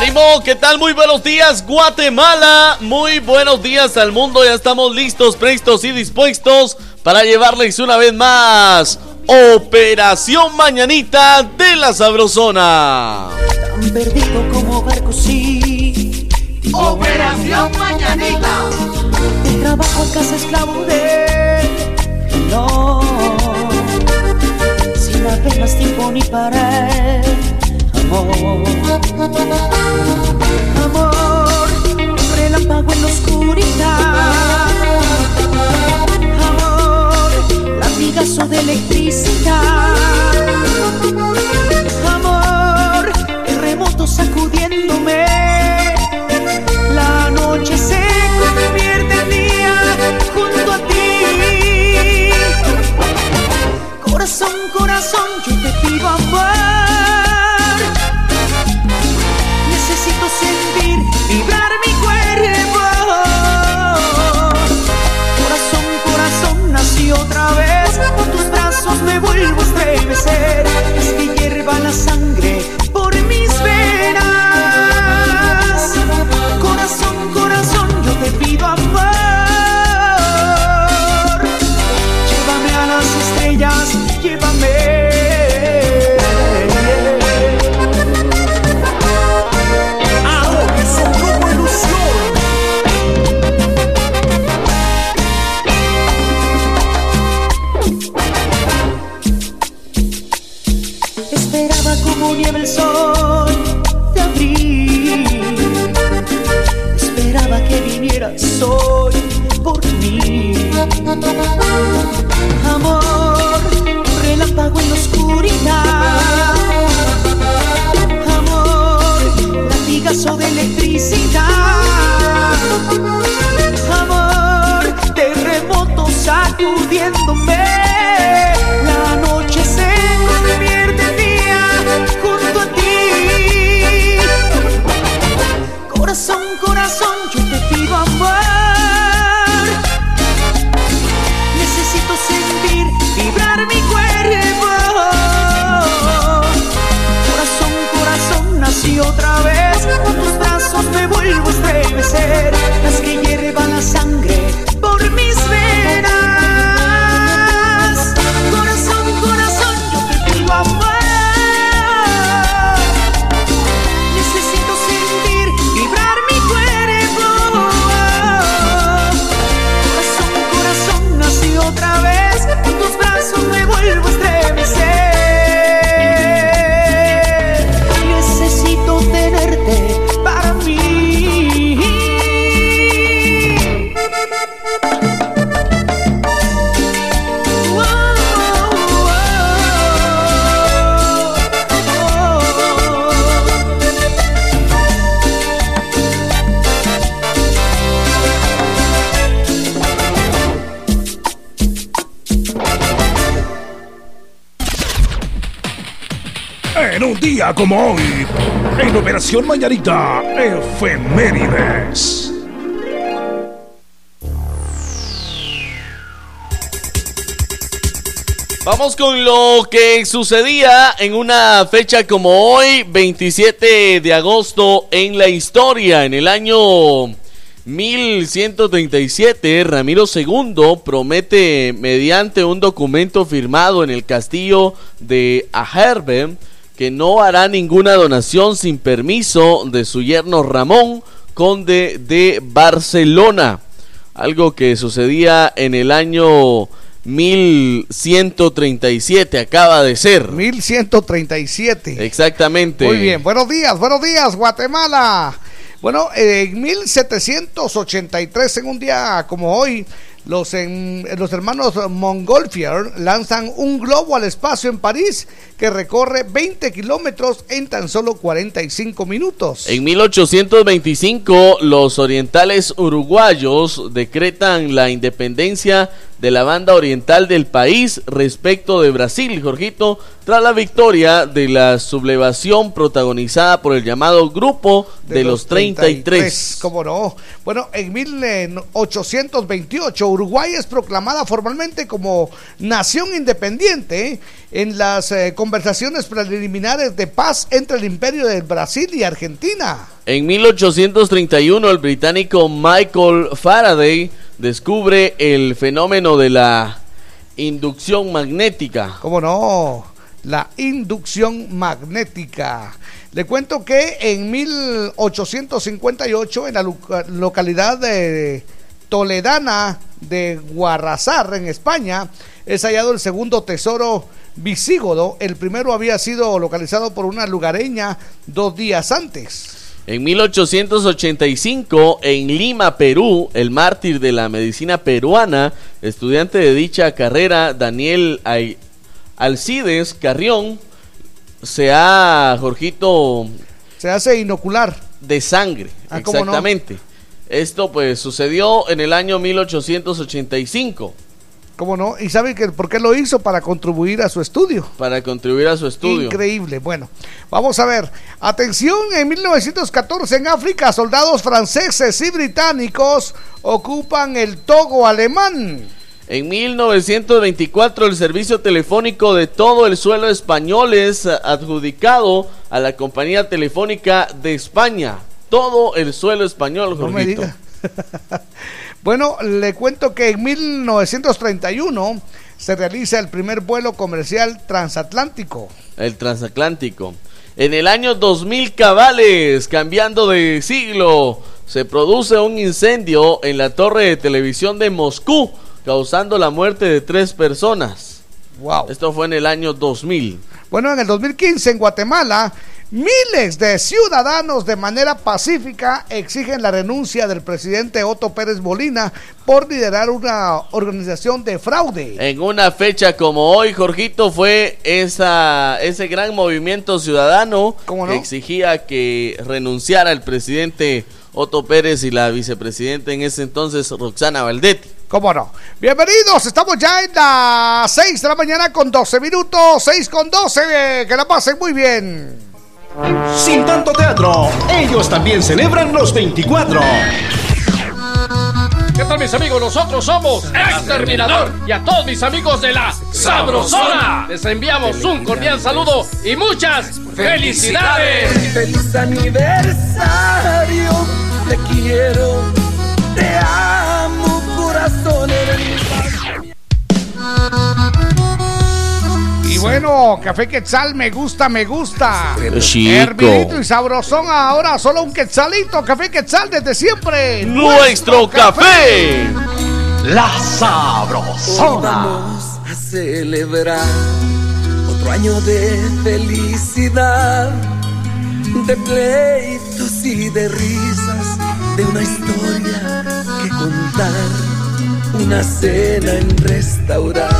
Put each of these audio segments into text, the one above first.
¡Ánimo! ¿Qué tal? Muy buenos días, Guatemala. Muy buenos días al mundo. Ya estamos listos, prestos y dispuestos para llevarles una vez más Operación Mañanita de la Sabrosona. Tan perdido como barco, sí. Operación Mañanita. De trabajo a casa esclavo de. No. Sin apenas tiempo ni para él. Amor. Amor. Latigazo de electricidad. Amor. Terremoto sacudiéndome. La noche se convierte en día junto a ti. Corazón, corazón, yo te pido amor. Hoy por mí. Amor, relámpago en la oscuridad. Amor, latigazo de electricidad. Amor, terremoto sacudiéndome. Como hoy, en Operación Mañanita, Efemérides. Vamos con lo que sucedía en una fecha como hoy, 27 de agosto, en la historia, en el año 1137, Ramiro II promete mediante un documento firmado en el castillo de Ajerbe que no hará ninguna donación sin permiso de su yerno Ramón, conde de Barcelona. Algo que sucedía en el año 1137, acaba de ser. 1137. Exactamente. Muy bien, buenos días, buenos días, Guatemala. Bueno, en 1783, en un día como hoy, Los, los hermanos Montgolfier lanzan un globo al espacio en París que recorre 20 kilómetros en tan solo 45 minutos. En 1825, los orientales uruguayos decretan la independencia de la banda oriental del país respecto de Brasil, Jorgito, tras la victoria de la sublevación protagonizada por el llamado Grupo de, los 33. 33. ¿Cómo no? Bueno, en 1828 Uruguay es proclamada formalmente como nación independiente en las eh, conversaciones preliminares de paz entre el imperio de Brasil y Argentina. En 1831 el británico Michael Faraday descubre el fenómeno de la inducción magnética. ¿Cómo no? La inducción magnética. Le cuento que en 1858 en la localidad de Toledana de Guarrazar, en España, es hallado el segundo tesoro visígodo. El primero había sido localizado por una lugareña dos días antes. En 1885, en Lima, Perú, el mártir de la medicina peruana, estudiante de dicha carrera, Daniel Alcides Carrión, se ha, Jorgito... Se hace inocular. De sangre, ah, exactamente. Esto pues sucedió en el año 1885. ¿Cómo no? ¿Y sabe que, por qué lo hizo? Para contribuir a su estudio. Para contribuir a su estudio. Increíble. Bueno, vamos a ver. Atención, en 1914 en África, soldados franceses y británicos ocupan el Togo alemán. En 1924 el servicio telefónico de todo el suelo español es adjudicado a la compañía telefónica de España. Todo el suelo español, Jorgito. Bueno, le cuento que en 1931 se realiza el primer vuelo comercial transatlántico. El transatlántico. En el año 2000 cabales, cambiando de siglo, se produce un incendio en la torre de televisión de Moscú, causando la muerte de tres personas. Wow. Esto fue en el año 2000. Bueno, en el 2015 en Guatemala Miles de ciudadanos de manera pacífica exigen la renuncia del presidente Otto Pérez Molina por liderar una organización de fraude. En una fecha como hoy, Jorgito, fue esa, ese gran movimiento ciudadano que exigía que renunciara el presidente Otto Pérez y la vicepresidenta en ese entonces, Roxana Valdetti. ¿Cómo no? Bienvenidos, estamos ya en las 6 de la mañana con 12 minutos, 6 con 12, que la pasen muy bien. Sin tanto teatro, ellos también celebran los 24. ¿Qué tal mis amigos? Nosotros somos Exterminador y a todos mis amigos de la Sabrosona les enviamos un cordial saludo y muchas felicidades. Feliz aniversario, te quiero, te amo corazón. bueno, Café Quetzal me gusta, me gusta. Hervidito y sabrosón ahora, solo un quetzalito. Café Quetzal desde siempre. Nuestro, café. La sabrosona. vamos a celebrar otro año de felicidad, de pleitos y de risas, de una historia que contar, una cena en restaurante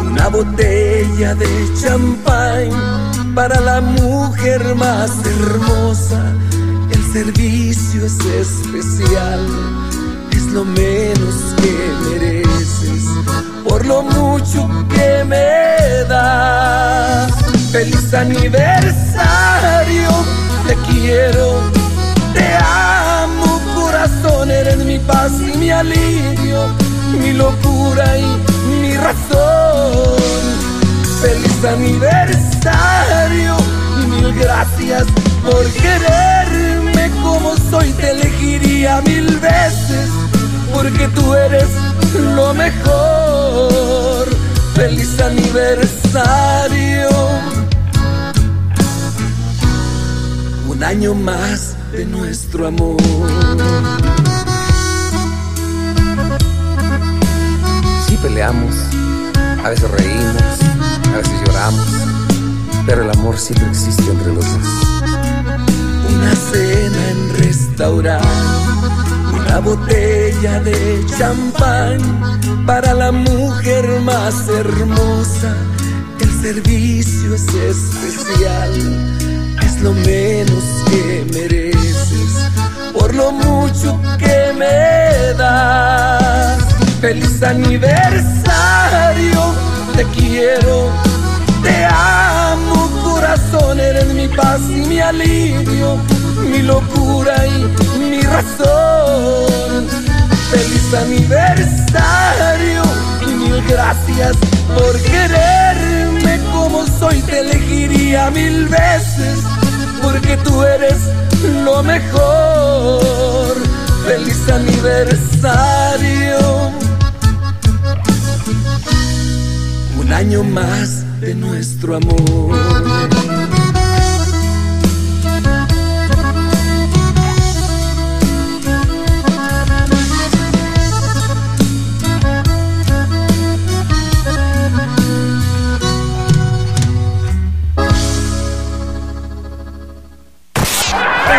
una botella de champán para la mujer más hermosa. El servicio es especial, es lo menos que mereces por lo mucho que me das. Feliz aniversario, te quiero, te amo, corazón, eres mi paz y mi alivio, mi locura y razón. Feliz aniversario mil gracias por quererme como soy. Te elegiría mil veces porque tú eres lo mejor. Feliz aniversario. Un año más de nuestro amor. Peleamos, a veces reímos, a veces lloramos, pero el amor siempre existe entre los dos. Una cena en restaurante, una botella de champán para la mujer más hermosa. El servicio es especial, es lo menos que mereces por lo mucho que me das. Feliz aniversario, te quiero, te amo corazón, eres mi paz y mi alivio, mi locura y mi razón. Feliz aniversario y mil gracias por quererme como soy, te elegiría mil veces porque tú eres lo mejor. Feliz aniversario. Año más de nuestro amor.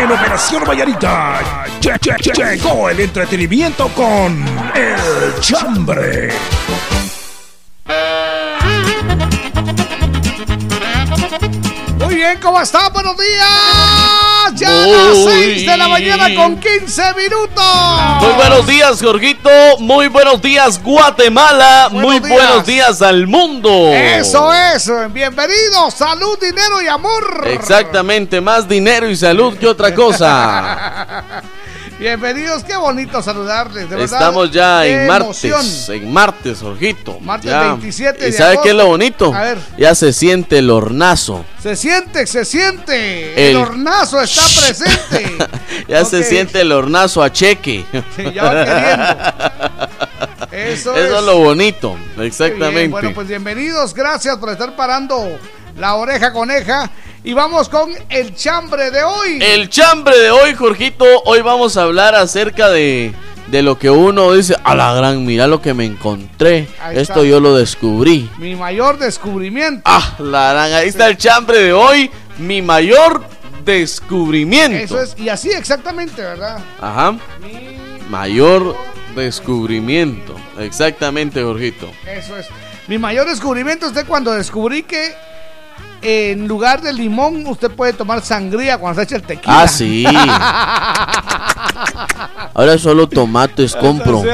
En Operación Vallarita che- che- che- llegó el entretenimiento con El Chambre. Bien, ¿cómo está? Buenos días. Ya a las 6 de la mañana con 15 minutos. Muy buenos días, Jorgito. Muy buenos días, Guatemala. Buenos Muy días. buenos días al mundo. Eso es. Bienvenidos. Salud, dinero y amor. Exactamente, más dinero y salud que otra cosa. Bienvenidos. Qué bonito saludarles. De verdad. Estamos ya en martes, en martes, Jorgito. Martes Ya. 27 ¿Y de sabe qué es lo agosto. bonito? A ver. Ya se siente el hornazo. Se siente, se siente. El, El- hornazo está presente. ya se siente el hornazo a cheque. Sí, ya va queriendo. Eso, Eso es lo bonito, exactamente. bien, Bueno, pues bienvenidos, gracias por estar parando la oreja coneja. Y vamos con el chambre de hoy. El chambre de hoy, Jorgito, hoy vamos a hablar acerca de, de lo que uno dice, a la gran, mira lo que me encontré. Ahí Esto está. yo lo descubrí. Mi mayor descubrimiento. Ah, la gran, ahí está el chambre de hoy, mi mayor descubrimiento. Eso es, y así exactamente, ¿verdad? Ajá, Mi- mayor descubrimiento. Exactamente, Jorgito. Eso es. Mi mayor descubrimiento es de cuando descubrí que en lugar de limón usted puede tomar sangría cuando se echa el tequila. Ah, sí. Ahora solo tomates compro.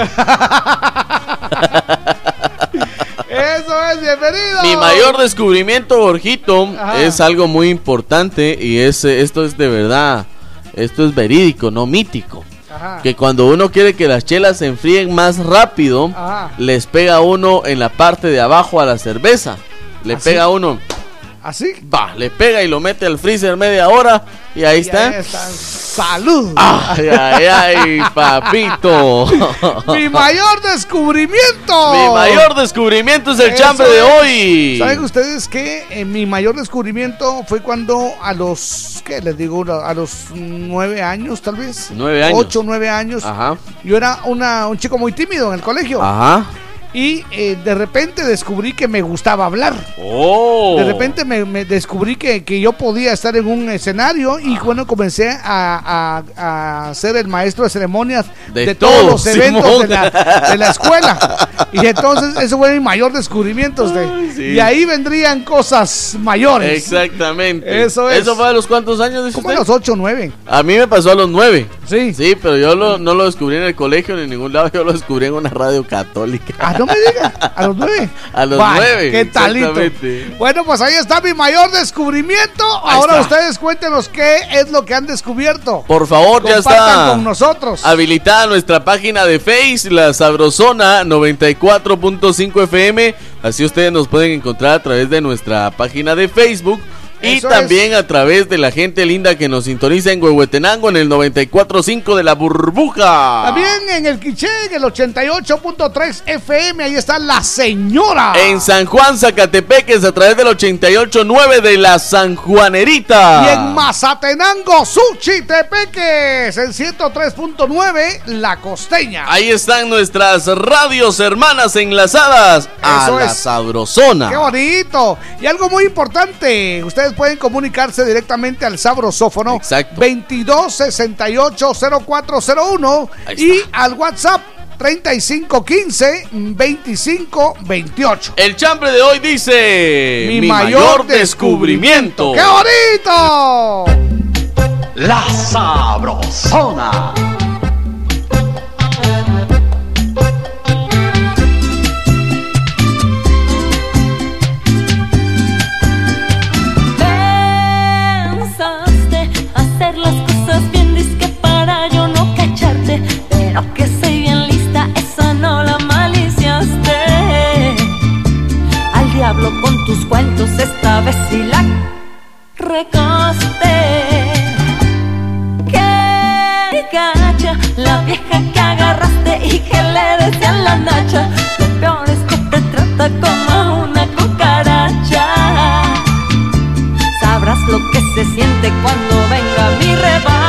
Eso es, bienvenido. Mi mayor descubrimiento, Jorgito, Ajá. es algo muy importante y es, eh, esto es de verdad, esto es verídico, no mítico. Ajá. Que cuando uno quiere que las chelas se enfríen más rápido, Ajá. les pega uno en la parte de abajo a la cerveza. Le ¿Así? pega uno, Así. va, le pega y lo mete al freezer media hora y ahí Y está. ahí están. Salud. Ay, ay, ay, papito. Mi mayor descubrimiento. Mi mayor descubrimiento es el Eso chambre de hoy. ¿Saben ustedes que eh, mi mayor descubrimiento fue cuando a los, ¿qué les digo? A los nueve años, tal vez. Nueve años. Ocho, nueve años. Ajá, Yo era una, un chico muy tímido en el colegio. ajá. Y eh, de repente descubrí que me gustaba hablar. Oh. De repente me, me descubrí que, que yo podía estar en un escenario y bueno, comencé a, a- a ser el maestro de ceremonias De de, todo, todos los eventos Simón. de la, de la escuela. Y entonces eso fue mi mayor descubrimiento. de- Ay, sí. Y ahí vendrían cosas mayores. Exactamente. Eso es. ¿Eso fue a los cuántos años Como a los 8 o 9. A mí me pasó a los nueve. Sí. Sí, pero yo lo- no lo descubrí en el colegio ni en ningún lado. Yo lo descubrí en una radio católica. Ah, no me digas, a los 9. A los nueve, ¿Qué talito? Bueno, pues ahí está mi mayor descubrimiento. Ahí Ahora está. ustedes cuéntenos qué es lo que han descubierto. Por favor, ya está con nosotros. habilitada nuestra página de Face, la Sabrosona 94.5 FM. Así ustedes nos pueden encontrar a través de nuestra página de Facebook. Y Eso también a través de la gente linda que nos sintoniza en Huehuetenango en el 94.5 de la burbuja. También en el Quiché, en el 88.3 FM, ahí está la señora. En San Juan, Zacatepeques, a través del 88.9 de la San Juanerita. Y en Mazatenango, Suchitepeques, en 103.9, La Costeña. Ahí están nuestras radios hermanas enlazadas a Eso la es. Sabrosona. ¡Qué bonito! Y algo muy importante, ustedes pueden comunicarse directamente al sabrosófono Exacto. 22680401 Ahí y al WhatsApp 3515-2528. El chambre de hoy dice: Mi, mayor, descubrimiento. ¡Qué bonito! La Sabrosona. Pero que soy bien lista, esa no la maliciaste. Al diablo con tus cuentos, esta vez sí la recaste. Que gacha, la vieja que agarraste y que le decían la nacha. Lo peor es que te trata como una cucaracha. Sabrás lo que se siente cuando venga mi revancha.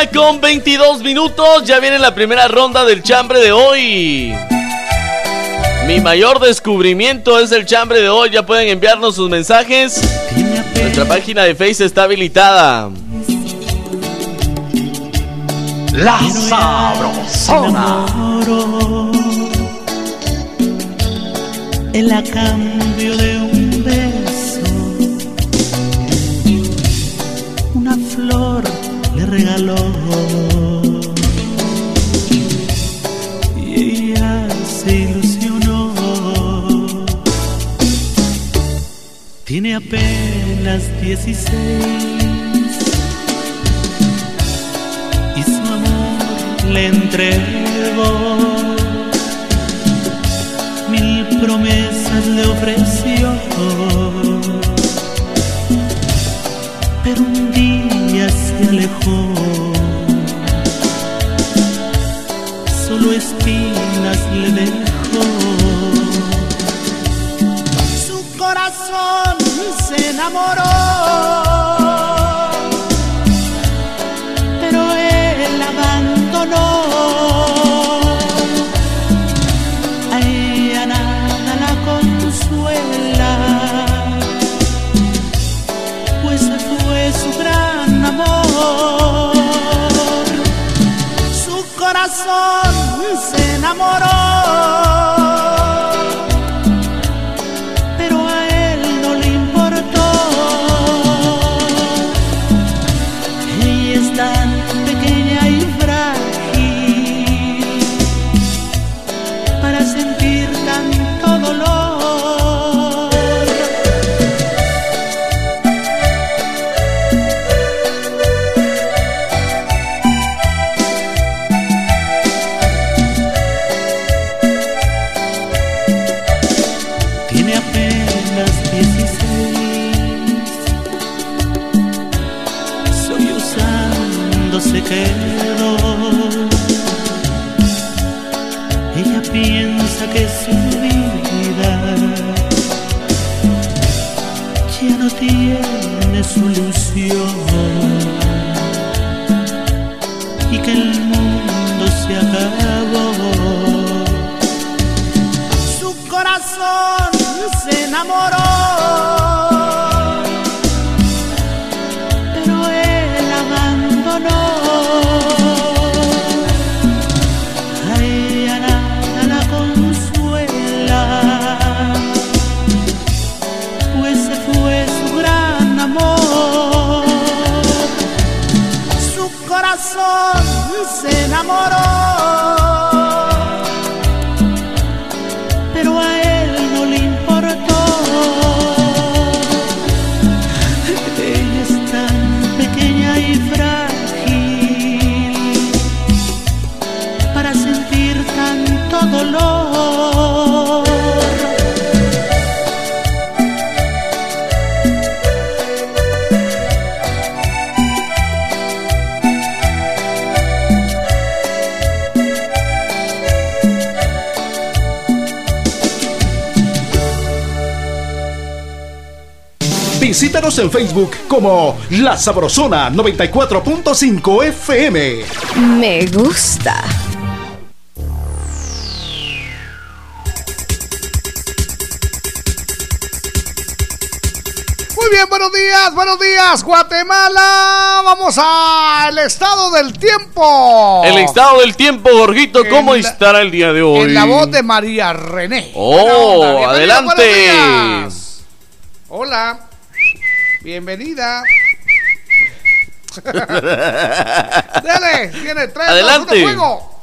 Mañana con 22 minutos. Ya viene la primera ronda del chambre de hoy. Mi mayor descubrimiento es el chambre de hoy. Ya pueden enviarnos sus mensajes. Nuestra página de Facebook está habilitada. La Sabrosona. El a cambio de un beso, una flor le regaló apenas 16 y su amor le entregó mil promesas le ofreció, pero un día se alejó. Solo espinas le dejó. Su corazón se enamoró, pero él abandonó. A nada la consuela, pues fue su gran amor. Su corazón se enamoró, Visítanos en Facebook como La Sabrosona 94.5 FM. Me gusta. Muy bien, buenos días, buenos días, Guatemala. Vamos al estado del tiempo. El estado del tiempo, Gorgito, ¿cómo la- estará el día de hoy? En la voz de María René. Oh, adelante. Bienvenida. Dale, tiene tres, Adelante. dos, uno, fuego.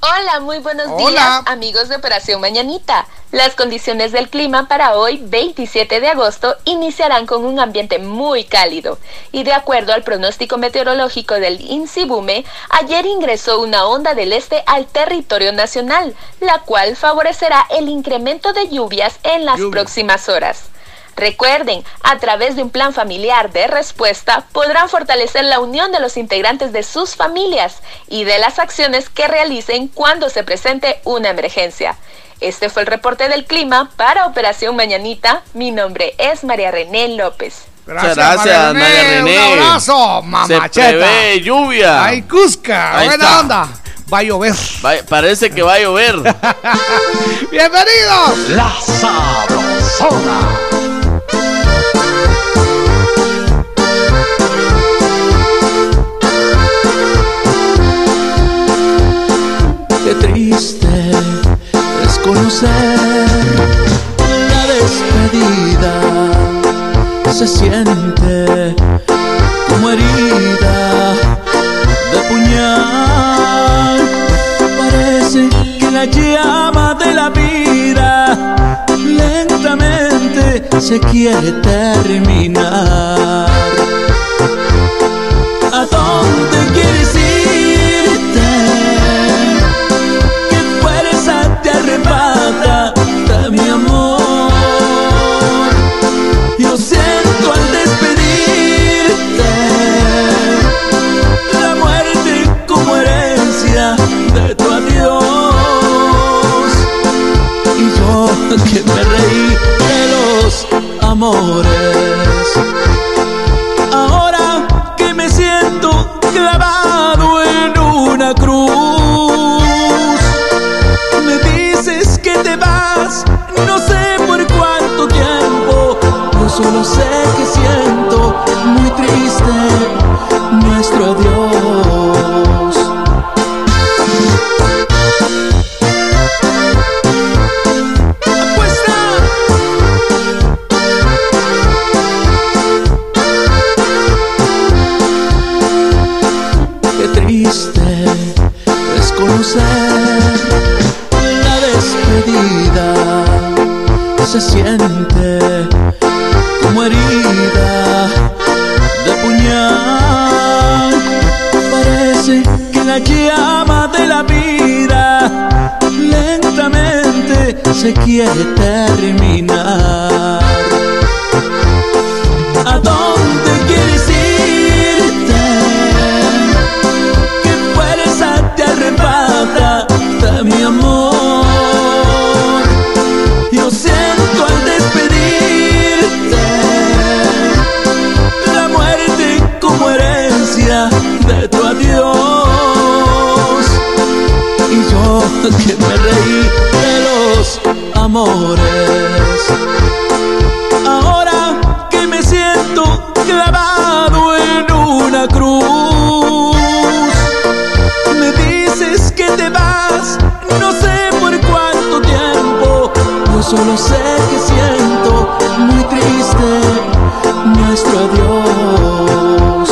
Hola, muy buenos Hola. días, amigos de Operación Mañanita. Las condiciones del clima para hoy, 27 de agosto, iniciarán con un ambiente muy cálido. Y de acuerdo al pronóstico meteorológico del INSIBUME, ayer ingresó una onda del este al territorio nacional, la cual favorecerá el incremento de lluvias en las próximas horas. Recuerden, a través de un plan familiar de respuesta podrán fortalecer la unión de los integrantes de sus familias y de las acciones que realicen cuando se presente una emergencia. Este fue el reporte del clima para Operación Mañanita. Mi nombre es María René López. Gracias, María René. Un abrazo, Se mamacheta. prevé lluvia. Ay, Cusca, Ahí buena está. onda. Va a llover. Va- parece que va a llover. ¡Bienvenidos! La Sabrosona. Conocer la despedida. Se siente como herida de puñal. Parece que la llama de la vida lentamente se quiere terminar. ¿A dónde quieres irte? Amores. Se quiere terminar. Amores. Ahora que me siento clavado en una cruz, me dices que te vas, no sé por cuánto tiempo. Yo solo sé que siento muy triste nuestro adiós.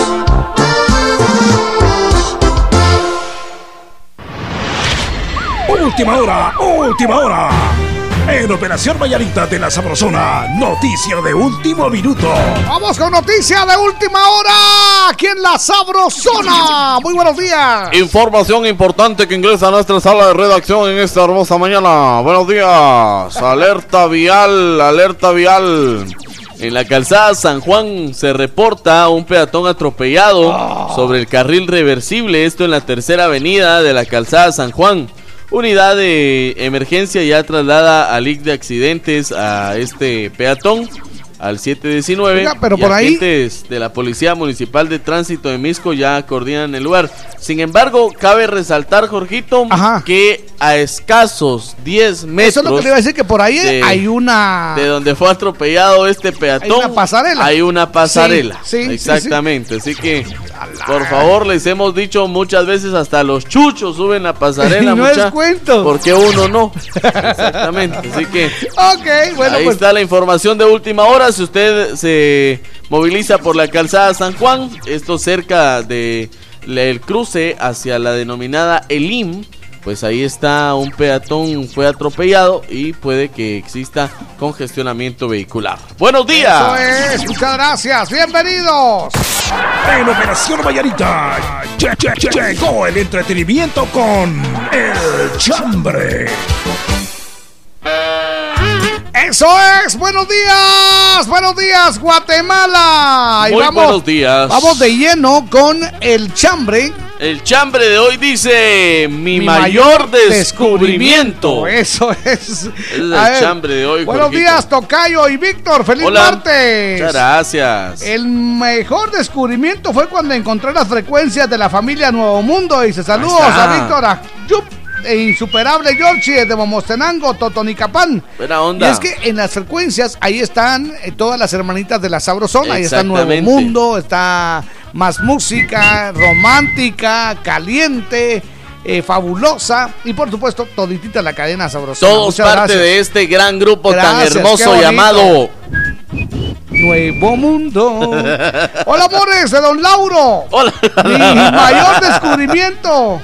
Última hora, última hora. En Operación Vallarita de la Sabrosona, noticia de último minuto. Vamos con noticia de última hora aquí en la Sabrosona. Muy buenos días. Información importante que ingresa a nuestra sala de redacción en esta hermosa mañana. Buenos días. Alerta vial, alerta vial. En la calzada San Juan se reporta un peatón atropellado sobre el carril reversible. Esto en la tercera avenida de la calzada San Juan. Unidad de emergencia ya traslada al IC de accidentes a este peatón al 719. Oiga, pero y por ahí- agentes de la Policía Municipal de Tránsito de Misco ya coordinan el lugar. Sin embargo, cabe resaltar, Jorgito, que a escasos 10 metros. Eso es lo que le iba a decir, que por ahí de- hay una... de donde fue atropellado este peatón. Hay una pasarela. Hay una pasarela. Sí, sí, sí, Exactamente. Así que, por favor, les hemos dicho muchas veces, hasta los chuchos suben la pasarela. No mucha, es cuento. Porque uno no. Exactamente. Así que, Ok, bueno, ahí pues está la información de última hora. Si usted se moviliza por la calzada San Juan, esto cerca de el cruce hacia la denominada Elim. Pues ahí está un peatón, fue atropellado y puede que exista congestionamiento vehicular. Buenos días. eso es. Muchas gracias. Bienvenidos. En Operación Vallarita lle- lle- lle- llegó el entretenimiento con El Chambre. Eso es. Buenos días. Buenos días, Guatemala. Y Muy vamos, buenos días. Vamos de lleno con el chambre. El chambre de hoy dice mi, Mi mayor, mayor descubrimiento. Eso es. Es el ver, chambre de hoy. Buenos Jorgito. días, Tocayo y Víctor. Feliz Hola. martes. Muchas gracias. El mejor descubrimiento fue cuando encontré las frecuencias de la familia Nuevo Mundo. Y se saludos a Víctor a Yup, e Insuperable Georgie de Momostenango, Totonicapán. Buena onda. Y es que en las frecuencias ahí están eh, todas las hermanitas de la Sabrosona. Ahí está Nuevo. Mundo, está más música, romántica, caliente. eh, fabulosa y por supuesto toditita la cadena sabrosona. Todos Muchas parte gracias. de este gran grupo Gracias, tan hermoso llamado Nuevo Mundo. Hola, amores de Don Lauro. Hola. Mi mayor descubrimiento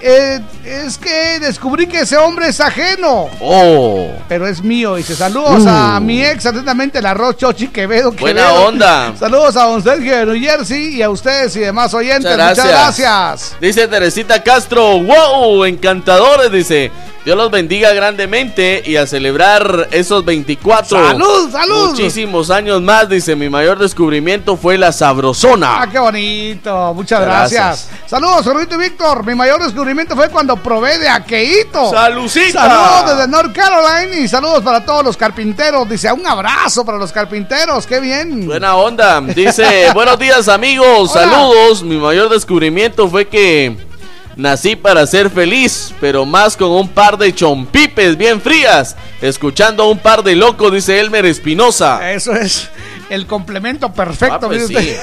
eh, es que descubrí que ese hombre es ajeno. Oh. Pero es mío. Y se saludos Uh. a mi ex, atentamente, el arroz Chochi Quevedo. Buena Quevedo. onda. Saludos a don Sergio de New Jersey y a ustedes y demás oyentes. Muchas Muchas gracias. Dice Teresita Castro, wow, encantadores, dice. Dios los bendiga grandemente y a celebrar esos 24. ¡Salud, salud! Muchísimos años más, dice. Mi mayor descubrimiento fue la sabrosona. Ah, qué bonito. Muchas Gracias. gracias. Saludos, Jorgito y Víctor. Mi mayor descubrimiento fue cuando probé de aqueíto. ¡Salucita! Saludos desde North Carolina y saludos para todos los carpinteros. Dice, un abrazo para los carpinteros. Qué bien. Buena onda. Dice, buenos días amigos, Hola. saludos. Mi mayor descubrimiento fue que nací para ser feliz, pero más con un par de chompipes bien frías, escuchando a un par de locos, dice Elmer Espinosa. Eso es el complemento perfecto. Ah, pues sí.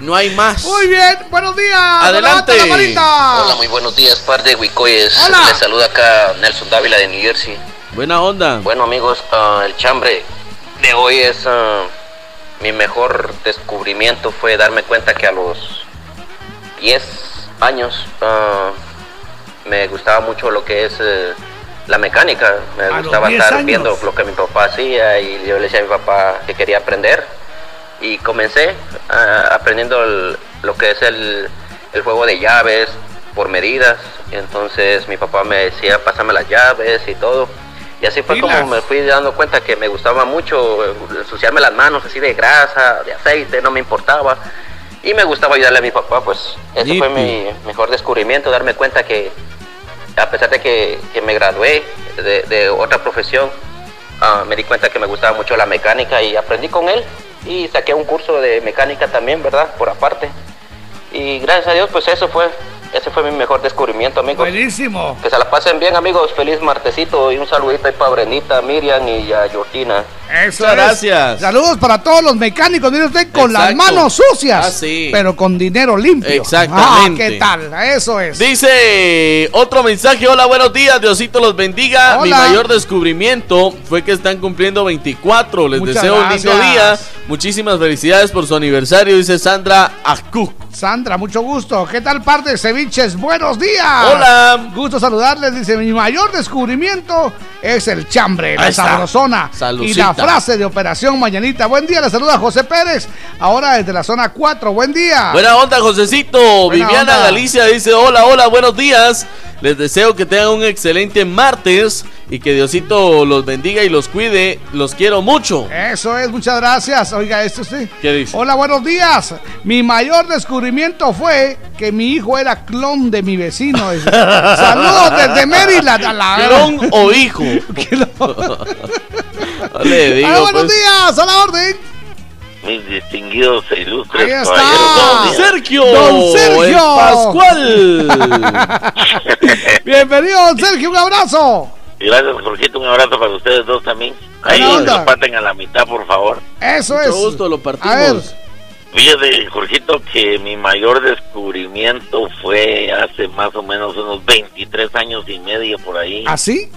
No hay más. Muy bien, buenos días. Adelante. Hola, muy buenos días, par de Huicoyes. Hola. Les saluda acá Nelson Dávila de New Jersey. Buena onda. Bueno, amigos, ah, el chambre de hoy es ah, mi mejor descubrimiento. Fue darme cuenta que a los 10 años ah, me gustaba mucho lo que es eh, la mecánica. Me gustaba 10 estar años. viendo lo que mi papá hacía y yo le decía a mi papá que quería aprender. Y comencé ah, aprendiendo el- lo que es el, el juego de llaves por medidas. Entonces mi papá me decía, pásame las llaves y todo. Y así fue como me fui dando cuenta que me gustaba mucho eh, ensuciarme las manos así de grasa, de aceite, no me importaba. Y me gustaba ayudarle a mi papá, pues ese fue mi mejor descubrimiento, darme cuenta que a pesar de que, que me gradué de, otra profesión, ah, me di cuenta que me gustaba mucho la mecánica y aprendí con él y saqué un curso de mecánica también, ¿verdad? Por aparte. Y gracias a Dios, pues eso fue ese fue mi mejor descubrimiento, amigos. Buenísimo. Que se la pasen bien, amigos. Feliz martesito y un saludito ahí para Brenita, Miriam y a Georgina. Eso Muchas es. gracias. Saludos para todos los mecánicos. Mire usted, con las manos sucias. Ah, sí. Pero con dinero limpio. Exactamente. Ah, ¿qué tal? Eso es. Dice otro mensaje, hola, buenos días, Diosito los bendiga. Mi mayor descubrimiento fue que están cumpliendo 24. Les Muchas deseo un lindo día. Muchísimas felicidades por su aniversario, dice Sandra Acu. Sandra, mucho gusto. ¿Qué tal parte de Buenos días. Hola. Gusto saludarles. Dice, mi mayor descubrimiento es el chambre, la sabrosona. Y Salucita. la frase de Operación Mañanita. Buen día, le saluda José Pérez. Ahora desde la zona 4. Buen día. Buena onda, Josecito. Buena Viviana onda. Galicia dice: Hola, hola, buenos días. Les deseo que tengan un excelente martes y que Diosito los bendiga y los cuide. Los quiero mucho. Eso es, muchas gracias. Oiga, esto sí. ¿Qué dice? Hola, buenos días. Mi mayor descubrimiento fue que mi hijo era clon de mi vecino. Dice. Saludos desde Maryland. A la ¿Clon o hijo? No le digo, Hola, buenos pues. días, a la orden. mis distinguidos e ilustres Ahí está. caballeros. Sergio. Don Sergio. Pascual. Bienvenido, don Sergio, un abrazo. Gracias, Jorgito. Un abrazo para ustedes dos también. Ahí lo parten a la mitad, por favor. Eso Mucho es. gusto, lo A ver, partimos. Fíjate, Jorgito, que mi mayor descubrimiento fue hace más o menos unos 23 años y medio por ahí. ¿así?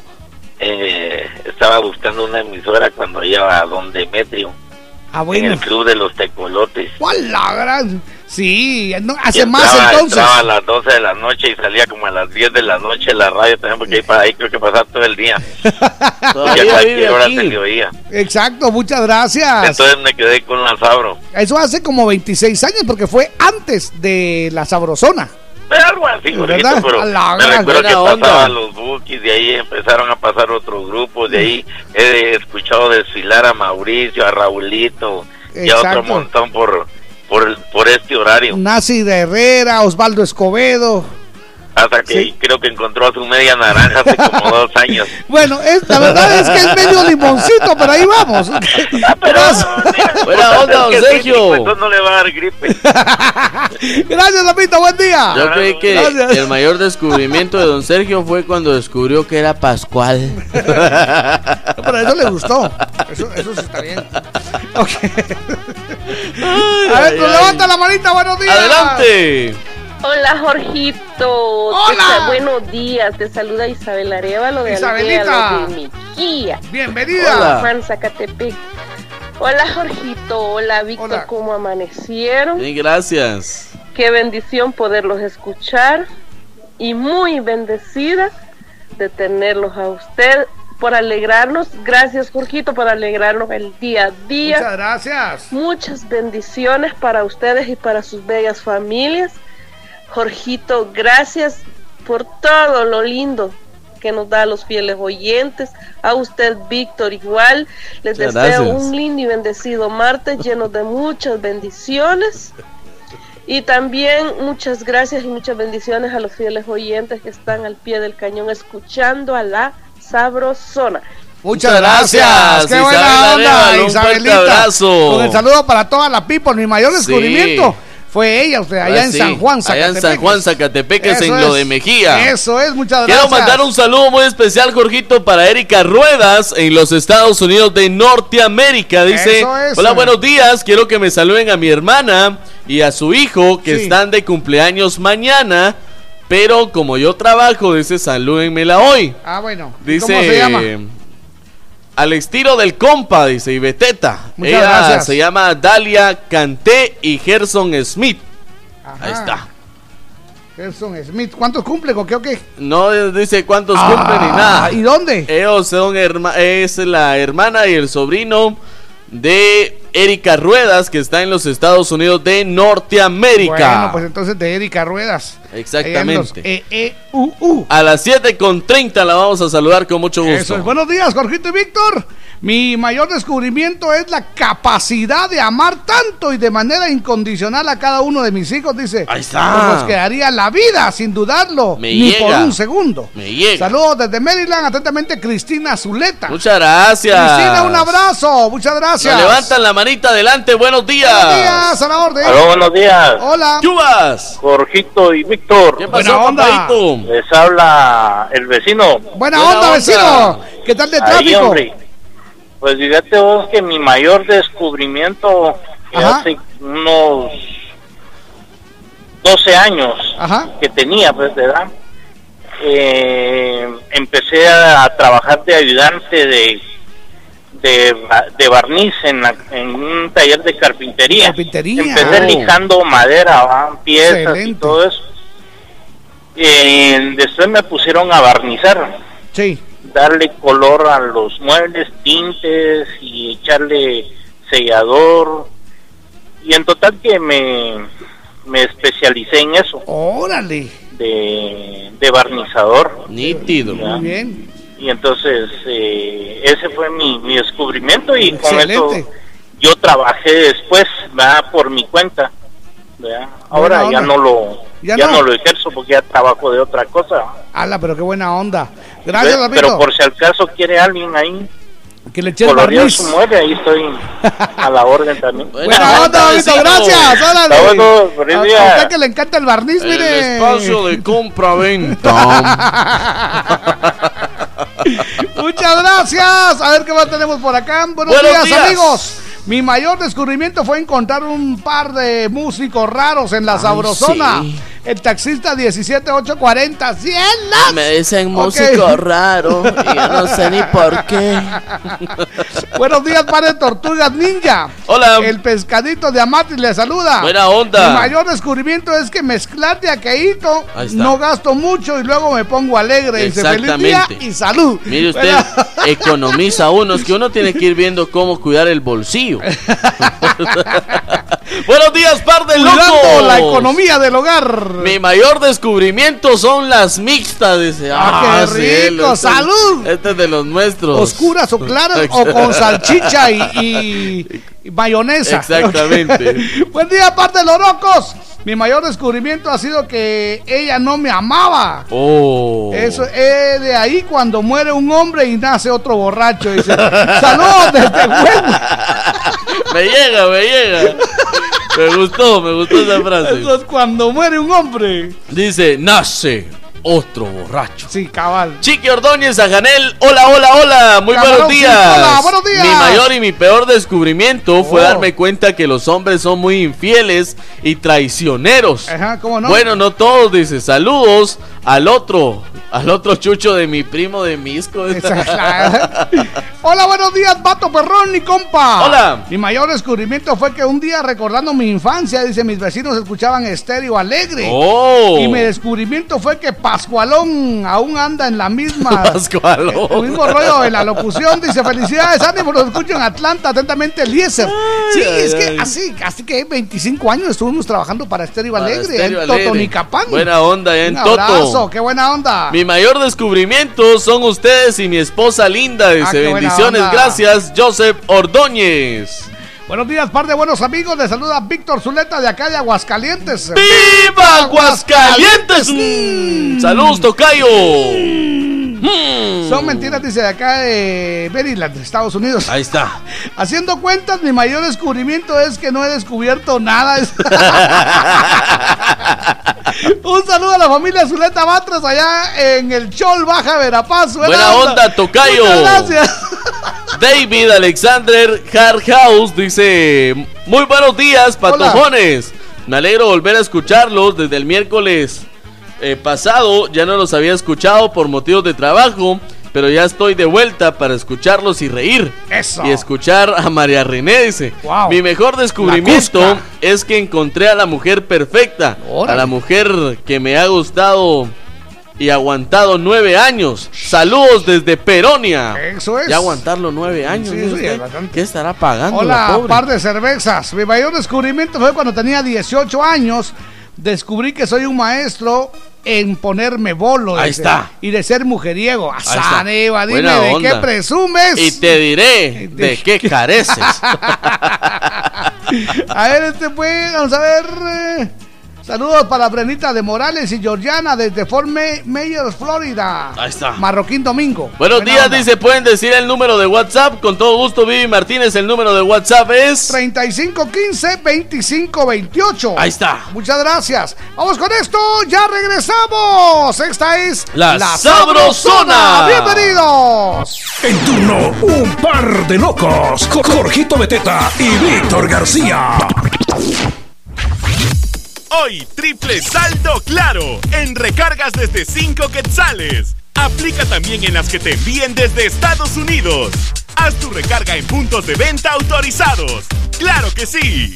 Eh, estaba buscando una emisora cuando iba a Don Demetrio, Ah, en bueno. el Club de los Tecolotes. ¿Cuál la gran? Sí, no, hace más entraba- entonces. Entraba a las 12 de la noche y salía como a las 10 de la noche la radio también, porque ahí, para ahí creo que pasaba todo el día. y a Todavía cualquier hora aquí. se le oía. Exacto, muchas gracias. Entonces me quedé con la sabro. Eso hace como 26 años porque fue antes de la sabrosona. Pero algo así, ¿Verdad? pero A la me recuerdo que onda. pasaban los bookies, de ahí empezaron a pasar otros grupos, de ahí he escuchado desfilar a Mauricio, a Raulito y a otro Exacto. montón por, por, el- por este horario. Nazi de Herrera, Osvaldo Escobedo. Hasta que Sí. creo que encontró a su media naranja hace como dos años. Bueno, es, la verdad es que es medio limoncito, pero ahí vamos. Gracias, Buena onda, don Sergio. Entonces no le va a dar gripe. Gracias, Lapito, buen día. Yo creí que Gracias. el mayor descubrimiento de don Sergio fue cuando descubrió que era Pascual. Pero eso le gustó. Eso, eso sí está bien. A ver, pues levanta la manita, buenos días. Adelante. Hola Jorgito, Hola. Buenos días, te saluda Isabel Arevalo de Isabelita. De Mejía, Bienvenida. Hola. Juan Zacatepec. Hola Jorgito, hola Víctor, Hola. ¿cómo amanecieron? Bien, gracias. Qué bendición poderlos escuchar y muy bendecida de tenerlos a usted por alegrarnos. Gracias Jorgito por alegrarnos el día a día. Muchas gracias. Muchas bendiciones para ustedes y para sus bellas familias. Jorgito, gracias por todo lo lindo que nos da a los fieles oyentes. A usted, Víctor, igual. Les Muchas deseo gracias. un lindo y bendecido martes lleno de muchas bendiciones. Y también muchas gracias y muchas bendiciones a los fieles oyentes que están al pie del cañón escuchando a la Sabrosona. Muchas Muchas gracias. Qué buena Isabel onda, Arevalo, un Isabelita. abrazo. Con el saludo para toda la people. Mi mayor Sí. descubrimiento fue ella, usted, allá Ah, en sí, San Juan, Allá en San Juan, Zacatepec, Eso en lo es. de Mejía. Eso es, muchas Quiero gracias. mandar un saludo muy especial, Jorgito, para Erika Ruedas en los Estados Unidos de Norteamérica. Dice, Eso es. hola, buenos días, quiero que me saluden a mi hermana y a su hijo que Sí. están de cumpleaños mañana, pero como yo trabajo, dice, salúdenmela hoy. Ah, bueno. ¿Y Dice, ¿Cómo se llama? al estilo del compa, dice, y Beteta. Muchas Ella gracias. se llama Dalia Canté y Gerson Smith. Ajá. Ahí está. Gerson Smith. ¿Cuántos cumple? ¿Con qué o qué? No dice cuántos Ah, cumplen ni nada. ¿Y dónde? Ellos son herma- es la hermana y el sobrino de Erika Ruedas, que está en los Estados Unidos de Norteamérica. Bueno, pues entonces de Erika Ruedas. Exactamente. Los E, EEUU. A las 7 con 30 la vamos a saludar con mucho gusto. Eso es. Buenos días, Jorgito y Víctor. Mi mayor descubrimiento es la capacidad de amar tanto y de manera incondicional a cada uno de mis hijos, dice. Ahí está. Por los que haría la vida, sin dudarlo, Me ni llega. por un segundo. Me llega. Saludos desde Maryland, atentamente Cristina Zuleta. Muchas gracias. Cristina, un abrazo. Muchas gracias. Nos levantan la manita adelante, buenos días. Buenos días, a la orden. Buenos días. Hola. Chubas. Jorgito y Víctor. ¿Qué Buena onda. papadito? Les habla el vecino. Buena, Buena onda, onda. vecino. ¿Qué tal de Ahí, tráfico? hombre. Pues fíjate vos que mi mayor descubrimiento hace unos 12 años Ajá. que tenía, pues, de edad, eh, empecé a, trabajar de ayudante de, de, ba- de barniz en, la- en un taller de carpintería. Carpintería. Empecé Oh. lijando madera, ¿va? piezas y todo eso. Eh, después me pusieron a barnizar Sí. darle color a los muebles, tintes y echarle sellador. Y en total que me, me especialicé en eso, Órale. de, de barnizador. Nítido. ¿ya? Muy bien. Y entonces eh, ese fue mi, mi descubrimiento y Excelente. con eso yo trabajé después, ¿verdad? por mi cuenta. ¿Verdad? Ahora ya no lo Ya ya, no. no. lo ejerzo porque ya trabajo de otra cosa. Ala, pero qué buena onda. Gracias, amigo. Pero por si al caso quiere alguien ahí que le eches colorear barniz. su mueble, ahí estoy a la orden también. Buena onda, vecino. gracias. Órale. Bueno, feliz a, día. a usted que le encanta el barniz, El mire. espacio de compra-venta. Muchas gracias. A ver qué más tenemos por acá. Buenos, Buenos días, días. amigos. Mi mayor descubrimiento fue encontrar un par de músicos raros en la Ay, Sabrosona. sí. El taxista 17840. ¡Cielas! Me dicen músico raro y yo no sé ni por qué. Buenos días, padre Tortugas Ninja. Hola. El pescadito de Amatis le saluda. Buena onda. Mi mayor descubrimiento es que mezclar de aqueíto no gasto mucho y luego me pongo alegre. Dice feliz día Exactamente. y salud. Mire usted, Buena- economiza uno, es que uno tiene que ir viendo cómo cuidar el bolsillo. Buenos días, par de locos. la economía del hogar. Mi mayor descubrimiento son las mixtas, dice. Ah, qué sí, rico, este- salud. Este es de los nuestros. Oscuras o claras o con salchicha y, y- y mayonesa. Exactamente. Buen día, parte de los locos. Mi mayor descubrimiento ha sido que ella no me amaba. Oh. Eso es de ahí cuando muere un hombre y nace otro borracho. Dice, saludos desde. Me llega, me llega. Me gustó, me gustó esa frase. Eso es cuando muere un hombre. Dice, nace otro borracho. Sí, cabal. Chiqui Ordóñez, Ajanel, hola, hola, hola, muy buenos sí, días. hola, buenos días. Mi mayor y mi peor descubrimiento fue Oh. darme cuenta que los hombres son muy infieles y traicioneros. Ajá, ¿cómo no? Bueno, no todos, dice, saludos al otro, al otro chucho de mi primo de Misco. Hola, buenos días, vato perrón y compa. Hola. Mi mayor descubrimiento fue que un día recordando mi infancia, dice, mis vecinos escuchaban estéreo alegre. Oh. Y mi descubrimiento fue que Pascualón aún anda en la misma. Pascualón. El mismo rollo en la locución. Dice, felicidades, ánimo, los escucho en Atlanta, atentamente Eliezer. Sí, ay, es que ay. así, así que 25 años estuvimos trabajando para Estéreo Para Alegre, Estéreo en. Totonicapán. Buena onda, allá en Toto. Qué buena onda. Mi mayor descubrimiento son ustedes y mi esposa linda. Dice Ah, buena bendiciones, gracias, Joseph Ordóñez. Buenos días, par de buenos amigos. Les saluda Víctor Zuleta de acá de Aguascalientes. ¡Viva Aguascalientes! Mm, Saludos, Tocayo. Mm. Son mentiras, dice de acá de Maryland, Estados Unidos. Ahí está. Haciendo cuentas, mi mayor descubrimiento es que no he descubierto nada. Un saludo a la familia Zuleta Batras allá en el Chol Baja Verapaz. Buena onda, Tocayo. Muchas gracias. David Alexander Hardhouse dice: Muy buenos días, patojones. Me alegro volver a escucharlos desde el miércoles eh, pasado. Ya no los había escuchado por motivos de trabajo, pero ya estoy de vuelta para escucharlos y reír. Eso. Y escuchar a María René dice: Wow. Mi mejor descubrimiento La es que encontré a la mujer perfecta, Órale. a la mujer que me ha gustado. Y aguantado nueve años. Saludos desde Peronia. Eso es. Ya aguantarlo nueve años. Sí, sí, es. ¿Qué estará pagando? la Hola, pobre? par de cervezas. Mi mayor descubrimiento fue cuando tenía 18 años. Descubrí que soy un maestro en ponerme bolo. Ahí dice, está. Y de ser mujeriego. Asáneva, dime Buena de onda. qué presumes. Y te diré ¿De de qué careces. A ver, este fue, vamos a ver. Saludos para Brenita de Morales y Georgiana desde Fort May- Myers, Florida. Ahí está. Marroquín Domingo. Buenos Buena días, onda. dice, pueden decir el número de WhatsApp. Con todo gusto, Vivi Martínez, el número de WhatsApp es... 3515-2528. Ahí está. Muchas gracias. Vamos con esto, ya regresamos. Esta es La Sabrosona. Bienvenidos. En turno, un par de locos. con Jorgito Beteta y Víctor García. Hoy, triple saldo claro en recargas desde 5 quetzales. Aplica también en las que te envíen desde Estados Unidos. Haz tu recarga en puntos de venta autorizados. ¡Claro que sí!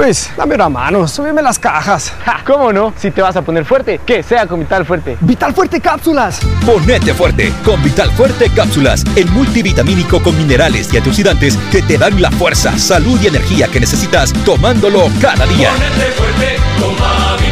Luis, dame una mano, súbeme las cajas. ¿Cómo no? Si te vas a poner fuerte, que sea con Vital Fuerte. ¡Vital Fuerte Cápsulas! Ponete fuerte con Vital Fuerte Cápsulas, el multivitamínico con minerales y antioxidantes que te dan la fuerza, salud y energía que necesitas tomándolo cada día.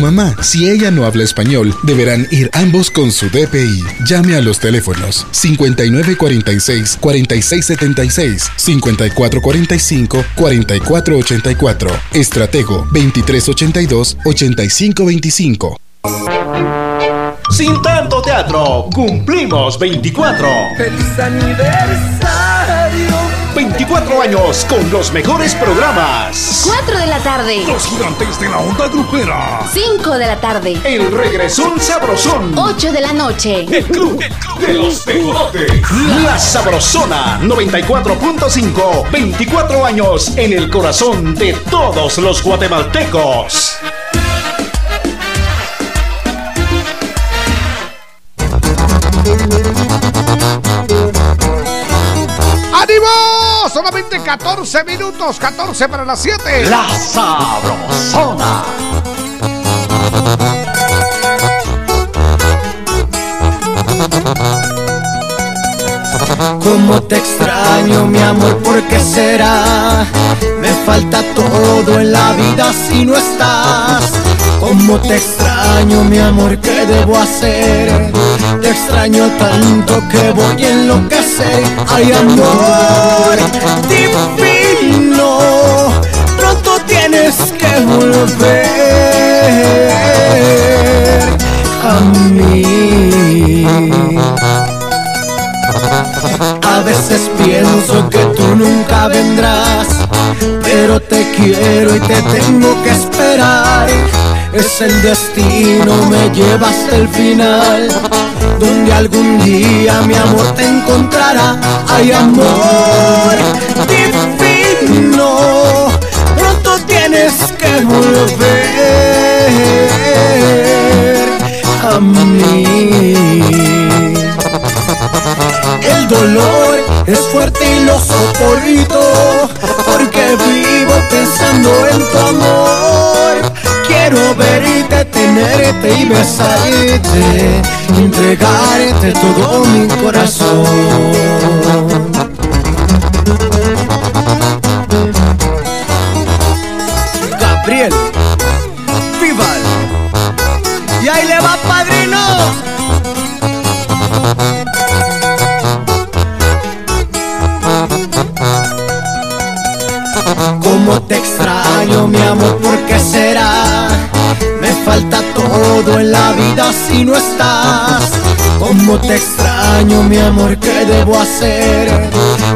mamá. Si ella no habla español, deberán ir ambos con su DPI. Llame a los teléfonos 5946-4676, 5445-4484, Estratego 2382-8525. Sin tanto teatro, cumplimos 24. ¡Feliz aniversario! 24 años con los mejores programas. 4 de la tarde. Los gigantes de la onda grupera. 5 de la tarde. El regresón sabrosón. 8 de la noche. El club de los tecolotes. La Sabrosona 94.5. 24 años en el corazón de todos los guatemaltecos. ¡Ánimo! Solamente 14 minutos, 14 para las 7. La Sabrosona. Cómo te extraño, mi amor, ¿por qué será? Me falta todo en la vida si no estás. Cómo te extraño, mi amor, ¿qué debo hacer? Te extraño tanto que voy a enloquecer. Ay, amor, divino, pronto tienes que volver a mí. A veces pienso que tú nunca vendrás, pero te quiero y te tengo que esperar. Es el destino, me lleva hasta el final, donde algún día mi amor te encontrará. Ay, amor divino, pronto tienes que volver a mí. El dolor es fuerte y lo soporto porque vivo pensando en tu amor. Quiero verte, tenerte y besarte, entregarte todo mi corazón. Gabriel, Vival, y ahí le va padrino. Cómo te extraño, mi amor, ¿por qué será? Me falta todo en la vida si no estás. Cómo te extraño, mi amor, ¿qué debo hacer?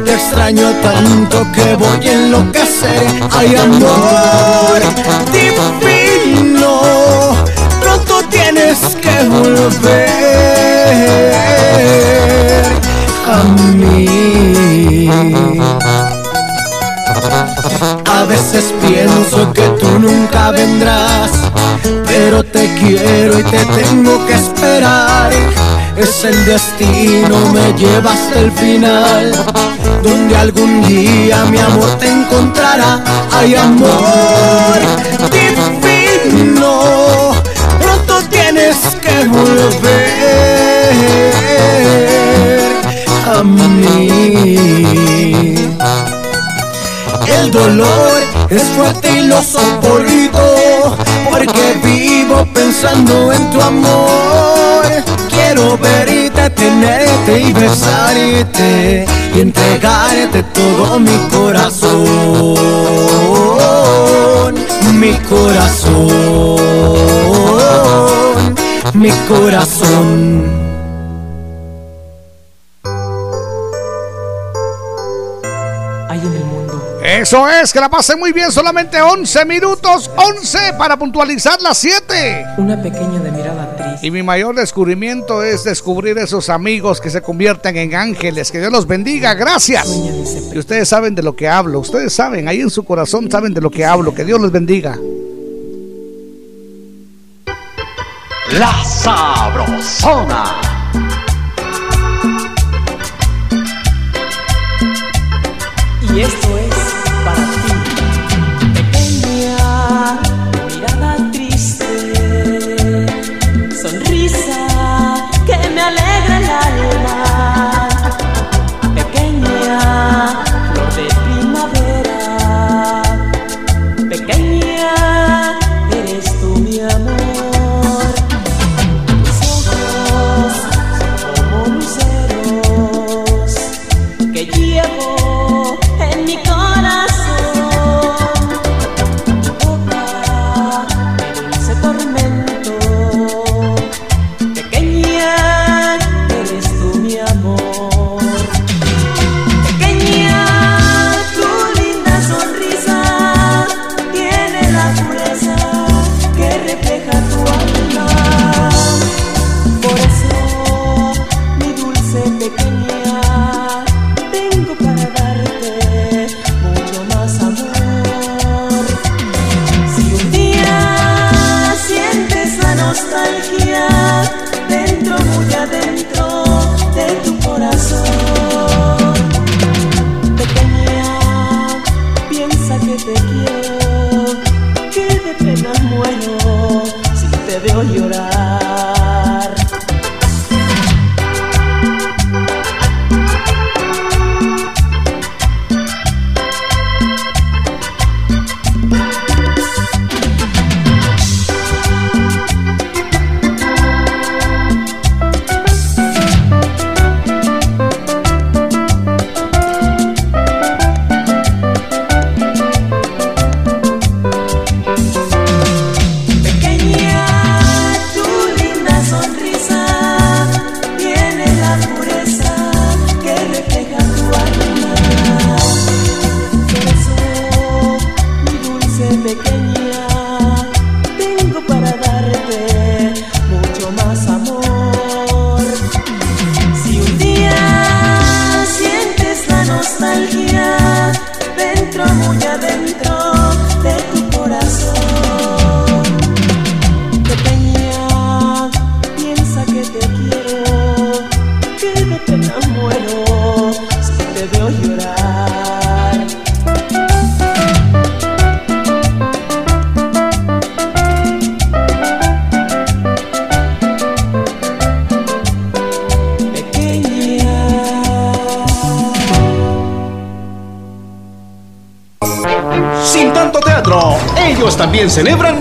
Te extraño tanto que voy a enloquecer. Ay, amor divino, pronto tienes que volver a mí. A veces pienso que tú nunca vendrás, pero te quiero y te tengo que esperar. Es el destino, me lleva hasta el final, donde algún día mi amor te encontrará. Hay amor divino, pronto tienes que volver a mí. El dolor es fuerte y lo soporto porque vivo pensando en tu amor. Quiero verte, tenerte y besarte y entregarte todo mi corazón, mi corazón, mi corazón. Eso es, que la pasen muy bien, solamente 11 minutos, 11 para puntualizar las 7. Una pequeña de mirada triste. Y mi mayor descubrimiento es descubrir esos amigos que se convierten en ángeles. Que Dios los bendiga, gracias. Y ustedes saben de lo que hablo, ustedes saben, ahí en su corazón saben de lo que hablo. Que Dios los bendiga. La Sabrosona. Y esto es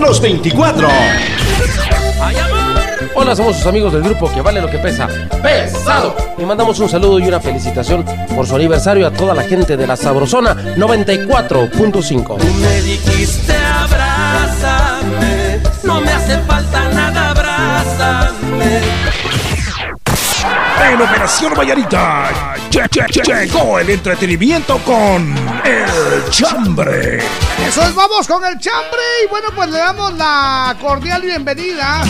los 24. Hola, somos sus amigos del grupo que vale lo que pesa. ¡Pesado! Le mandamos un saludo y una felicitación por su aniversario a toda la gente de la Sabrosona 94.5. Me dijiste abrázame, no me hace falta Operación Vallarita lle- lle- lle- llegó el entretenimiento con El Chambre. Eso es, vamos con el chambre. Y bueno, pues le damos la cordial bienvenida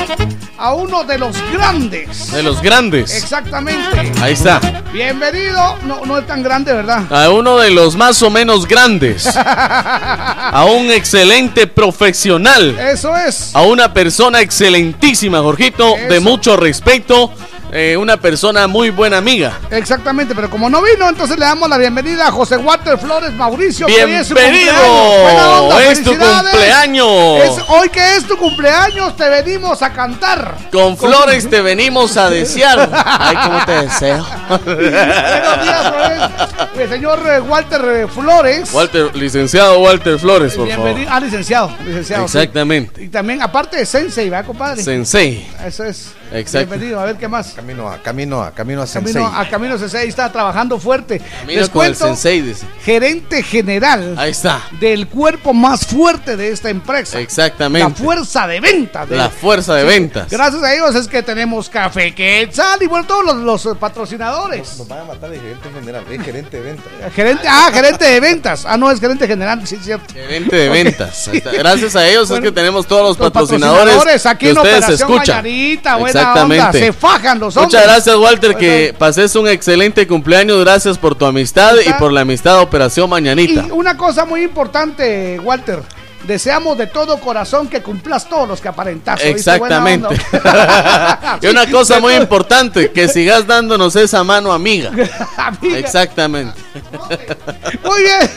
a uno de los grandes. De los grandes. Exactamente. Ahí está. Bienvenido. No, no es tan grande, ¿verdad? A uno de los más o menos grandes. A un excelente profesional. Eso es. A una persona excelentísima, Jorgito, de mucho respeto. Eh, una persona muy buena amiga. Exactamente, pero como no vino, entonces le damos la bienvenida a José Walter Flores Mauricio. que hoy es ¡Bienvenido! cumpleaños. Buena onda, ¡Es tu cumpleaños! Es- hoy que es tu cumpleaños, te venimos a cantar. Con flores te venimos a desear. Ay, cómo te deseo. Buenos días. El señor eh, Walter eh, Flores. Walter, licenciado Walter Flores, por favor. Bienvenido. Ah, licenciado. licenciado sí. Exactamente. Y también, aparte de Sensei, ¿verdad, compadre? Sensei. Eso es. Exacto. Bienvenido, a ver qué más. Camino a, camino a, camino a Sensei. Camino, a Camino Sensei está trabajando fuerte. Camino Les con el cuento, Sensei, dice. gerente general Ahí está. del cuerpo más fuerte de esta empresa. Exactamente. La fuerza de ventas. de- La fuerza de Sí, ventas. Gracias a ellos es que tenemos Café Quetzal y bueno, todos los, los, patrocinadores. Nos van a matar de gerente general, es gerente de venta. Gerente, ah, gerente de ventas. Ah, no, es gerente general, sí, es cierto. Gerente de ventas. sí. Ahí. Gracias a ellos Bueno, es que tenemos todos los los patrocinadores, patrocinadores aquí que en ustedes Operación escuchan. Buena Exactamente. onda, se fajan los hombres. Muchas gracias, Walter, que pases un excelente cumpleaños. Gracias por tu amistad y por la amistad de Operación Mañanita. Y una cosa muy importante, Walter. Deseamos de todo corazón que cumplas todos los que aparentas. ¿oíste? Buena Exactamente. y una cosa muy importante, que sigas dándonos esa mano amiga. Amiga. Exactamente. Muy bien.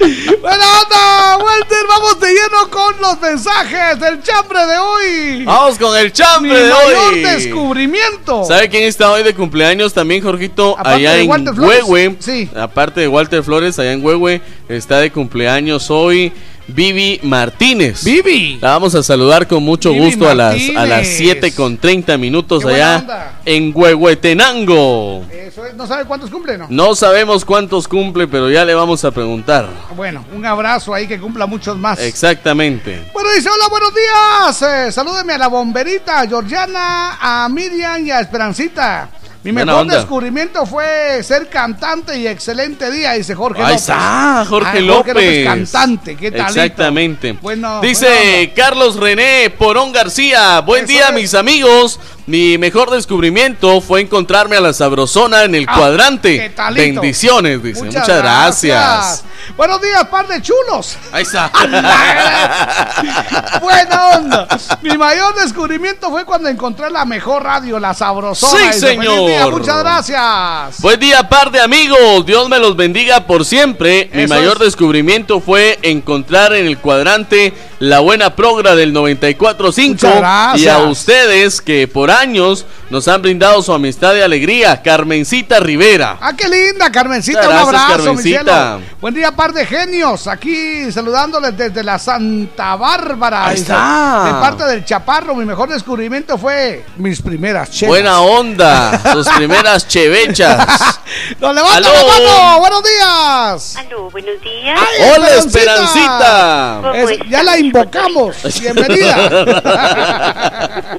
Buena onda, Walter. Vamos de lleno con los mensajes del chambre de hoy. Vamos con el chambre Mi de mayor hoy. descubrimiento. ¿Sabe quién está hoy de cumpleaños también, Jorgito? Aparte allá en. Huehue. Sí. Aparte de Walter Flores, allá en Huehue está de cumpleaños hoy Vivi Martínez. Vivi. La vamos a saludar con mucho Vivi gusto a las, a las Martínez. 7 con 30 minutos Qué allá en Huehuetenango. Eso es, ¿No sabe cuántos cumple, no? No sabemos cuántos cumple, pero ya le vamos a preguntar. Bueno, un abrazo ahí que cumpla muchos más. Exactamente. Bueno, dice, hola, buenos días. Eh, salúdeme a la bomberita, a Georgiana, a Miriam y a Esperancita. Mi Buena mejor onda. descubrimiento fue ser cantante y excelente día, dice Jorge Ahí López. está, Jorge, Ah, López. cantante, qué talento. Exactamente. Bueno, Dice Carlos René Porón García. Buen Eso día, es. mis amigos. Mi mejor descubrimiento fue encontrarme a la sabrosona en el Ah, cuadrante. Bendiciones, dice. Muchas, Muchas gracias. Buenos días, par de chulos. Ahí está. Buena onda. Mi mayor descubrimiento fue cuando encontré la mejor radio, la sabrosona. Sí, "Feliz señor. día, Muchas gracias. Buen día, par de amigos. Dios me los bendiga por siempre. Mi mayor es. descubrimiento fue encontrar en el cuadrante la buena progra del 94.5 Muchas gracias. y a ustedes que por años nos han brindado su amistad y alegría. Carmencita Rivera. Ah, qué linda, Carmencita. Muchas un gracias, abrazo, mi Carmencita. cielo. Buen día, par de genios. Aquí saludándoles desde la Santa Bárbara. Ahí está. De parte del Chaparro, mi mejor descubrimiento fue mis primeras chelas. Buena onda. Sus primeras chevechas. ¡Nos levanta la mano! ¡Buenos días! Aló, buenos días. ¡Ay, Hola, Esperancita. ¿Cómo Es- ya la invocamos. Bienvenida.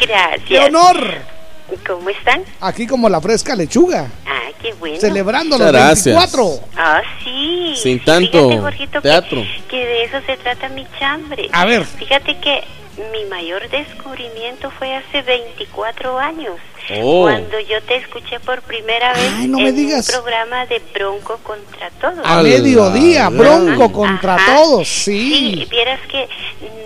Gracias. ¡Qué honor! ¿Cómo están? Aquí como la fresca lechuga. Ah, qué bueno. Celebrando Muchas los gracias. 24. Ah, sí. Sin tanto Fíjate, Jorgito, que- teatro. Que, de eso se trata mi chambre. A ver. Fíjate que mi mayor descubrimiento fue hace 24 años. Oh. Cuando yo te escuché por primera vez Ay, no me en digas. un programa de Bronco contra todos. A mediodía, bronco contra Ajá. todos. Sí, Sí. vieras que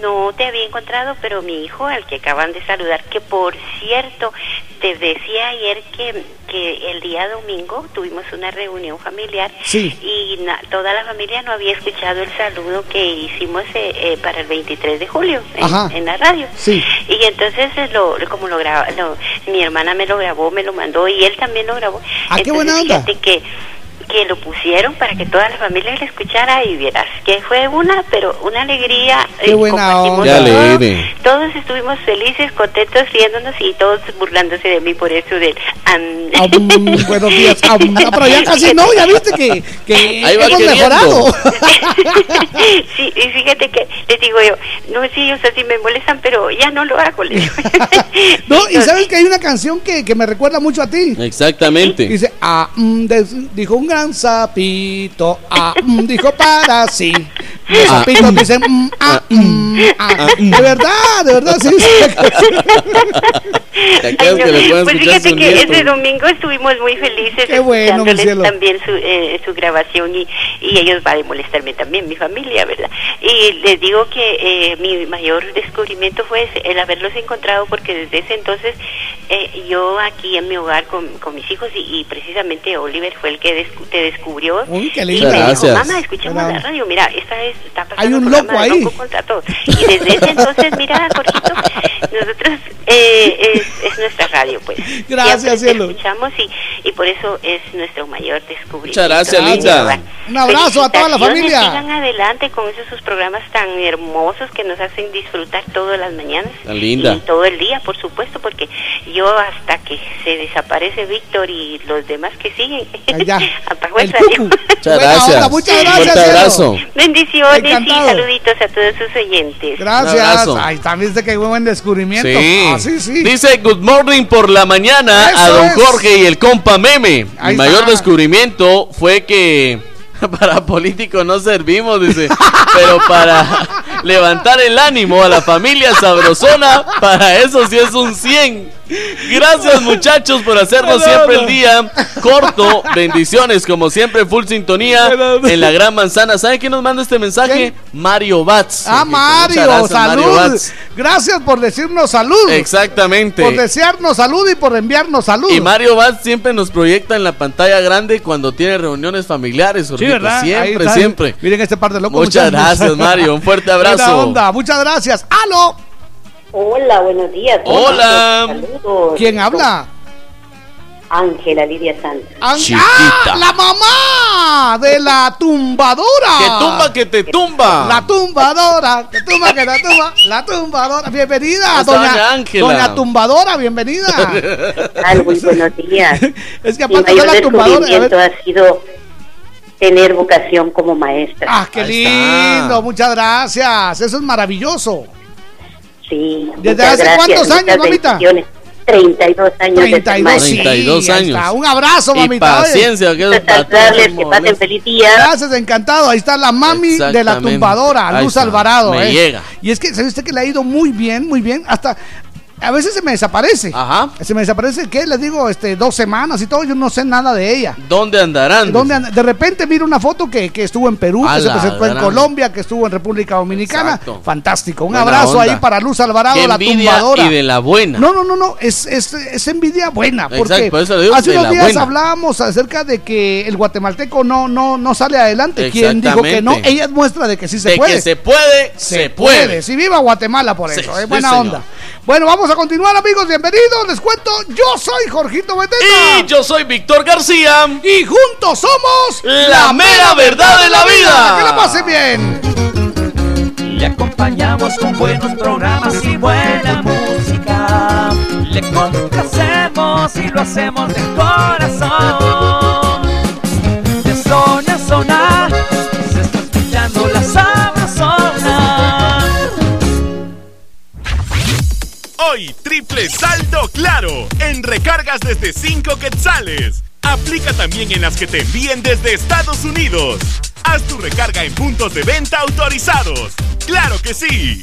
no te había encontrado, pero mi hijo, al que acaban de saludar, que por cierto, te decía ayer que, que el día domingo tuvimos una reunión familiar Sí. y na- toda la familia no había escuchado el saludo que hicimos eh, eh, para el 23 de julio en la radio. Sí. Y entonces, eh, lo, como lo graba, lo- mi hermana me lo grabó, me lo mandó y él también lo grabó. Ah, qué Entonces, buena onda. fíjate que que lo pusieron para que toda la familia le escuchara y vieras que fue una, pero una alegría. Qué eh, buena compartimos onda. Todo. Todos estuvimos felices, contentos, riéndonos y todos burlándose de mí por eso del... mm, buenos días. No, pero ya casi no, ya viste que, que Ahí va hemos queriendo. mejorado. sí, y fíjate que les digo yo, no, sí, o sea, sí me molestan, pero ya no lo hago. les digo. No, y sabes que hay una canción que, que me recuerda mucho a ti. Exactamente. Dice, ah, mm, dijo un gran sapito, ah, mm, dijo para sí. Los Ah, sapitos mm. dicen, mm, ah, mm, ah. De verdad, de verdad, sí. Ay, no, pues fíjate que ese domingo estuvimos muy felices Qué bueno, mi escuchándoles cielo. también su, eh, su grabación y, y ellos van a molestarme también, mi familia, ¿verdad? Y les digo que eh, mi mayor descubrimiento fue el haberlos encontrado porque desde ese entonces eh, yo aquí en mi hogar con, con mis hijos y, y precisamente Oliver fue el que descu- te descubrió Uy, qué y me dijo, Gracias. mamá, escuchemos la radio, mira, esta es, está pasando Hay un loco ahí. Loco contra todos. Y desde ese entonces, mira, Jorgito, nosotros eh, es, es nuestra radio, pues. Gracias, cielo. escuchamos y, y por eso es nuestro mayor descubrimiento. Muchas gracias, linda. Un abrazo a toda la familia. Sigan adelante con esos sus programas tan hermosos que nos hacen disfrutar todas las mañanas. Tan linda. Y todo el día, por supuesto, porque yo hasta que se desaparece Víctor y los demás que siguen, Allá. apago el El radio. cucu. Muchas gracias. onda, muchas gracias, cielo. abrazo. Bendiciones Encantado. y saluditos a todos sus oyentes. Gracias. Un. Ay, también sé que hay buen descubrimiento. Sí. Ah, sí, sí. Dice Good Morning por la mañana a don es. Jorge y el compa Meme. Ahí Mi mayor está. descubrimiento fue que para político no servimos, dice, pero para levantar el ánimo a la familia sabrosona, para eso sí es un 100. Gracias muchachos por hacernos siempre el día corto. Bendiciones, como siempre, full sintonía en la gran manzana. ¿Sabe quién nos manda este mensaje? Mario Bats. Ah, Mario, gracias, salud. Mario. Gracias por decirnos salud. Exactamente. Por desearnos salud y por enviarnos salud. Y Mario Bats siempre nos proyecta en la pantalla grande cuando tiene reuniones familiares. Sí. ¿verdad? Siempre, siempre. Miren este par de locos. Muchas gracias, Mario. Un fuerte Buena abrazo. onda, muchas gracias. ¡Aló! Hola, buenos días. Hola. Saludos. ¿Quién habla? Ángela Lidia Santos. ¡Ah! ¡La mamá de la tumbadora! Que tumba, que te tumba. La tumbadora, que tumba, que te tumba, la tumbadora. Bienvenida, doña, Ángela. doña tumbadora, bienvenida. Muy buenos días. es que aparte de la tumbadora, ha sido tener vocación como maestra. Ah, qué Ahí está. lindo, muchas gracias. Eso es maravilloso. Sí. ¿Desde hace gracias, cuántos años, mamita? bendiciones. 32 años de ser 32, maestra. sí, 32 ahí años. está. Un abrazo, Y mamita. oye. paciencia, que es para todos Saludarles, es que pasen molesto. feliz día. Gracias, encantado. Ahí está la mami de la tumbadora, Luz. Alvarado. Me eh. llega. Y es que, ¿sabe usted que le ha ido muy bien, muy bien? Hasta. A veces se me desaparece. Ajá. Se me desaparece, ¿qué? Les digo, este, dos semanas y todo. Yo no sé nada de ella. ¿Dónde andarán? De repente miro una foto que, que estuvo en Perú, A que se presentó en. Colombia, que estuvo en República Dominicana. Exacto. Fantástico. Un Buena abrazo onda. ahí para Luz Alvarado, Qué la tumbadora. y de la buena. No, no, no, no, es, es, es envidia buena. Porque Exacto, por eso le digo hace unos días buena. hablábamos acerca de que el guatemalteco no, no, no sale adelante. ¿Quién dijo que no? Ella es muestra de que sí se de puede. que se puede, se, puede. Si viva Guatemala por Sí, eso, es sí, buena onda. Bueno, vamos a continuar, amigos. Bienvenidos. Les cuento, yo soy Jorgito Beteta. Y yo soy Víctor García. Y juntos somos La mera verdad de la vida. Que la pasen bien. Le acompañamos con buenos programas y buena música. Le complacemos y lo hacemos de corazón. Triple saldo claro en recargas desde 5 quetzales. Aplica también en las que te envíen desde Estados Unidos. Haz tu recarga en puntos de venta autorizados. ¡Claro que sí!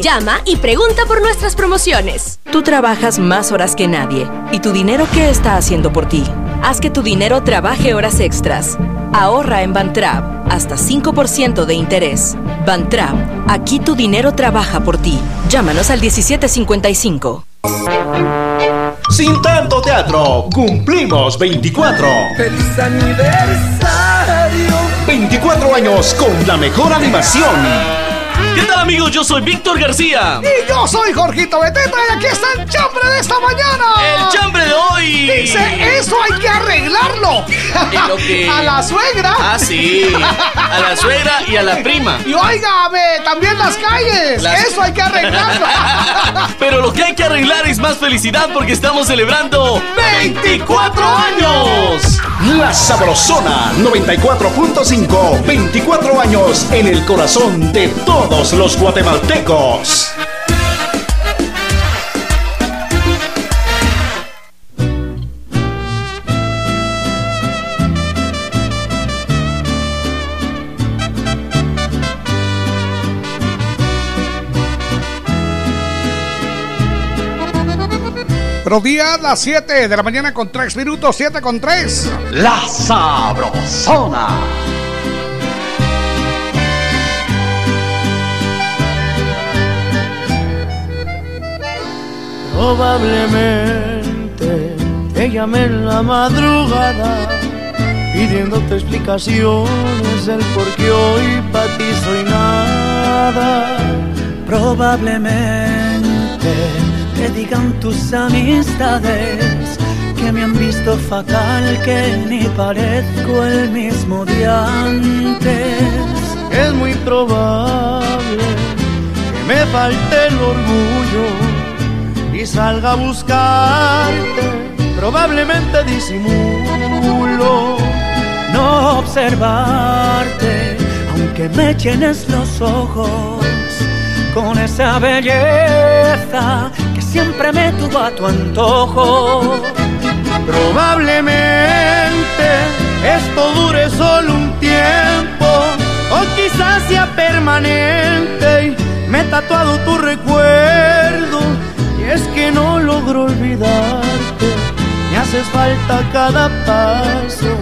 Llama y pregunta por nuestras promociones. Tú trabajas más horas que nadie. ¿Y tu dinero qué está haciendo por ti? Haz que tu dinero trabaje horas extras. Ahorra en Bantrap hasta 5% de interés. Bantrap, aquí tu dinero trabaja por ti. Llámanos al 1755. Sin tanto teatro, cumplimos 24. ¡Feliz aniversario! 24 años con la mejor animación. ¿Qué tal amigos? Yo soy Víctor García. Y yo soy Jorgito Beteta y aquí está el chambre de esta mañana. El chambre de hoy. Dice, eso hay que arreglarlo. En lo que- A la suegra. Ah, sí. A la suegra y a la prima. Y óigame, también las calles. Las- Eso hay que arreglarlo. Pero lo que hay que arreglar es más felicidad porque estamos celebrando 24 años. La Sabrosona 94.5, 24 años en el corazón de todos los guatemaltecos. Pero día las 7 de la mañana con 3 minutos, 7 con 3. La Sabrosona. Probablemente te llamé en la madrugada pidiéndote explicaciones del por qué hoy para ti soy nada. Probablemente te digan tus amistades que me han visto fatal, que ni parezco el mismo de antes. Es muy probable que me falte el orgullo salga a buscarte. Probablemente disimulo No observarte, aunque me llenes los ojos con esa belleza que siempre me tuvo a tu antojo. Probablemente esto dure solo un tiempo o quizás sea permanente y me he tatuado tu recuerdo es que no logro olvidarte, me haces falta cada paso,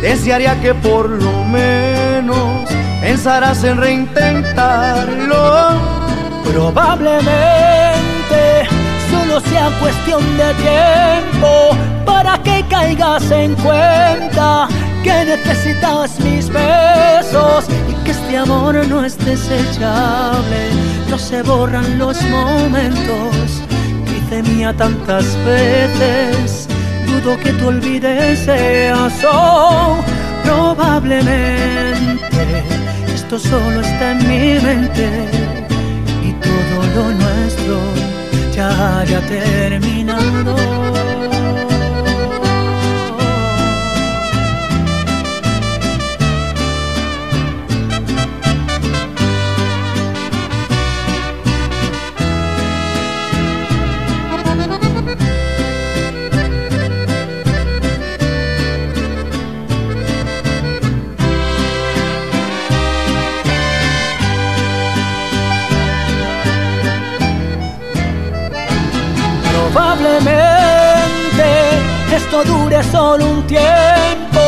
desearía que por lo menos pensarás en reintentarlo. Probablemente solo sea cuestión de tiempo para que caigas en cuenta que necesitas mis besos y que este amor no es desechable. No se borran los momentos hice mía tantas veces. Dudo que tú olvides eso. Probablemente esto solo está en mi mente y todo lo nuestro ya haya terminado. Dure solo un tiempo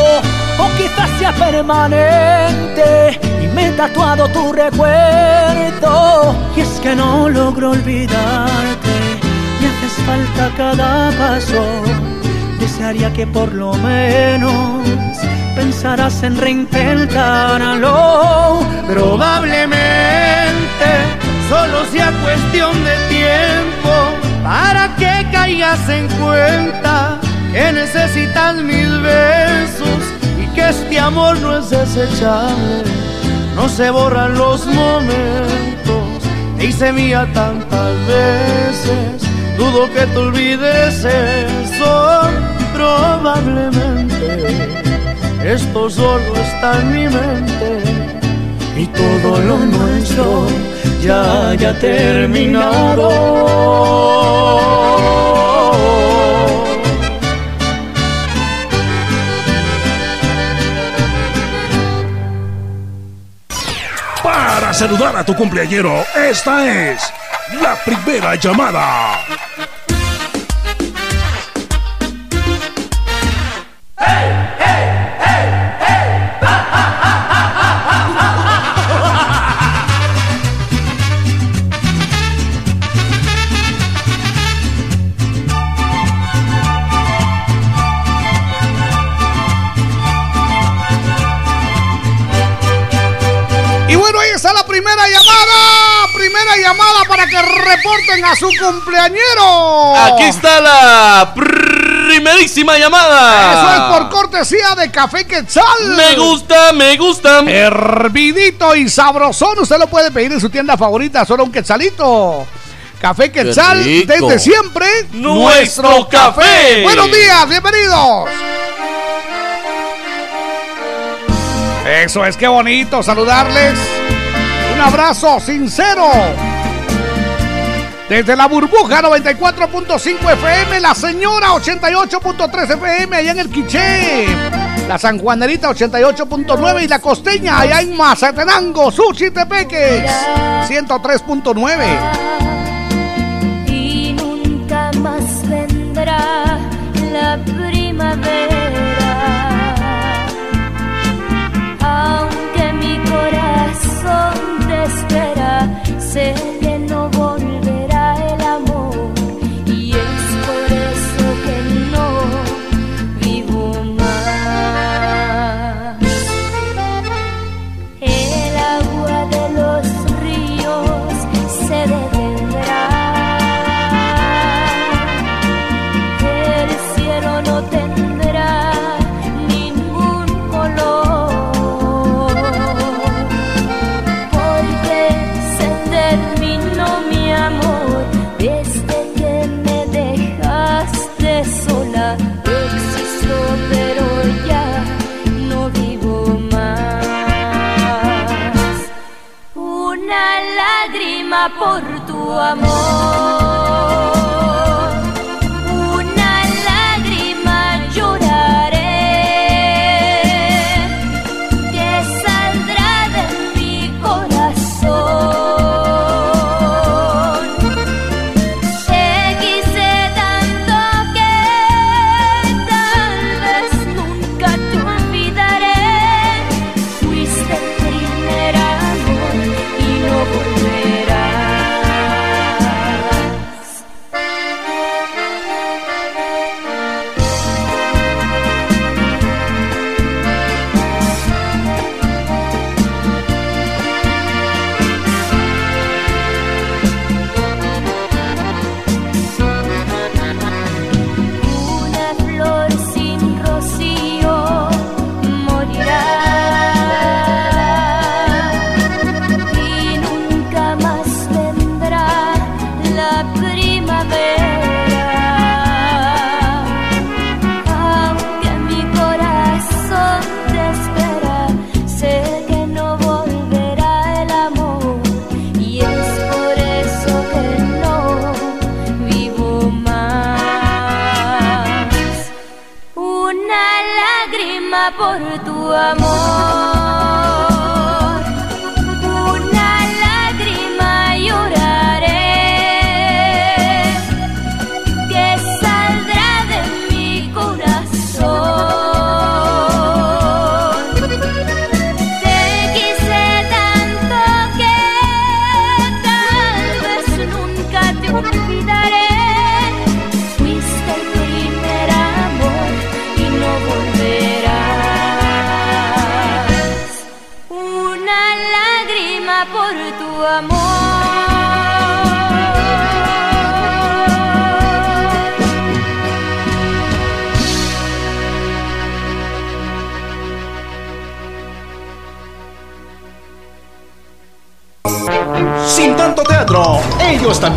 o quizás sea permanente y me he tatuado tu recuerdo y es que no logro olvidarte me haces falta cada paso desearía que por lo menos pensarás en reintentarlo. Probablemente solo sea cuestión de tiempo para que caigas en cuenta que necesitas mis besos y que este amor no es desechable. No se borran los momentos, te hice mía tantas veces, dudo que te olvides eso. Probablemente esto solo está en mi mente y todo lo nuestro ya haya terminado. Saludar a tu cumpleañero, esta es la primera llamada. Llamada para que reporten a su cumpleañero. Aquí está la primerísima llamada. Eso es por cortesía de Café Quetzal. Me gusta, me gusta. Hervidito y sabrosón. Usted lo puede pedir en su tienda favorita, solo un quetzalito. Café Quetzal, desde siempre, Nuestro café. Buenos días, bienvenidos. Eso es que bonito saludarles. Abrazo sincero. Desde la burbuja 94.5 FM, la señora 88.3 FM allá en el Quiché. La Sanjuanerita 88.9 y la costeña allá en Mazatenango, Suchitepeques 103.9. y nunca más vendrá la primavera. said por tu amor.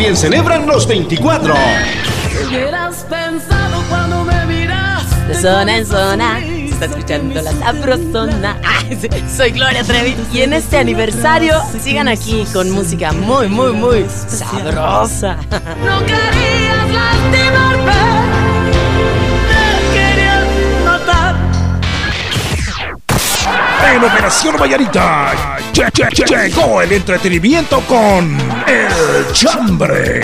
También celebran los 24. hubieras pensado cuando me miraste? De zona en zona, se está escuchando la sabrosona. Soy Gloria Trevi y en este aniversario sigan aquí con música muy, muy, muy sabrosa. No querías lastimarme, te querías matar. En Operación Vallarita che- che- che- llegó el entretenimiento con El Chambre.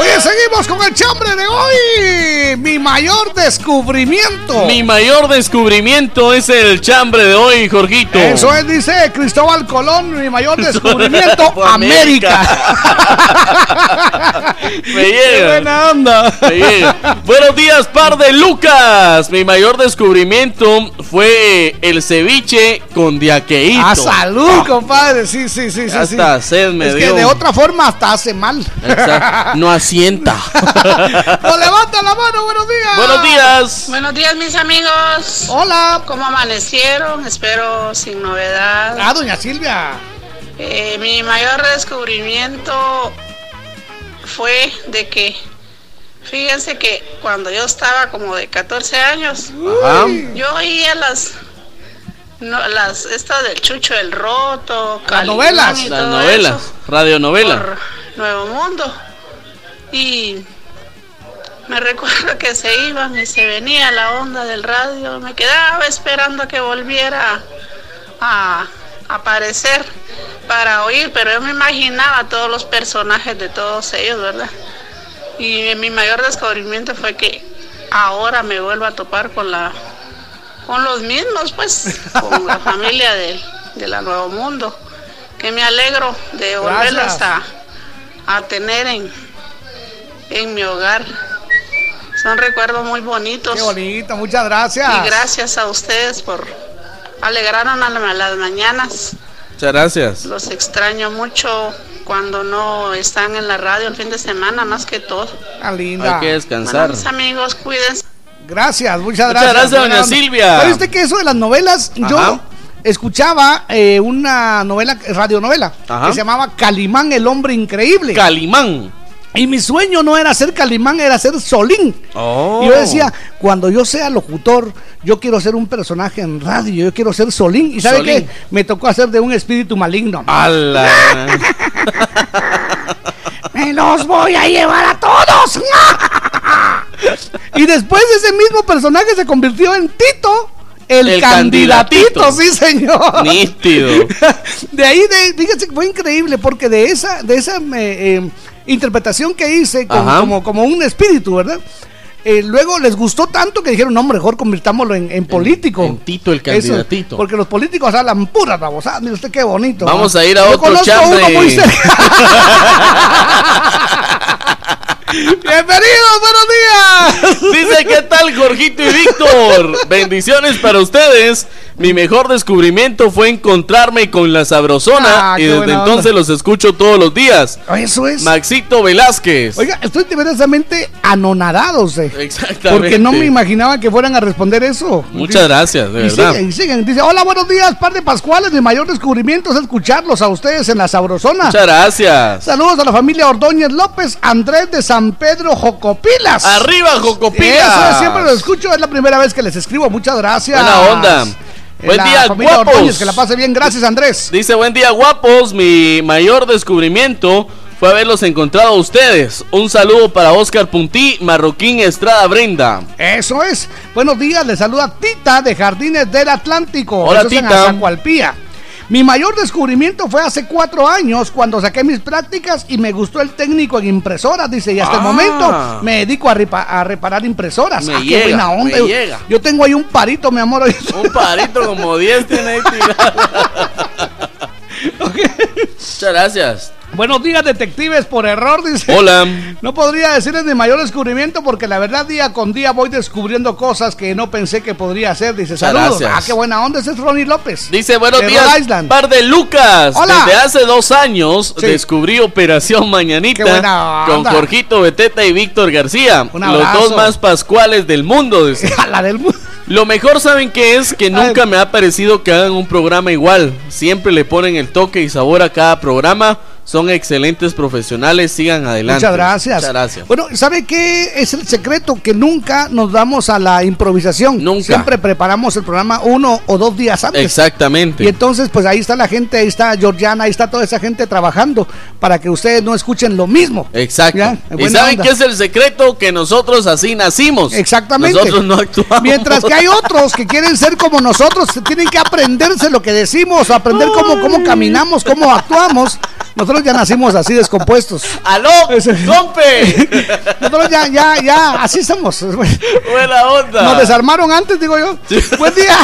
Oye, seguimos con el chambre de hoy. Mi mayor descubrimiento. Mi mayor descubrimiento es el chambre de hoy, Jorgito. Eso es, dice Cristóbal Colón, mi mayor descubrimiento, América. Me llega. buena onda. Me llega. Buenos días, par de Lucas. Mi mayor descubrimiento fue el ceviche con diaqueíto. A salud, compadre. Sí, sí, sí, sí. Hasta sí. sed me es dio. que de otra forma hasta hace mal. Exacto. No asienta. No levanta la mano, buenos días. Buenos días. Buenos días, mis amigos. Hola. ¿Cómo amanecieron? Espero sin novedad. Ah, doña Silvia. Eh, mi mayor descubrimiento fue de que, fíjense que cuando yo estaba como de 14 años, Ajá. yo oía las, no, las, estas del Chucho el Roto, Las novelas. y Las novelas, eso radionovela. por Nuevo Mundo. Y me recuerdo que se iban y se venía la onda del radio. Me quedaba esperando a que volviera a aparecer para oír, pero yo me imaginaba todos los personajes de todos ellos, ¿verdad? Y mi mayor descubrimiento fue que ahora me vuelvo a topar con la con los mismos, pues, con la familia de, de la Nuevo Mundo, que me alegro de volverlos a, a tener en, en mi hogar. Son recuerdos muy bonitos. Qué bonito, muchas gracias. Y gracias a ustedes por alegrarnos a la- las mañanas. Muchas gracias. Los extraño mucho cuando no están en la radio el fin de semana, más que todo. Ah, linda. Hay que descansar. Bueno, mis amigos, cuídense. Gracias, muchas Muchas gracias. gracias, doña. Silvia. ¿Sabe usted que eso de las novelas? Yo Ajá. escuchaba eh, una novela, radionovela, Ajá. que se llamaba Calimán, el hombre increíble. Calimán. Y mi sueño no era ser Calimán, era ser Solín. Oh. Y yo decía, cuando yo sea locutor, yo quiero ser un personaje en radio, yo quiero ser Solín. ¿Y sabe Solín. qué? Me tocó hacer de un espíritu maligno. ¡Hala! ¡Me los voy a llevar a todos! y después ese mismo personaje se convirtió en Tito, el, El candidatito, candidatito. sí señor. Nítido. De ahí, de, fíjese, fue increíble porque de esa, de esa eh, eh, interpretación que hice con- como, como un espíritu, ¿verdad? Eh, luego les gustó tanto que dijeron, no, mejor convirtámoslo en, en político. en Tito el Eso, candidatito. porque los políticos hablan puras babosadas. Mire usted qué bonito. Vamos a ir a Yo otro conozco chambre. uno muy cerca. Bienvenidos, buenos días. Dice, ¿qué tal, Jorgito y Víctor? Bendiciones para ustedes. Mi mejor descubrimiento fue encontrarme con la Sabrosona Ah, y desde entonces onda. los escucho todos los días. Eso es. Maxito Velázquez. Oiga, estoy verdaderamente anonadados. eh, Exactamente. Porque no me imaginaba que fueran a responder eso. Muchas gracias, de Y verdad. siguen, y siguen. Dice, hola, buenos días, par de Pascuales. Mi mayor descubrimiento es escucharlos a ustedes en la Sabrosona. Muchas gracias. Saludos a la familia Ordóñez López, Andrés de San Pedro Jocopilas. Arriba, Jocopilas. Eso es, siempre lo escucho, es la primera vez que les escribo. Muchas gracias. Buena onda. En Buen día, guapos. Que la pase bien. Gracias, Andrés. Dice, buen día, guapos. Mi mayor descubrimiento fue haberlos encontrado a ustedes. Un saludo para Oscar Puntí, Marroquín Estrada Brenda. Eso es. Buenos días, les saluda Tita de Jardines del Atlántico. Hola, Eso es en Tita. Azacualpía. Mi mayor descubrimiento fue hace cuatro años cuando saqué mis prácticas y me gustó el técnico en impresoras, dice, y hasta el Ah. momento me dedico a, reparar impresoras. Me Ah, qué llega, buena onda. me Yo- llega. Yo tengo ahí un parito, mi amor. Un parito como 10 tiene ahí tirado. Muchas gracias. Buenos días, detectives, por error, dice. Hola. No podría decirles mi mayor descubrimiento porque la verdad día con día voy descubriendo cosas que no pensé que podría hacer, dice. Saludos. gracias. Ah, qué buena onda, ese es Ronnie López. Dice, buenos de días, Island. par de Lucas. Hola. Desde hace dos años Sí. descubrí Operación Mañanita Qué buena con. Jorgito Beteta y Víctor García. Un los dos más pascuales del mundo. dice. A la del mundo. Lo mejor, ¿saben qué es? Que nunca me ha parecido que hagan un programa igual. Siempre le ponen el toque y sabor a cada programa. Son excelentes profesionales. Sigan adelante. Muchas gracias. Muchas gracias. Bueno, ¿sabe qué es el secreto? Que nunca nos damos a la improvisación. Nunca. Siempre preparamos el programa uno o dos días antes. Exactamente. Y entonces, pues ahí está la gente, ahí está Georgiana, ahí está toda esa gente trabajando para que ustedes no escuchen lo mismo. Exacto. Ya, ¿Y saben qué es el secreto? Que nosotros así nacimos. Exactamente. Nosotros no actuamos. Mientras que hay otros que quieren ser como nosotros, tienen que aprenderse lo que decimos, aprender cómo, cómo caminamos, cómo actuamos, Nosotros ya nacimos así descompuestos. ¡Aló! ¡Compe! Nosotros ya, ya, ya, así somos. Buena onda. Nos desarmaron antes, digo yo. Buen día.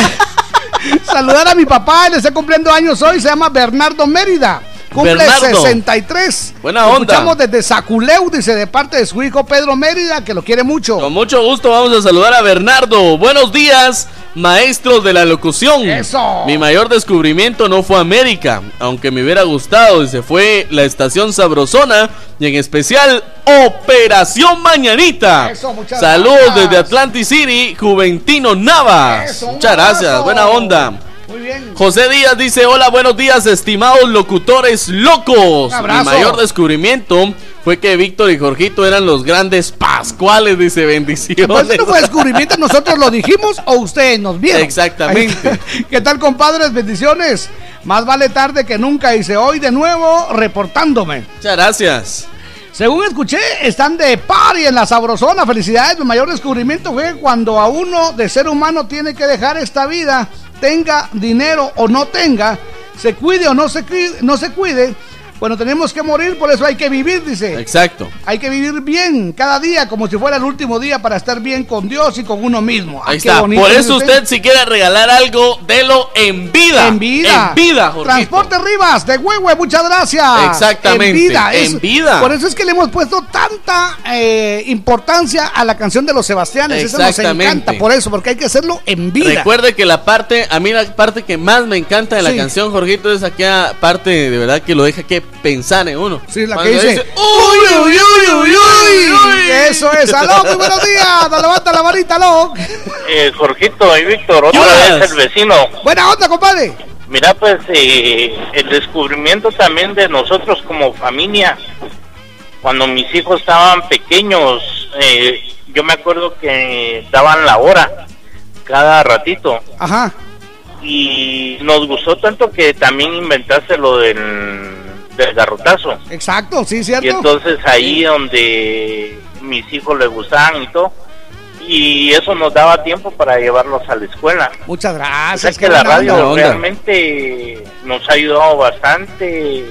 Saludar a mi papá, él está cumpliendo años hoy, se llama Bernardo Mérida. Cumple Bernardo. 63. Buena onda. Escuchamos desde Saculeu, dice, de parte de su hijo Pedro Mérida, que lo quiere mucho. Con mucho gusto vamos a saludar a Bernardo. Buenos días, maestros de la locución. Eso. Mi mayor descubrimiento no fue América, aunque me hubiera gustado. Dice, fue la estación Sabrosona y en especial Operación Mañanita. Eso, Saludos gracias. desde Atlantic City, Juventino Navas. Eso, muchas gracias, buena onda. Muy bien. José Díaz dice, hola, buenos días, estimados locutores locos. Mi mayor descubrimiento fue que Víctor y Jorgito eran los grandes pascuales, dice bendiciones. Pues no fue descubrimiento, nosotros lo dijimos o ustedes nos vieron. Exactamente. ¿Qué tal, compadres? Bendiciones. Más vale tarde que nunca. Hice hoy de nuevo reportándome. Muchas gracias. Según escuché, están de party en la sabrosona. Felicidades. Mi mayor descubrimiento fue cuando a uno de ser humano tiene que dejar esta vida, tenga dinero o no tenga, se cuide o no se, cui- no se cuide. Bueno, tenemos que morir, por eso hay que vivir, dice. Exacto. Hay que vivir bien cada día, como si fuera el último día para estar bien con Dios y con uno mismo. Ahí Ah, qué está. bonito, Por eso usted si quiere regalar algo, delo en vida. En vida. En vida, Jorgito. Transporte Rivas de Huehue, muchas gracias. Exactamente, En vida. en vida. Por eso es que le hemos puesto tanta eh, importancia a la canción de los Sebastianes. Eso nos Exactamente. encanta por eso, porque hay que hacerlo en vida. Recuerde que la parte, a mí la parte que más me encanta de la Sí. canción, Jorgito, es aquella parte de verdad que lo deja que pensar en uno. Sí, la Cuando que dice, uy, uy, uy, uy, uy. Eso es, aló, muy buenos días. Levanta la varita, aló. Eh, Jorgito y Víctor, otra vez el vecino. Buena onda, compadre. Mira, pues eh, el descubrimiento también de nosotros como familia. Cuando mis hijos estaban pequeños, eh, yo me acuerdo que daban la hora cada ratito. Ajá. Y nos gustó tanto que también inventaste lo del, del garrotazo. Exacto, sí, cierto. Y entonces ahí donde mis hijos les gustaban y todo. Y eso nos daba tiempo para llevarlos a la escuela. Muchas O gracias. sea que la radio onda. realmente nos ha ayudado bastante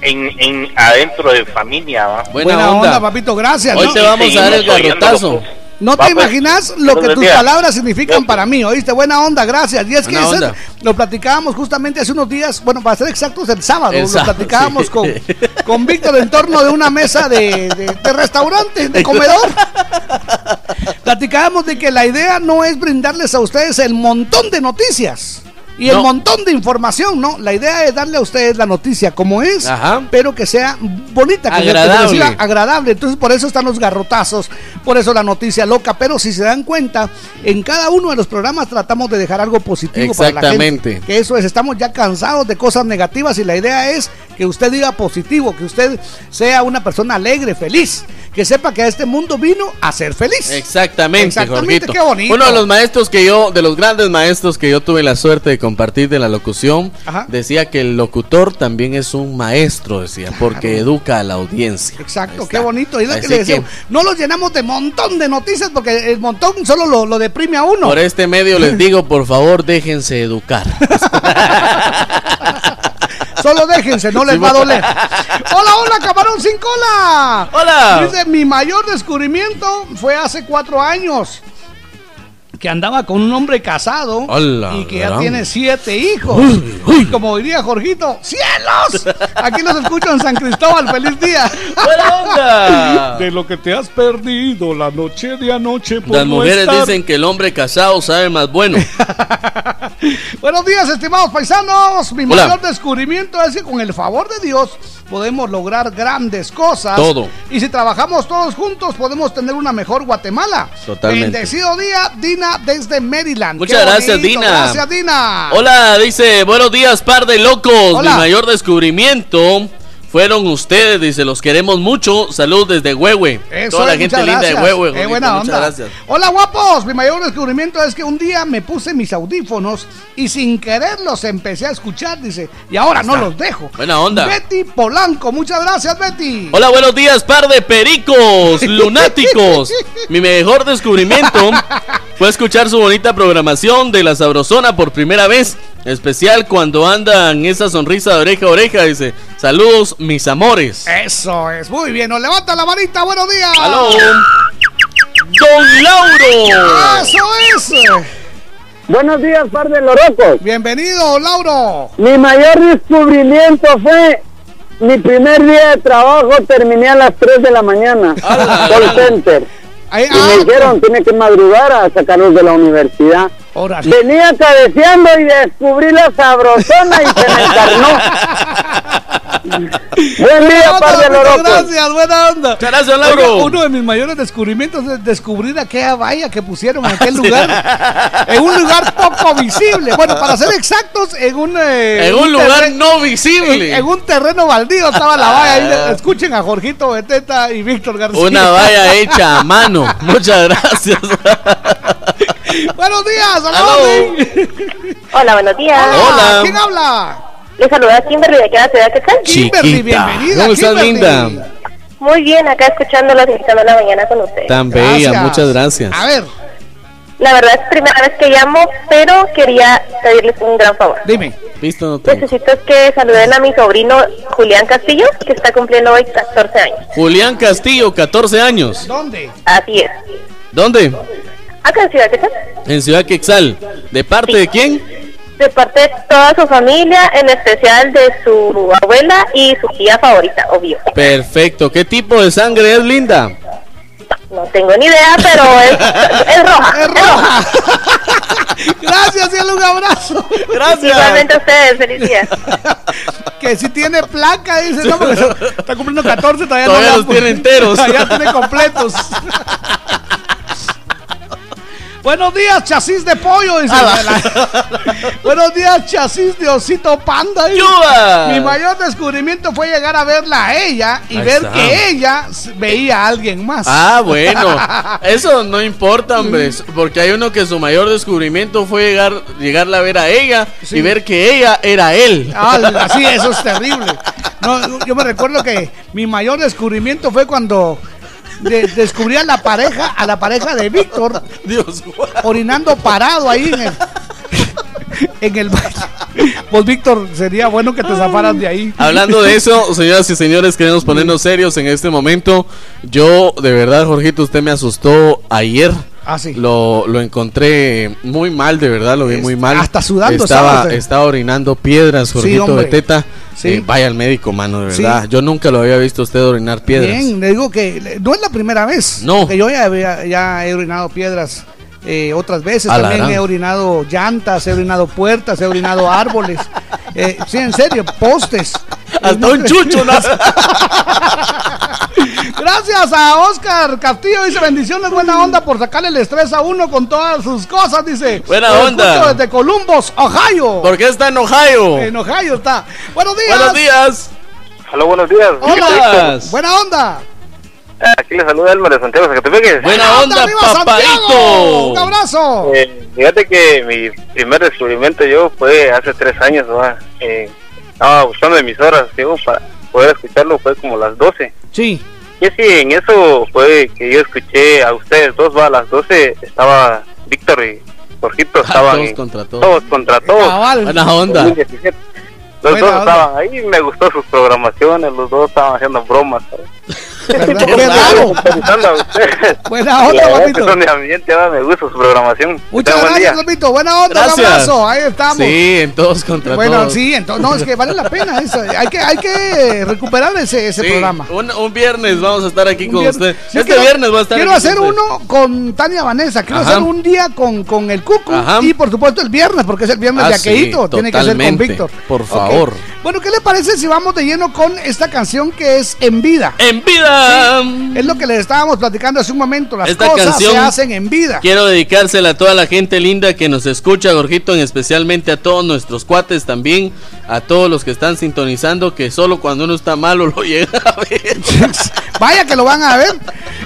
en, en adentro de familia. ¿va? Buena, onda. papito, gracias. Hoy ¿no? te vamos a dar el pues. garrotazo. No te pues. imaginas lo que tus palabras significan para mí, ¿oíste? Buena onda, gracias. Y es que ese- lo platicábamos justamente hace unos días, bueno, para ser exactos, el sábado, El lo platicábamos sí. con, con Víctor en torno de una mesa de, de- de restaurante, de comedor. platicábamos de que la idea no es brindarles a ustedes el montón de noticias. Y el montón de información, ¿no? La idea es darle a ustedes la noticia como es, Ajá. pero que sea bonita, que sea- Agradable. reciba agradable. Entonces, por eso están los garrotazos, por eso la noticia loca. Pero si se dan cuenta, en cada uno de los programas tratamos de dejar algo positivo para la Exactamente. gente. Que eso es, estamos ya cansados de cosas negativas y la idea es que usted diga positivo, que usted sea una persona alegre, feliz, que sepa que a este mundo vino a ser feliz. Exactamente, Exactamente, qué bonito. Uno de los maestros que yo, de los grandes maestros que yo tuve la suerte de compartir de la locución, Ajá. decía que el locutor también es un maestro, decía, porque educa a la audiencia. Exacto, qué bonito. Y es lo que le decimos. No los llenamos de montón de noticias porque el montón solo lo, lo deprime a uno. Por este medio les digo, por favor, déjense educar. Solo déjense, no les va a doler. Hola, hola, camarón sin cola. Hola. Dice, mi mayor descubrimiento fue hace cuatro años. Que andaba con un hombre casado Hola, y que ya tiene siete hijos. Y como diría Jorgito, ¡cielos! Aquí los escucho en San Cristóbal. ¡Feliz día! ¡Buena onda! De lo que te has perdido la noche de anoche. por Las no mujeres estar- dicen que el hombre casado sabe más bueno. Buenos días, estimados paisanos. Mi Hola. mayor descubrimiento es que con el favor de Dios podemos lograr grandes cosas. Todo. Y si trabajamos todos juntos, podemos tener una mejor Guatemala. Totalmente. Bendecido día, Dina, desde Maryland. Muchas gracias. Dina. Gracias, Dina. Hola, dice, buenos días, par de locos. Hola. Mi mayor descubrimiento fueron ustedes, dice, los queremos mucho. Salud desde Huehue. Eso Toda la gente linda de. Huehue. Qué Jorgito, buena muchas onda. gracias. Hola guapos, mi mayor descubrimiento es que un día me puse mis audífonos y sin querer los empecé a escuchar, dice, y ahora no los dejo. Buena onda. Betty Polanco, muchas gracias Betty. Hola, buenos días, par de pericos lunáticos. Mi mejor descubrimiento fue escuchar su bonita programación de la Sabrosona por primera vez. Especial cuando andan esa sonrisa de oreja a oreja. Dice, Saludos, mis amores. Eso es, muy bien. Nos levanta la manita, buenos días. ¡Aló! ¡Don Lauro! Eso es. Buenos días, par de lorocos. Bienvenido, Lauro. Mi mayor descubrimiento fue mi primer día de trabajo, terminé a las 3 de la mañana. Call center. Ahí- Y ah, me dijeron, tiene que madrugar a sacarlos de la universidad. Órale. Venía cabeceando y descubrí la sabrosona y se me encarnó. Buen día, lorocos. gracias, buena onda. Gracias, Lauro. Uno de mis mayores descubrimientos es descubrir aquella valla que pusieron en aquel lugar. en un lugar poco visible. Bueno, para ser exactos, en un. eh, En un lugar terreno- no visible. En, en un terreno baldío estaba la valla. Ahí, escuchen a Jorgito Beteta y Víctor García. Una valla hecha a mano. Muchas gracias. Buenos días, saludos. Hola, buenos días. Hola. ¿Quién habla? Les saluda Kimberly de aquí a la ciudad de Quetzal. Kimberly, bienvenida. ¿Cómo estás, linda? Muy bien, acá escuchándolos y estando la mañana con ustedes. Tan bella, Gracias. muchas gracias. A ver, La verdad es primera vez que llamo, pero quería pedirles un gran favor. dime. Listo, no tengo. Necesito que saluden a mi sobrino Julián Castillo, que está cumpliendo hoy 14 años. Julián Castillo, 14 años. ¿Dónde? Así es. ¿Dónde? Acá en Ciudad Quetzal. En Ciudad Quexal. ¿De parte de quién? De parte de toda su familia, en especial de su abuela y su tía favorita, obvio. Perfecto. ¿Qué tipo de sangre es, linda? No tengo ni idea, pero es, es roja. Es roja. Gracias, cielo, un abrazo. Gracias. Igualmente a ustedes, feliz día. Que si tiene placa, dice, no, porque está cumpliendo 14, todavía, Todavía no los tiene enteros. Todavía tiene completos. Buenos días, chasis de pollo. Dice Buenos días, chasis de osito panda. Mi mayor descubrimiento fue llegar a verla a ella y Ahí ver está. que ella veía a alguien más. Ah, bueno. Eso no importa, hombre. Porque hay uno que su mayor descubrimiento fue llegar, llegarla a ver a ella y ver que ella era él. Ah, sí, eso es terrible. No, yo me recuerdo que mi mayor descubrimiento fue cuando de- descubrí a la pareja, a la pareja de Víctor, Dios, orinando parado ahí en el, en el baño. Pues Víctor, sería bueno que te zafaras de ahí. Hablando de eso, señoras y señores, queremos ponernos serios en este momento. Yo, de verdad, Jorgito, usted me asustó ayer. Ah, sí. Lo, lo encontré muy mal, de verdad, lo vi muy mal. hasta sudando Estaba, estaba orinando piedras, Jorgito hombre. Beteta. Sí. Eh, vaya al médico, mano, de Sí. verdad. Yo nunca lo había visto usted orinar piedras. Bien, le digo que no es la primera vez. No. Que yo ya, había- ya he orinado piedras eh, otras veces. También he orinado llantas, he orinado puertas, he orinado árboles. Eh, sí, en serio, postes. Hasta un chucho. Gracias a Oscar Castillo, dice bendiciones, buena onda por sacarle el estrés a uno con todas sus cosas, dice. Buena Lo onda. Desde Columbus, Ohio. ¿Por qué está en Ohio? En Ohio está. Buenos días. Buenos días. Hola, buenos días. Hola. Buena onda. Aquí le saluda Elmer de Santiago Zacatepeques. Buena onda, arriba, papadito. Un abrazo. Eh, fíjate que mi primer descubrimiento yo fue hace tres años. Eh, estaba buscando emisoras, digo, para poder escucharlo, fue como las 12. Sí. Y sí, en eso fue que yo escuché a ustedes dos, va, a las 12 estaba Víctor y Jorgito, estaban todos en- contra todos. todos contra todos. Cabal. Buena onda. 2017. Los Buena dos onda. estaban ahí, me gustó sus programaciones, los dos estaban haciendo bromas. ¿sabes? ¿Verdad? Qué raro. Buena onda, papito. son de ambiente, va, me gusta su programación. Muchas gracias, día. Lupito. Buena onda, un Gracias. abrazo. Ahí estamos. Sí, en todos contra Bueno, todos. sí, entonces, no, es que vale la pena eso. Hay que, hay que recuperar ese, ese Sí, programa. Un, un viernes vamos a estar aquí Un con viernes. usted. Sí, este quiero- viernes va a estar Quiero aquí hacer usted. uno con Tania Vanessa. Quiero Ajá. hacer un día con, con el Cucu. Ajá. Y por supuesto el viernes, porque es el viernes Ah, de aqueíto. sí, Tiene que ser con totalmente. Víctor. Por favor. Bueno, ¿qué le parece si vamos de lleno con esta canción que es En Vida? En vida. Es lo que les estábamos platicando hace un momento. Las Esta cosas canción- se hacen en vida. Quiero dedicársela a toda la gente linda que nos escucha, Gorjito, en especialmente a todos nuestros cuates también, a todos los que están sintonizando, que solo cuando uno está malo lo llega a ver. Vaya que lo van a ver.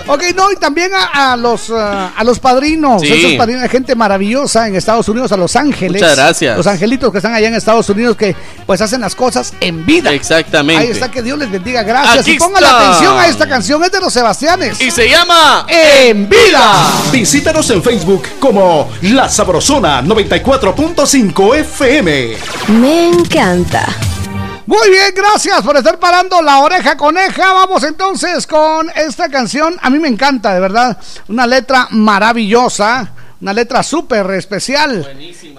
Ok, no, y también a, a los ah, a los padrinos, Sí. esos padrinos, gente maravillosa en Estados Unidos, a Los Ángeles. Muchas gracias. Los angelitos que están allá en Estados Unidos que pues hacen las cosas en vida. Exactamente. Ahí está, que Dios les bendiga. Gracias. Aquí y pongan atención a esta canción, es de los Sebastianes. Y se llama En vida. Visítanos en Facebook como La Sabrosona 94.5 FM. Me encanta. Muy bien, gracias por estar parando la oreja coneja. Vamos entonces con esta canción. A mí me encanta, de verdad. Una letra maravillosa. Una letra súper especial.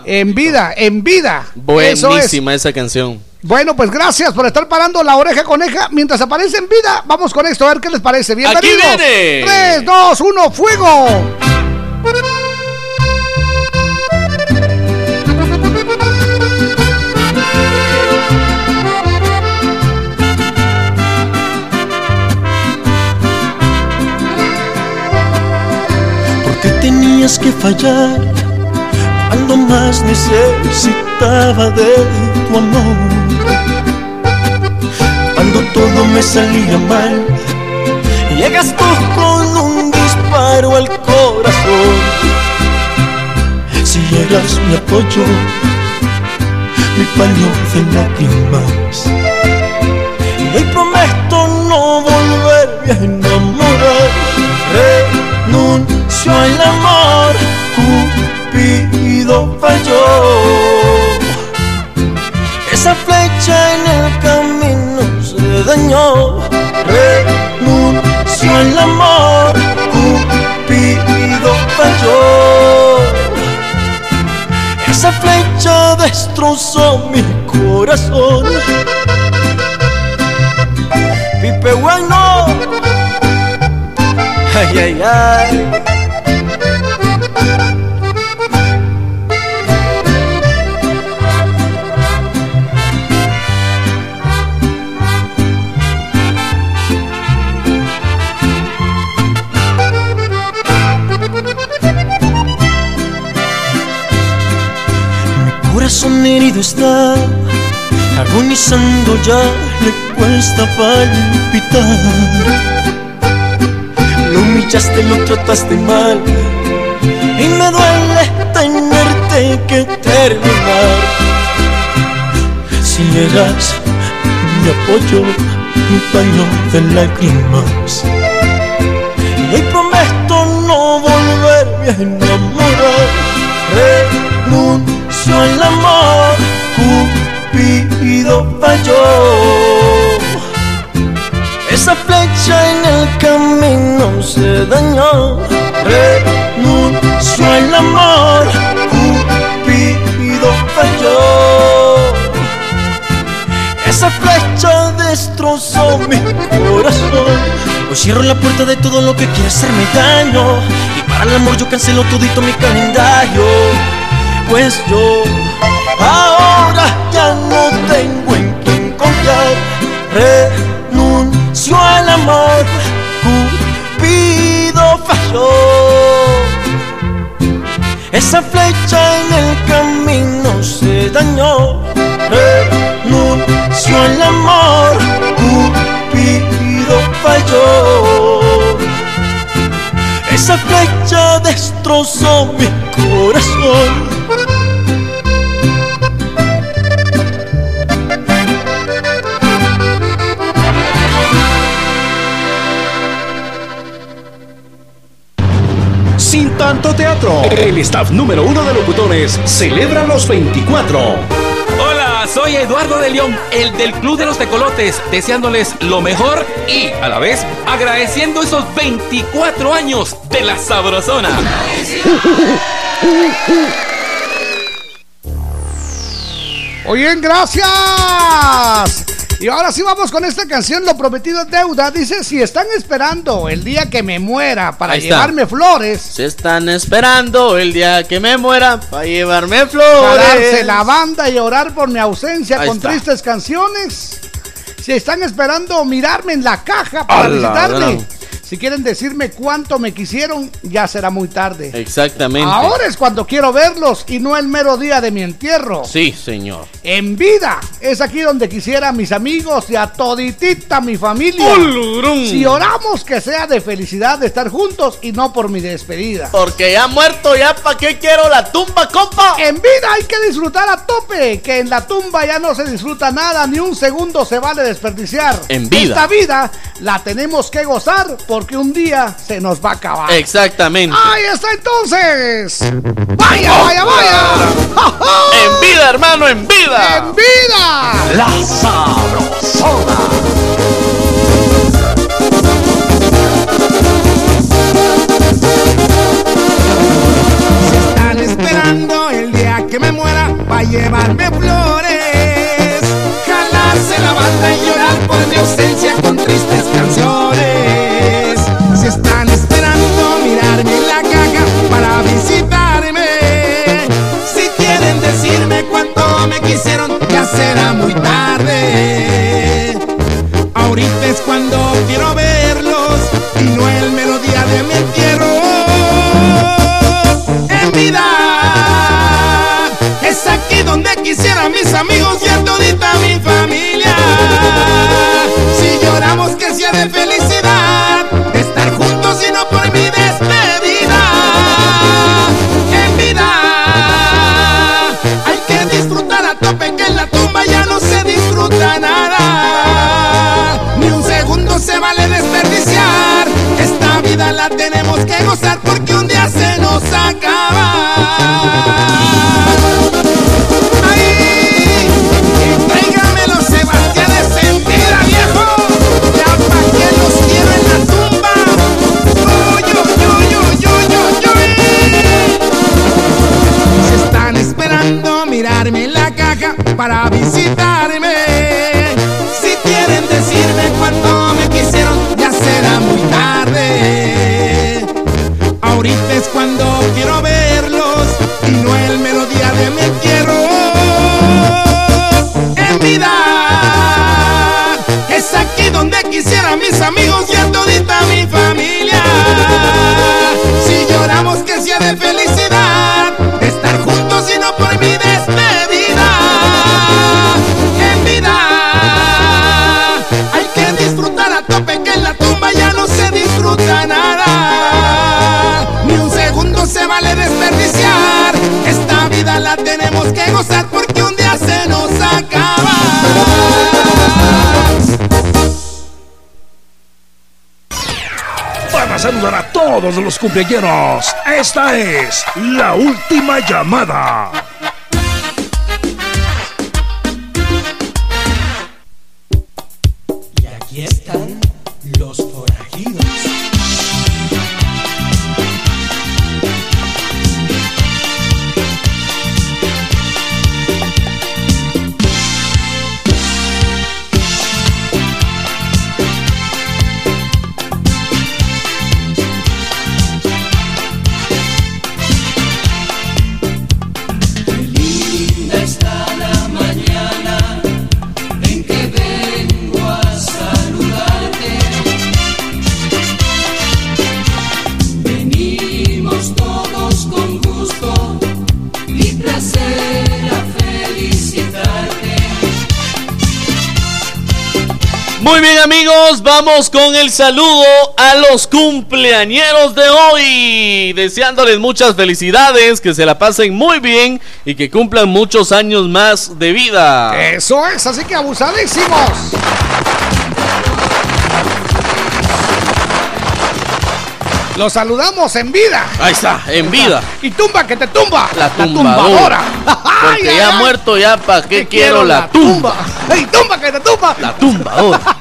En vida, en vida. Eso es. Buenísima esa canción. Bueno, pues gracias por estar parando la oreja coneja. Mientras aparece en vida, vamos con esto a ver qué les parece. Bienvenidos. viene. 3, 2, 1, fuego. ¿Por qué tenías que fallar cuando más de tu amor? Cuando todo me salía mal, llegas tú con un disparo al corazón. Si eras mi apoyo, mi paño de lágrimas. Y hoy prometo no volverme a enamorar. Renuncio al amor, se dañó. Renuncio al amor, Cupido falló. Esa flecha destrozó mi corazón. Pipe bueno. Ay, ay, ay. Corazón herido está, agonizando ya le cuesta palpitar. Lo humillaste, lo trataste mal y me duele tenerte que terminar. Si eras mi apoyo, mi paño de lágrimas. Y hoy prometo no volverme a enamorar. Al amor, Cupido falló. Esa flecha en el camino se dañó. Renuncio al amor, Cupido falló. Esa flecha destrozó mi corazón. Hoy cierro la puerta de todo lo que quiere hacerme daño. Y para el amor yo cancelo todito mi calendario. Pues yo ahora ya no tengo en quién confiar. Renuncio al amor, Cupido falló. Esa flecha en el camino se dañó. Renuncio al amor, Cupido falló. Esa flecha destrozó mi corazón. Sin tanto teatro, el staff número uno de locutores celebra los 24. Soy Eduardo de León, el del Club de los Tecolotes, deseándoles lo mejor y a la vez agradeciendo esos 24 años de la Sabrosona. Bien, gracias. Y ahora sí vamos con esta canción, Lo Prometido es Deuda. Dice, si están esperando el día que me muera para Ahí está. llevarme flores, Se están esperando el día que me muera para llevarme flores. la banda y orar por mi ausencia Ahí con está. tristes canciones. Si están esperando mirarme en la caja para visitarme. Si quieren decirme cuánto me quisieron, ya será muy tarde. Exactamente. Ahora es cuando quiero verlos y no el mero día de mi entierro. Sí, señor. En vida es aquí donde quisiera a mis amigos y a toditita mi familia. Ulurún. Si oramos que sea de felicidad de estar juntos y no por mi despedida. Porque ya muerto, ya para qué quiero la tumba, compa. En vida hay que disfrutar a tope, que en la tumba ya no se disfruta nada, ni un segundo se vale desperdiciar. En vida. Esta vida la tenemos que gozar porque un día se nos va a acabar. Exactamente. Ahí está entonces. Vaya, vaya, vaya. En vida, hermano, en vida. En vida. La sabrosona. Están esperando el día que me muera para llevarme flores. Jalarse la banda y llorar por mi ausencia con tristes canciones. Todos los cumpleaños. Esta es la última llamada. Vamos con el saludo a los cumpleañeros de hoy, deseándoles muchas felicidades, que se la pasen muy bien y que cumplan muchos años más de vida. Eso es, así que abusadísimos. Los saludamos en vida. Ahí está, en vida. Y tumba que te tumba. La tumbadora. Porque ay, ya muerto ya para qué quiero la tumba. ¡Ey, tumba que te tumba! La tumbadora.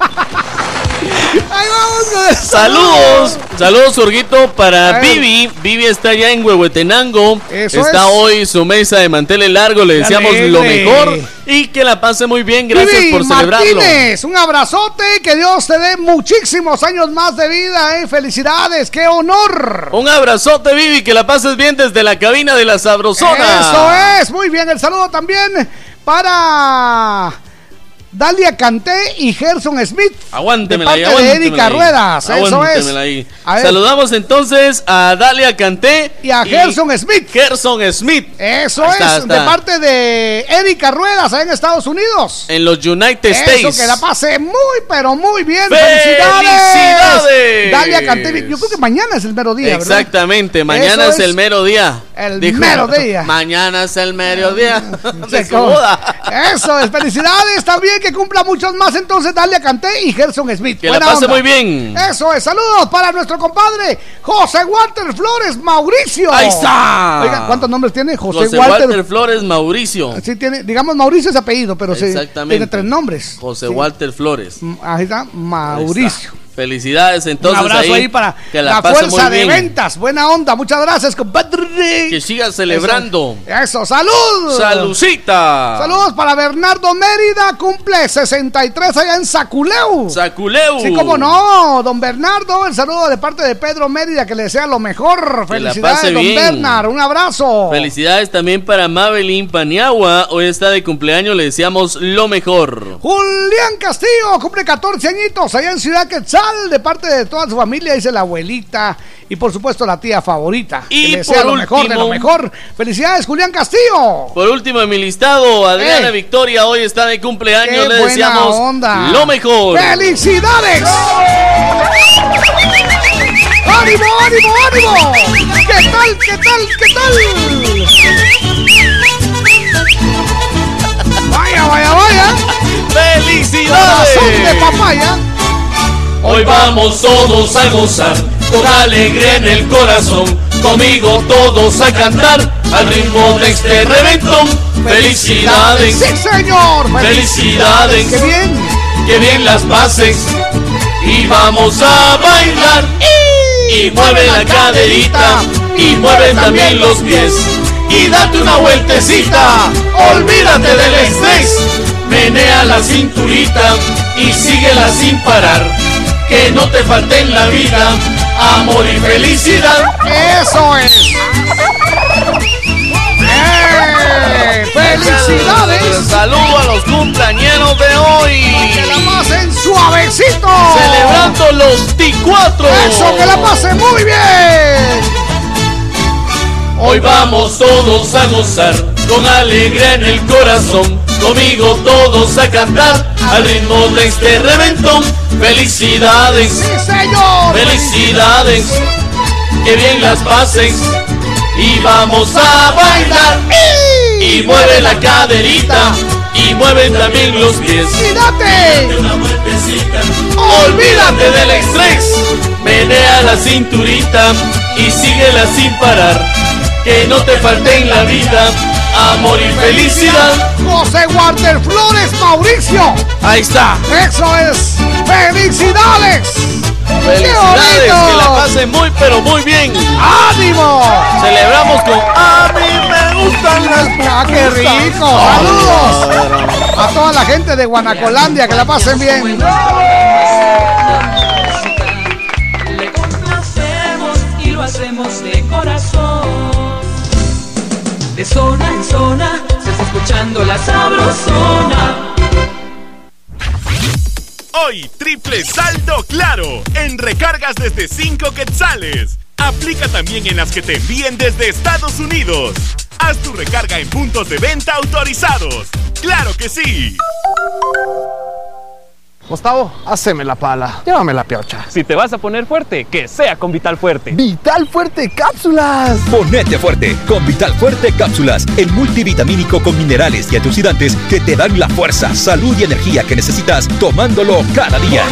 Saludos, saludos Urguito para. Vivi. Vivi está allá en Huehuetenango. Eso está es. hoy su mesa de manteles largo. Le deseamos lo mejor y que la pase muy bien. Gracias Vivi por celebrarlo. Martínez, un abrazote, que Dios te dé muchísimos años más de vida, eh. Felicidades, qué honor. Un abrazote, Vivi, que la pases bien desde la cabina de la Sabrosona. Eso es, muy bien. El saludo también para Dalia Canté y Gerson Smith. Aguántemela de ahí, parte de Erika ahí. Ruedas, eso es. Ahí. Saludamos entonces a Dalia Canté Y a Gerson Smith. Gerson Smith. Eso es, está, de parte de Erika Ruedas, allá en Estados Unidos. En los United Eso, States. que la pase muy, pero muy bien. ¡Felicidades! ¡Felicidades! Dalia Canté, yo creo que mañana es el mero día, ¿verdad? Exactamente, mañana es, es el mero día. El mero día. Mañana es el mero día. de Se su boda. Eso es, felicidades también que cumpla muchos más, entonces dale a Canté y Gerson Smith. Que la Buena pase onda. muy bien. Eso es, saludos para nuestro compadre José Walter Flores Mauricio. Ahí está. Oiga, ¿cuántos nombres tiene? José, José Walter, Flores Mauricio. Sí, tiene, digamos Mauricio es apellido, pero sí, Exactamente. tiene tres nombres. José Sí. Walter Flores. Mm, Ahí está, Mauricio. Felicidades entonces Un abrazo ahí, para que la, fuerza de bien. ventas. Buena onda, muchas gracias, compadre. Que siga celebrando. Eso, salud. Salucita. Saludos para Bernardo Mérida, cumple 63 allá en Saculeu. Saculeu. Sí, cómo no, don Bernardo, el saludo de parte de Pedro Mérida, que le desea lo mejor. Que Felicidades, don bien. Bernard, un abrazo. Felicidades también para Mabelín Paniagua. Hoy está de cumpleaños, le deseamos lo mejor. Julián Castillo cumple 14 añitos allá en Ciudad Quetzal, de parte de toda su familia, dice la abuelita y por supuesto la tía favorita. Y que le lo mejor de lo mejor. Felicidades, Julián Castillo. Por último en mi listado, Adriana. Victoria hoy está de cumpleaños, Qué le deseamos onda. lo mejor. ¡Felicidades! ¡Ánimo, ánimo, ánimo! ¿Qué tal, qué tal, qué tal? Vaya, vaya, vaya. ¡Felicidades! Corazón de papaya. Hoy vamos todos a gozar, con alegría en el corazón, conmigo todos a cantar, al ritmo de este reventón. ¡Felicidades! Sí, señor. ¡Felicidades! ¡Qué bien! ¡Qué bien las pases! Y vamos a bailar. Y mueve la caderita, y mueve también los pies. Y date una vueltecita, olvídate del estrés. Menea la cinturita y síguela sin parar. Que no te falte en la vida amor y felicidad. ¡Eso es! ¡Eh! ¡Felicidades! Saludo a los cumpleañeros de hoy. ¡Que la pasen suavecito! Celebrando los T4. ¡Eso, que la pasen muy bien! Hoy vamos todos a gozar, con alegría en el corazón, conmigo todos a cantar, al ritmo de este reventón. ¡Felicidades! ¡Sí, señor! ¡Felicidades! ¡Que bien las pases! Y vamos a bailar. Y mueve la caderita, y mueve también los pies. ¡Y date! una vueltecita. Olvídate del estrés. Menea la cinturita y síguela sin parar. Que no te falte en la vida amor y felicidad. José Walter Flores Mauricio. Ahí está. ¡Eso es! ¡Felicidades! Felicidades, ¡Qué bonito! que la pasen muy pero muy bien. ¡Ánimo! Celebramos con A mí me gustan las ¡Ah, qué rico! ¡Saludos! A toda la gente de Guanacolandia, que la pasen bien. De zona en zona se está escuchando la sabrosona. Hoy, triple saldo claro en recargas desde 5 quetzales. Aplica también en las que te envíen desde Estados Unidos. Haz tu recarga en puntos de venta autorizados. ¡Claro que sí! Gustavo, haceme la pala. Llévame la piocha. Si te vas a poner fuerte, que sea con Vital Fuerte. Vital Fuerte Cápsulas. Ponete fuerte con Vital Fuerte Cápsulas, el multivitamínico con minerales y antioxidantes que te dan la fuerza, salud y energía que necesitas tomándolo cada día.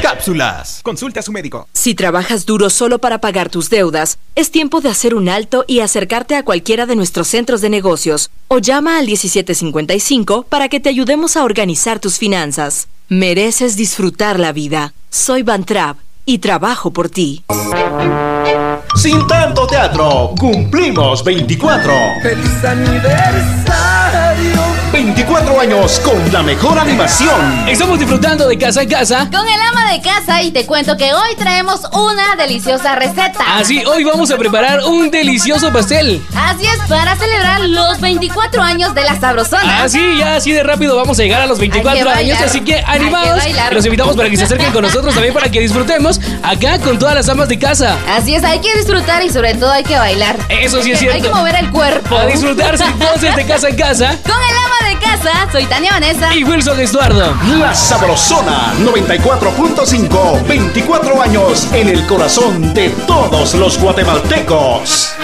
Cápsulas. Consulte a su médico. Si trabajas duro solo para pagar tus deudas, es tiempo de hacer un alto y acercarte a cualquiera de nuestros centros de negocios o llama al 1755 para que te ayudemos a organizar tus finanzas. Mereces disfrutar la vida. Soy Van Trapp y trabajo por ti. Sin tanto teatro, cumplimos 24. ¡Feliz aniversario! 24 años con la mejor animación. Estamos disfrutando de casa en casa. Con el ama de casa y te cuento que hoy traemos una deliciosa receta. Así, hoy vamos a preparar un delicioso pastel. Así es, para celebrar los 24 años de la Sabrosona. Así, ya así de rápido vamos a llegar a los 24 Hay que años. Así que animados. Los invitamos para que se acerquen con nosotros también para que disfrutemos acá con todas las amas de casa. Así es, hay que disfrutar y sobre todo hay que bailar. Eso sí es que- Hay cierto. que mover el cuerpo. A disfrutarse entonces de casa en casa. Con el ama de casa, soy Tania Vanessa. Y Wilson Estuardo. La Sabrosona 94.5. 24 años en el corazón de todos los guatemaltecos.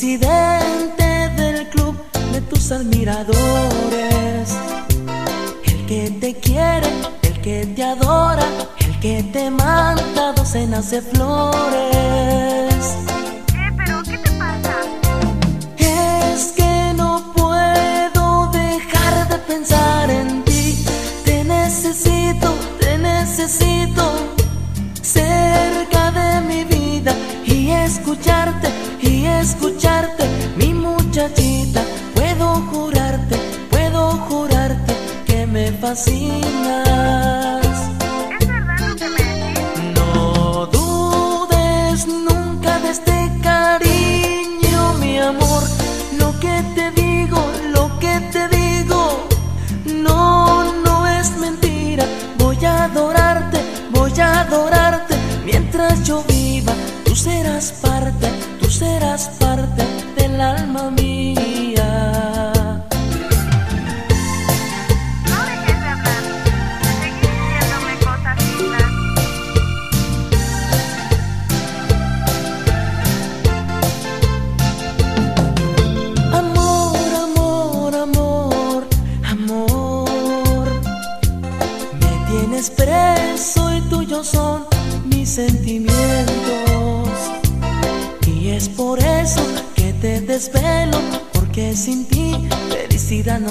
presidente del club de tus admiradores, el que te quiere, el que te adora, el que te manda docenas de flores. ¿Qué? ¿Pero qué te pasa? Es que no puedo dejar de pensar en ti, te necesito, te necesito cerca de mi vida y escucharte escucharte, mi muchachita. Puedo jurarte, puedo jurarte que me fascinas. ¿Es verdad lo que me? No dudes nunca de este cariño, mi amor. Lo que te digo, lo que te digo, no, no es mentira. Voy a adorarte, voy a adorarte. Serás parte del alma mía.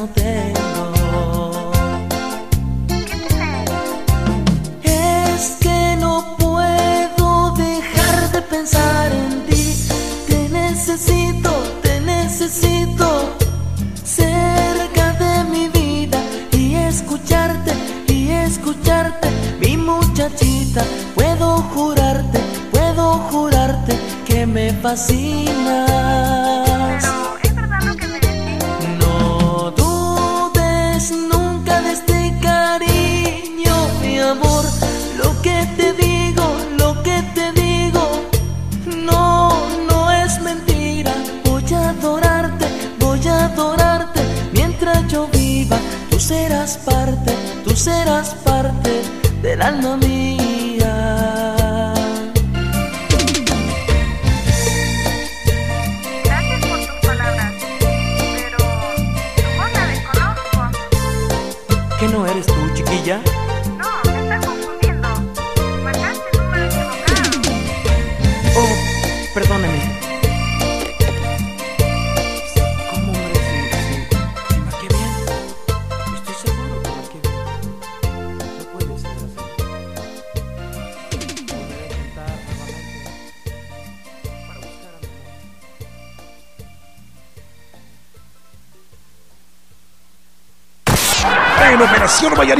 Tengo. Es que no puedo dejar de pensar en ti. Te necesito, te necesito cerca de mi vida y escucharte y escucharte, mi muchachita. Puedo jurarte, puedo jurarte que me fascinas. Del alma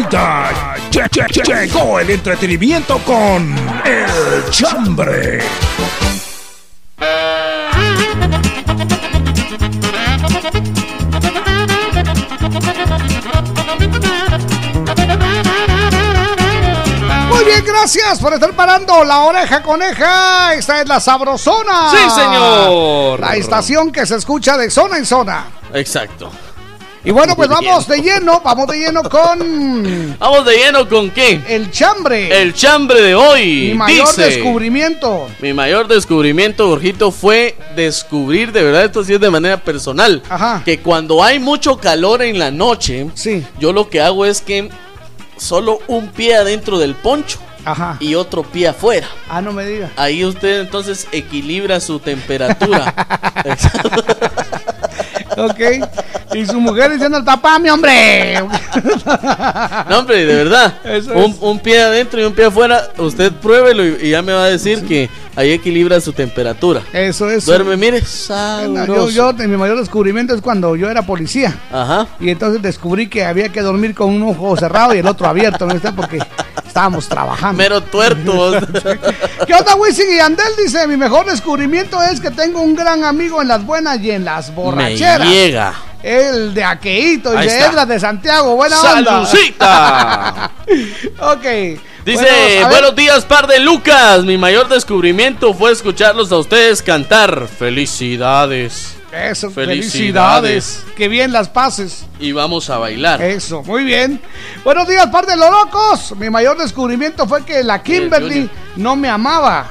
Lle- llegó el entretenimiento con El Chambre. Muy bien, gracias por estar parando la oreja coneja. Esta es la Sabrosona. Sí, señor. La estación que se escucha de zona en zona. Exacto. Y bueno, pues vamos de lleno, vamos de lleno con Vamos de lleno con qué? el chambre. El chambre de hoy. Mi mayor dice, descubrimiento. Mi mayor descubrimiento, Jorgito, fue descubrir, de verdad, esto sí es de manera personal, que cuando hay mucho calor en la noche, yo lo que hago es que solo un pie adentro del poncho y otro pie afuera. Ah, no me diga. Ahí usted entonces equilibra su temperatura. Ok. Y su mujer diciendo, tapame, hombre. No, hombre, de verdad. Eso Un, es. un pie adentro y un pie afuera, usted pruébelo y, y ya me va a decir que ahí equilibra su temperatura. Eso es. Duerme, mire, Yo, yo, mi mayor descubrimiento es cuando yo era policía. Ajá. Y entonces descubrí que había que dormir con un ojo cerrado y el otro abierto, ¿no está? Porque estábamos trabajando. Mero tuerto. ¿Qué onda, Wisin y Andel? Dice, mi mejor descubrimiento es que tengo un gran amigo en las buenas y en las borracheras. Me llega. El de Aqueito, y de. Edras de Santiago. Buena onda. Ok. Dice, Bueno, buenos días, par de Lucas. Mi mayor descubrimiento fue escucharlos a ustedes cantar. Felicidades. Eso, Felicidades. felicidades. Que bien las pases. Y vamos a bailar. Eso, muy bien. Buenos días, par de locos. Mi mayor descubrimiento fue que la Kimberly Junior. no me amaba.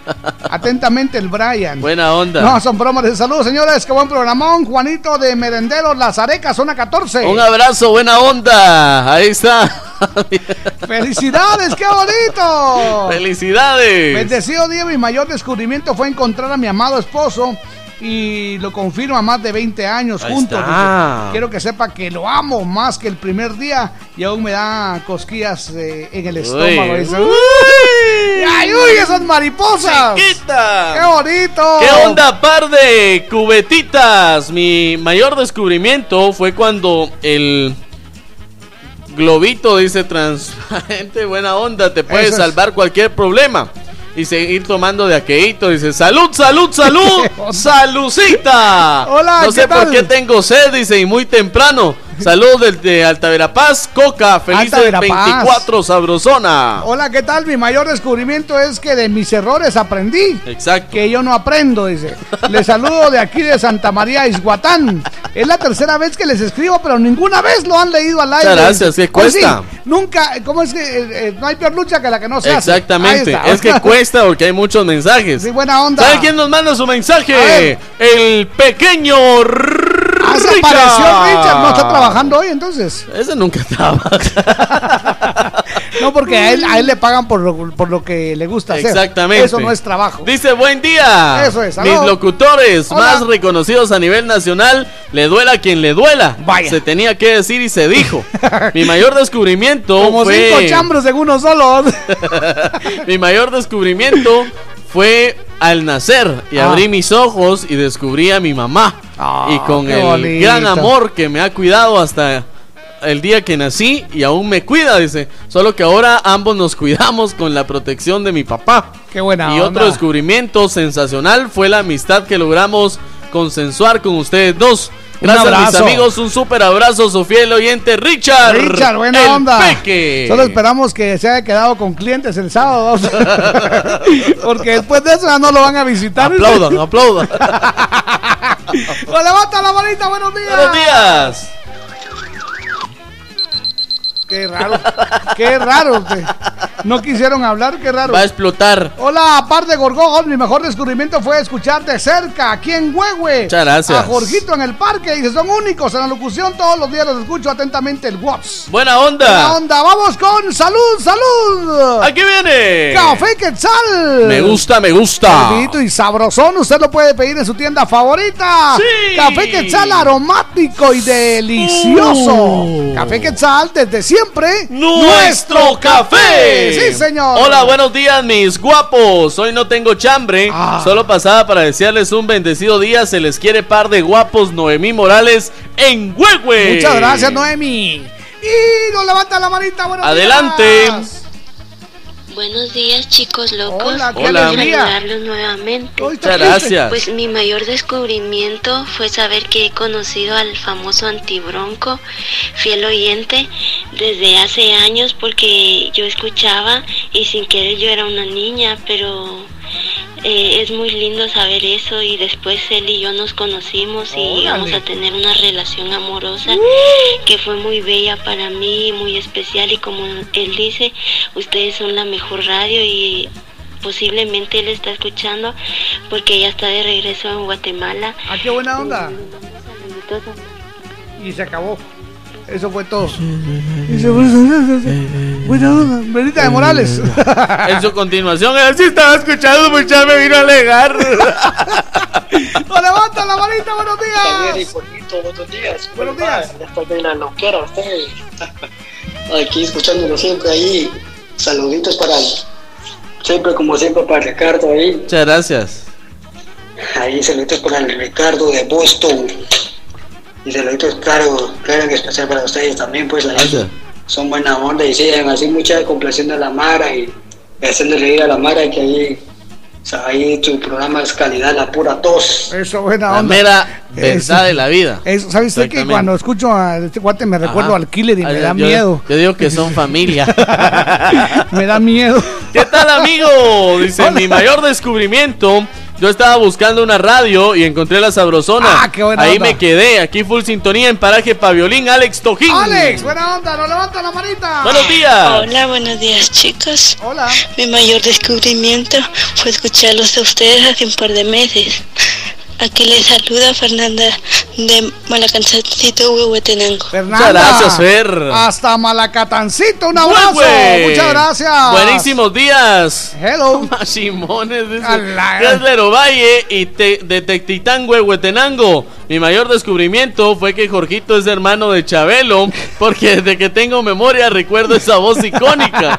Atentamente el Brian. Buena onda. No, son bromas de saludos, señores. Qué buen programón. Juanito de Merenderos, Las Arecas, zona 14. Un abrazo, buena onda. Ahí está. ¡Felicidades! ¡Qué bonito! ¡Felicidades! Bendecido día, mi mayor descubrimiento fue encontrar a mi amado esposo y lo confirmo a más de 20 años Ahí juntos. está. Quiero que sepa que lo amo más que el primer día y aún me da cosquillas eh, en el estómago. Dice, Uy. ¡Ay, uy! ¡Esas mariposas! ¡Chiquita! ¡Qué bonito! ¿Qué onda, par de cubetitas? Mi mayor descubrimiento fue cuando el globito dice transparente, buena onda, te puede Eso es. salvar cualquier problema. Y seguir tomando de aqueíto. Dice, salud, salud, salud, salucita. Hola, No sé ¿qué por qué tengo sed, dice, y muy temprano. Salud desde Alta Verapaz, Coca, feliz Alta Verapaz. 24, sabrosona. Hola, ¿qué tal? Mi mayor descubrimiento es que de mis errores aprendí. Exacto. Que yo no aprendo, dice. Les saludo de aquí de Santa María Isguatán. Es la tercera vez que les escribo, pero ninguna vez lo han leído al aire. Muchas gracias, ¿qué Pues sí, cuesta? nunca, ¿cómo es que eh, eh, no hay peor lucha que la que no se hace? Exactamente, Ahí está. es que cuesta porque hay muchos mensajes. Sí, buena onda. ¿Sabe quién nos manda su mensaje? El pequeño Ah, se Richard. apareció Richard, no está trabajando hoy entonces. Ese nunca trabaja. No, porque a él, a él le pagan por lo, por lo que le gusta hacer. Exactamente. Eso no es trabajo. Dice, buen día. Eso es, Mis locutores Hola. más reconocidos a nivel nacional, le duela a quien le duela. Vaya. Se tenía que decir y se dijo. Mi mayor descubrimiento Como fue... cinco chambros en uno solo. Mi mayor descubrimiento fue al nacer y Ah. abrí mis ojos y descubrí a mi mamá. y con el gran amor que me ha cuidado hasta el día que nací y aún me cuida, dice. Solo que ahora ambos nos cuidamos con la protección de mi papá. Qué buena Y onda. otro descubrimiento sensacional fue la amistad que logramos consensuar con ustedes dos. Un Gracias mis abrazo. amigos, un súper abrazo, su fiel oyente Richard. Richard, buena el onda. Peque. Solo esperamos que se haya quedado con clientes el sábado. Porque después de eso ya no lo van a visitar. Aplaudan, aplaudan. Pues levanta la manita, buenos días. Buenos días. Qué raro. Qué raro. usted. No quisieron hablar, qué raro. Va a explotar. Hola, par de Gorgojos. Mi mejor descubrimiento fue escuchar de cerca aquí en Huehue. Muchas gracias. A Jorgito en el parque. Dice, son únicos en la locución. Todos los días los escucho atentamente el WhatsApp. Buena onda. Buena onda. Vamos con salud, salud. Aquí viene. Café Quetzal. Me gusta, me gusta. Rapidito y sabrosón, usted lo puede pedir en su tienda favorita. Sí. Café Quetzal aromático y delicioso. Uh. Café Quetzal desde siempre. Nuestro café. Sí, señor. Hola, buenos días, mis guapos. Hoy no tengo chambre. Ah. Solo pasaba para desearles un bendecido día. Se les quiere par de guapos Noemí Morales en Huehue. Muchas gracias, Noemi. Y nos levanta la manita. Buenos Adelante. días. Buenos días, chicos locos. Hola, qué Hola. Saludarlos nuevamente. Muchas gracias. Pues mi mayor descubrimiento fue saber que he conocido al famoso antibronco, fiel oyente, desde hace años porque yo escuchaba y sin querer yo era una niña, pero eh, es muy lindo saber eso y después él y yo nos conocimos y Órale. a tener una relación amorosa que fue muy bella para mí, muy especial y como él dice, ustedes son la mejor radio y posiblemente él está escuchando porque ya está de regreso en Guatemala. Ah, qué buena onda. Y se acabó. Eso fue todo. Se fue- Buena onda. Benita de Morales. En su continuación, él sí estaba escuchando, mucha me vino a alegar. Nos levanta la manita, buenos días. Buenos días. Buenos días. Ya está bien la loquera ustedes. Aquí escuchándolo siempre ahí. Saluditos para siempre como siempre para Ricardo ahí. Muchas gracias. Ahí saluditos para el Ricardo de Boston. Y saluditos claro, claro en especial para ustedes también pues ahí. Gracias. Son buena onda y siguen así mucha complaciendo a la Mara y haciendo reír a la Mara que ahí, o sea, ahí tu programa es calidad, la pura tos. Eso, buena La onda. mera verdad de la vida. Eso, ¿Sabes usted que cuando escucho a este guate me recuerdo al killer y me da yo- miedo? Yo digo que son familia. me da miedo. ¿Qué tal, amigo? Dice, mi mayor descubrimiento. Yo estaba buscando una radio y encontré la sabrosona. Ah, qué buena Ahí onda. me quedé. Aquí full sintonía en paraje Paviolín, Alex Tojín. Alex, buena onda, nos levanta la manita. Buenos días. Hola, buenos días chicos. Hola. Mi mayor descubrimiento fue escucharlos a ustedes hace un par de meses. Aquí le saluda Fernanda de Malacancito, Huehuetenango. Fernanda, gracias, Fer. Hasta Malacatancito, un abrazo. Güey. Muchas gracias. Buenísimos días. Hello. Machimones, dice. Ovalle y te, de Tectitán, Huehuetenango. Mi mayor descubrimiento fue que Jorgito es hermano de Chabelo, porque desde que tengo memoria recuerdo esa voz icónica.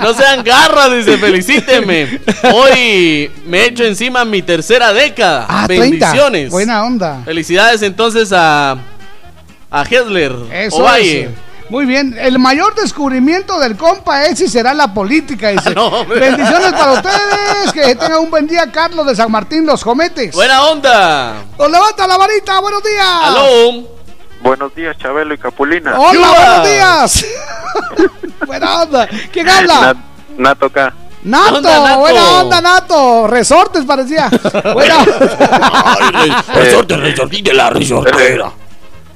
No sean garras, dice, felicíteme. Hoy me he hecho encima mi tercera década. Ah, 30. Bendiciones. Buena onda. Felicidades entonces a, a Hessler Eso Ovalle. es. Muy bien, el mayor descubrimiento del compa es y será la política. Dice. no. Bendiciones para ustedes, que tengan un buen día, Carlos de San Martín, los cometes. Buena onda. Nos levanta la varita, buenos días. Aló. Buenos días, Chabelo y Capulina. Hola, ¡Yuba! buenos días. buena onda. ¿Quién habla? Nat- Nato acá. Nato, onda, Nato? buena onda, Nato. Resortes parecía. Buena. Resorte, resortín de la resortera.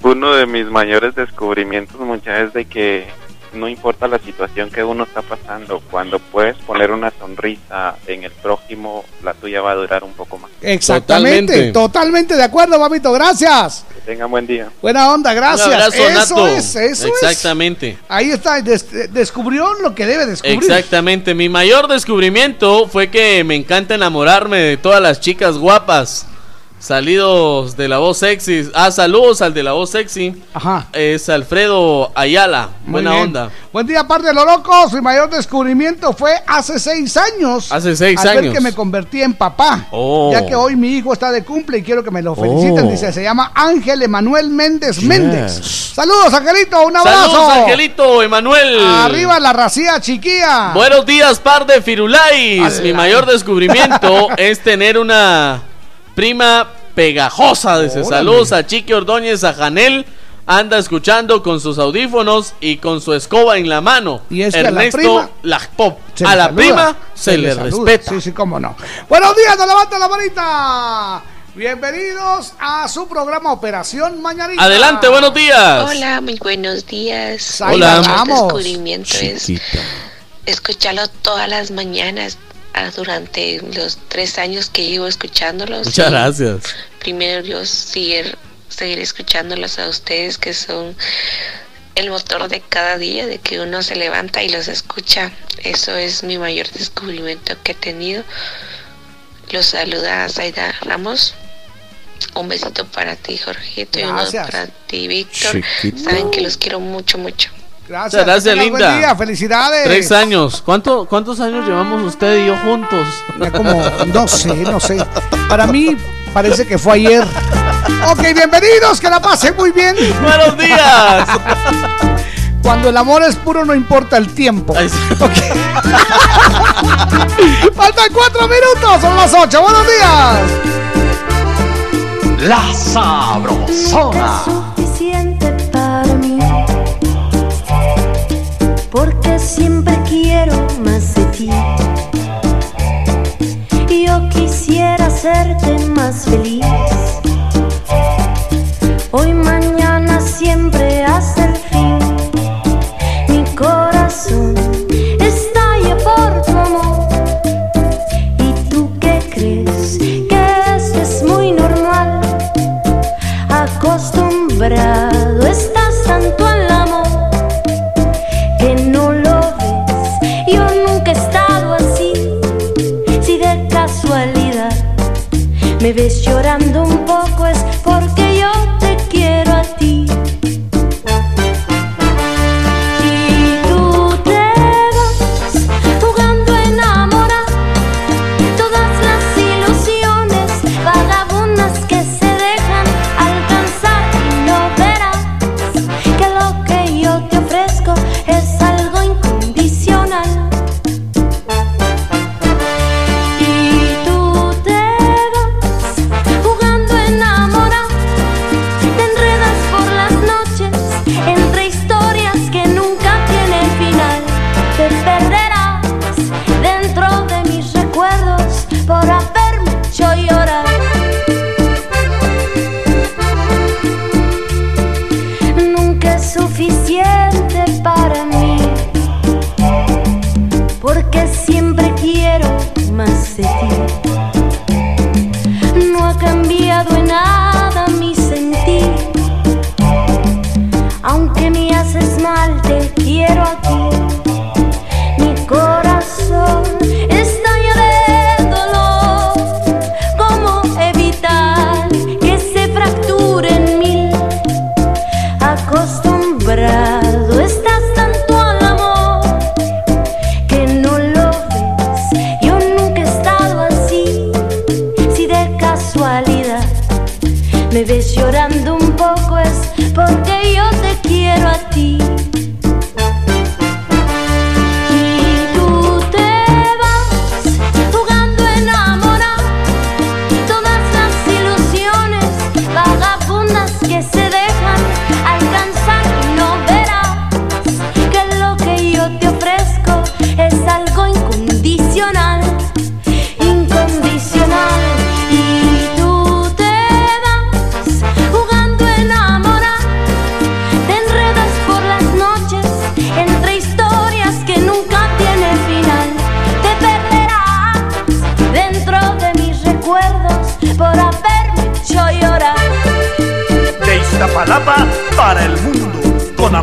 Uno de mis mayores descubrimientos, muchas es de que no importa la situación que uno está pasando, cuando puedes poner una sonrisa en el prójimo, la tuya va a durar un poco más. Exactamente, Totalmente. totalmente de acuerdo, papito. Gracias. Que tengan buen día. Buena onda, gracias. Un abrazo, eso Nato. es, eso es. Exactamente. Ahí está, des- descubrió lo que debe descubrir. Exactamente. Mi mayor descubrimiento fue que me encanta enamorarme de todas las chicas guapas. Salidos de la voz sexy. Ah, saludos al de la voz sexy. Ajá. Es Alfredo Ayala. Muy Buena bien. onda. Buen día, parte de los locos. Mi mayor descubrimiento fue hace seis años. Hace seis al ver años. que me convertí en papá. Oh. Ya que hoy mi hijo está de cumple y quiero que me lo feliciten. Oh. Dice, se llama Ángel Emanuel Méndez Méndez. Saludos, Angelito. Un abrazo. Saludos, Angelito, Emanuel. Arriba la racía chiquilla. Buenos días, par de Firulais. Mi mayor descubrimiento es tener una prima pegajosa. Dice Órale. saludos a Chiqui Ordóñez, a Janel. Anda escuchando con sus audífonos y con su escoba en la mano. Y es que a la Ernesto prima Lajpop. Se A la saluda, prima se, le, respeta. Sí, sí, cómo no. Buenos días, nos levanta la manita. Bienvenidos a su programa Operación Mañanita. Adelante, buenos días. Hola, muy buenos días. Hola. Mi vamos. descubrimiento es escucharlo todas las mañanas durante los tres años que llevo escuchándolos. Muchas gracias. Primero Dios, seguir, seguir escuchándolos a ustedes que son el motor de cada día, de que uno se levanta y los escucha. Eso es mi mayor descubrimiento que he tenido. Los saluda Zaida Ramos. Un besito para ti, Jorgito, y uno para ti, Víctor. Chiquito. Saben que los quiero mucho, mucho. Gracias, Muchas linda. Buen día, felicidades. Tres años. ¿Cuánto, ¿Cuántos años llevamos usted y yo juntos? Ya como, no sé, no sé. Para mí parece que fue ayer. Ok, bienvenidos, que la pasen muy bien. Buenos días. Cuando el amor es puro no importa el tiempo. Ay, sí. Ok. Faltan cuatro minutos, son las ocho. Buenos días. La Sabrosona. Porque siempre quiero más de ti. Yo quisiera hacerte más feliz. Hoy, mañana, siempre hasta el fin. Mi corazón estalla por tu amor. ¿Y tú qué crees? Que eso es muy normal. Acostumbrado Me vês chorando.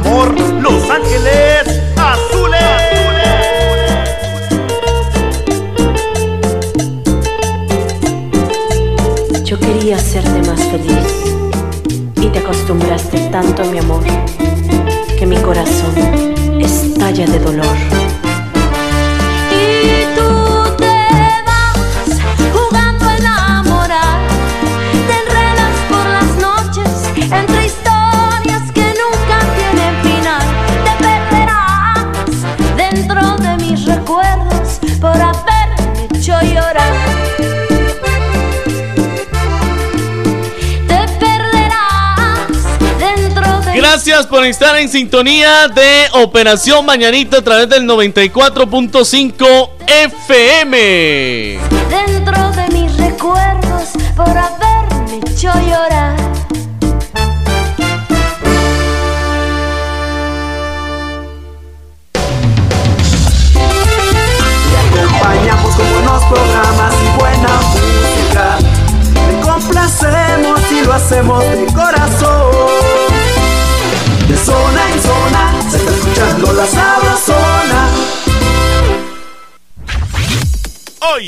Amor, Los Ángeles Azules. Yo quería hacerte más feliz y te acostumbraste tanto a mi amor que mi corazón estalla de dolor. Gracias por estar en sintonía de Operación Mañanita a través del 94.5 FM. dentro de mis recuerdos por haberme hecho llorar. acompañamos con buenos programas y buena música. Te complacemos y lo hacemos de corazón.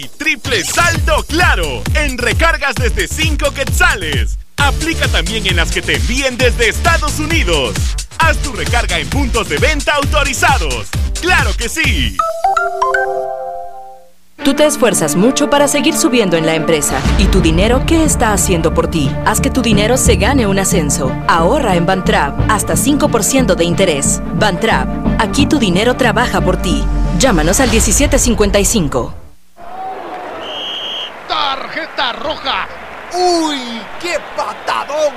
Triple saldo claro en recargas desde 5 quetzales. Aplica también en las que te envíen desde Estados Unidos. Haz tu recarga en puntos de venta autorizados. ¡Claro que sí! Tú te esfuerzas mucho para seguir subiendo en la empresa. ¿Y tu dinero qué está haciendo por ti? Haz que tu dinero se gane un ascenso. Ahorra en Bantrap hasta 5% de interés. Bantrap, aquí tu dinero trabaja por ti. Llámanos al 1755. ¡Tarjeta roja! ¡Uy! ¡Qué patadón!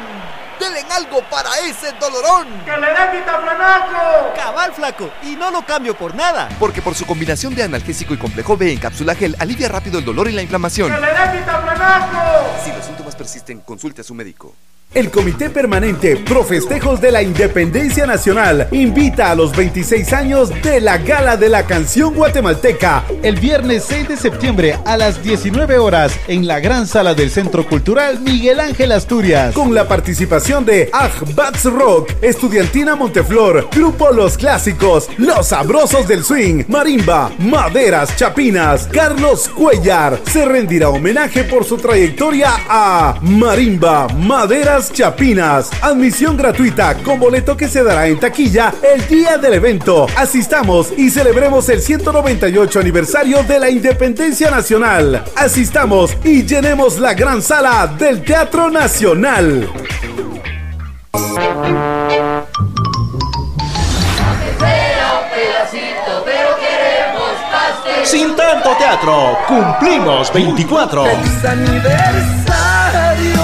¡Denle algo para ese dolorón! ¡Que le dé vitaflanaco! Cabal flaco, y no lo cambio por nada. Porque por su combinación de analgésico y complejo B en cápsula gel alivia rápido el dolor y la inflamación. ¡Que le dé vitaflanaco! Si los síntomas persisten, consulte a su médico. El Comité Permanente Pro Festejos de la Independencia Nacional invita a los 26 años de la Gala de la Canción Guatemalteca el viernes 6 de septiembre a las 19 horas en la gran sala del Centro Cultural Miguel Ángel Asturias con la participación de Bats Rock, Estudiantina Monteflor, Grupo Los Clásicos, Los Sabrosos del Swing, Marimba, Maderas Chapinas, Carlos Cuellar. Se rendirá homenaje por su trayectoria a Marimba, Maderas Chapinas. Admisión gratuita con boleto que se dará en taquilla el día del evento. Asistamos y celebremos el 198 aniversario de la Independencia Nacional. Asistamos y llenemos la gran sala del Teatro Nacional. Sin tanto teatro, cumplimos 24.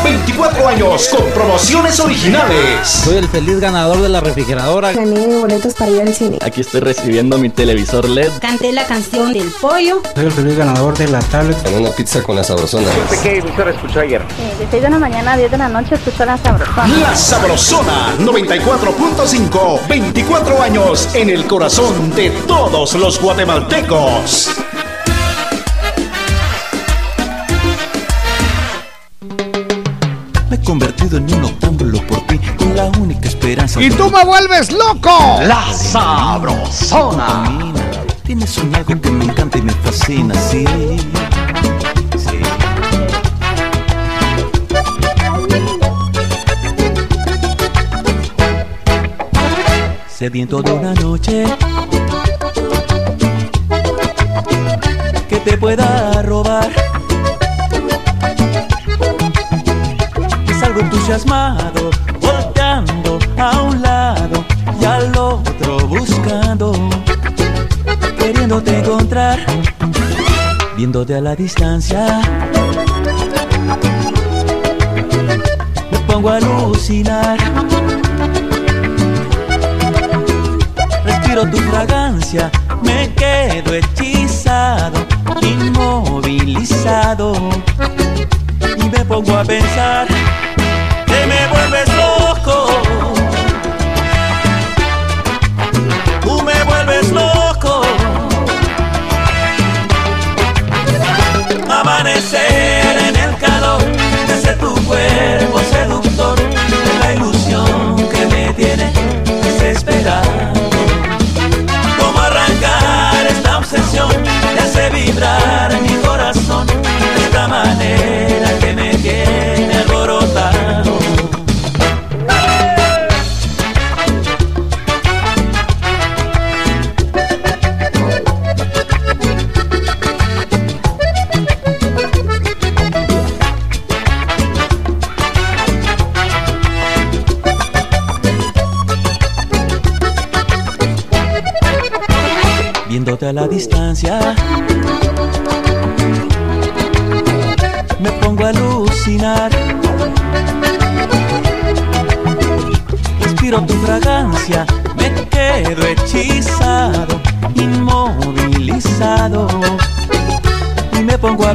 24 años con promociones originales. Soy el feliz ganador de la refrigeradora. Gané boletos para ir al cine. Aquí estoy recibiendo mi televisor LED. Canté la canción del pollo. Soy el feliz ganador de la tablet. En una pizza con la sabrosona. ¿Qué emisora escuchó ayer? de 6 de la mañana a 10 de la noche escucho la sabrosona. La Sabrosona 94.5. 24 años en el corazón de todos los guatemaltecos. Convertido en un octámbulo por ti, con la única esperanza. ¡Y tú me vuelves loco! La sabrosona. Tienes un algo que me encanta y me fascina, sí. Sí. Sediento de una noche que te pueda robar. Entusiasmado, volteando a un lado y al otro buscando, queriéndote encontrar, viéndote a la distancia. Me pongo a alucinar. Respiro tu fragancia, me quedo hechizado, inmovilizado y me pongo a pensar vuelves loco. Tú me vuelves loco. Amanecer en el calor de ese tu cuerpo seductor, la ilusión que me tiene desesperado. Cómo arrancar esta obsesión que hace vibrar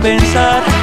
pensar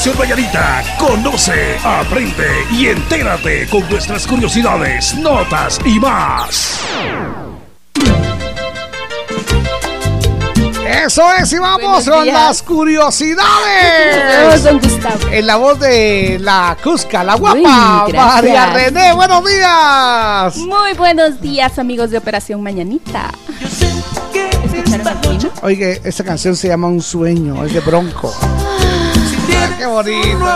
En Operación Valladita, conoce, aprende y entérate con nuestras curiosidades, notas y más. Eso es, y vamos con las curiosidades. Don Gustavo. En la voz de la Cusca, la guapa, Uy. María René. Buenos días. Muy buenos días, amigos de Operación Mañanita. Oye, esta canción se llama Un sueño, es de Bronco. Qué bonito.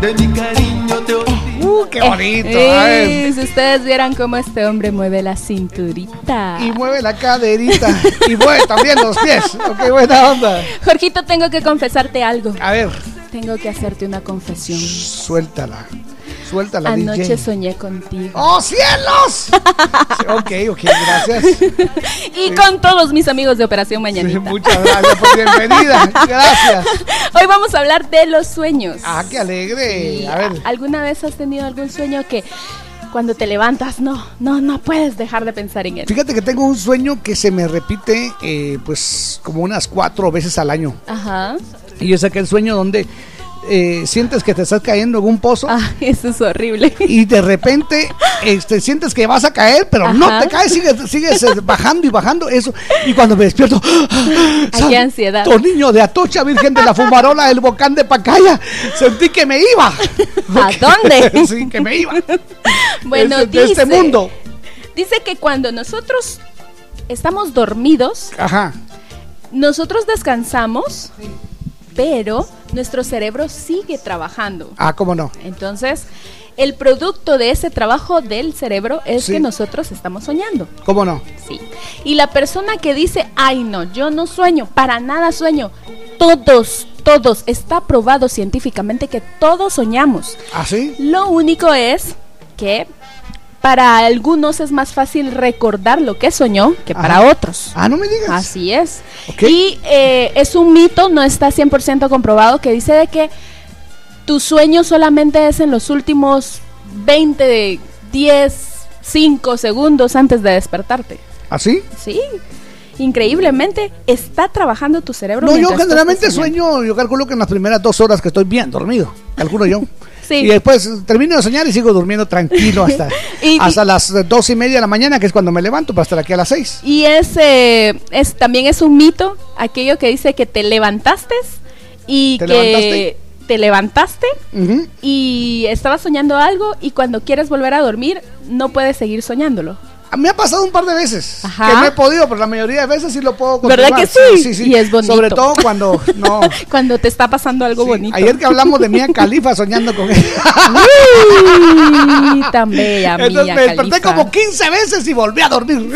De mi cariño te Uh, qué bonito. Eh, eh, si ustedes vieran cómo este hombre mueve la cinturita. Y mueve la caderita. y mueve también los pies. Ok, buena onda. Jorgito, tengo que confesarte algo. A ver, Tengo que hacerte una confesión. suéltala. Suéltala, Anoche DJ. soñé contigo. ¡Oh, cielos! ok, ok, gracias. Y con todos mis amigos de Operación Mañanita. Muchas gracias por bienvenida. Gracias. Hoy vamos a hablar de los sueños. Ah, qué alegre. Sí, A ver. ¿Alguna vez has tenido algún sueño que cuando te levantas no, no, no puedes dejar de pensar en él? Fíjate que tengo un sueño que se me repite, eh, pues, como unas cuatro veces al año. Ajá. Y es aquel sueño donde eh, sientes que te estás cayendo en un pozo. Ah, eso es horrible. Y de repente este, sientes que vas a caer, pero no te caes, sigues, sigues eh, bajando y bajando eso. Y cuando me despierto, Ay, qué ansiedad. Niño de Atocha, Virgen de la Fumarola, el Bocán de Pacaya, sentí que me iba. ¿A dónde? sí, que me iba. Bueno, de este dice- mundo. Dice que cuando nosotros estamos dormidos, Ajá. nosotros descansamos, pero nuestro cerebro sigue trabajando. Ah, cómo no. Entonces, el producto de ese trabajo del cerebro es Sí. que nosotros estamos soñando. ¿Cómo no? Sí. Y la persona que dice, ay no, yo no sueño, para nada sueño, todos, todos, está probado científicamente que todos soñamos. ¿Ah, sí? Lo único es que para algunos es más fácil recordar lo que soñó que para otros. Ah, no me digas. Así es. Y eh, es un mito, no está 100% comprobado, que dice de que tu sueño solamente es en los últimos 20, de 10, 5 segundos antes de despertarte. ¿Así? Sí. Increíblemente está trabajando tu cerebro. No, yo generalmente sueño, yo calculo que en las primeras dos horas que estoy bien dormido, calculo yo. Sí. Y después termino de soñar y sigo durmiendo tranquilo hasta, Y- hasta las dos y media de la mañana, que es cuando me levanto para estar aquí a las seis. Y es, eh, es también es un mito aquello que dice que te levantaste y ¿Te que levantaste? te levantaste y estabas soñando algo y cuando quieres volver a dormir no puedes seguir soñándolo. Me ha pasado un par de veces Ajá. que no he podido, pero la mayoría de veces sí lo puedo ¿Verdad que sí? Y es bonito. Sobre todo cuando no. Cuando te está pasando algo bonito. Ayer que hablamos de Mía Califa soñando con él. Uy, tan bella, Entonces me desperté Khalifa. como 15 veces y volví a dormir.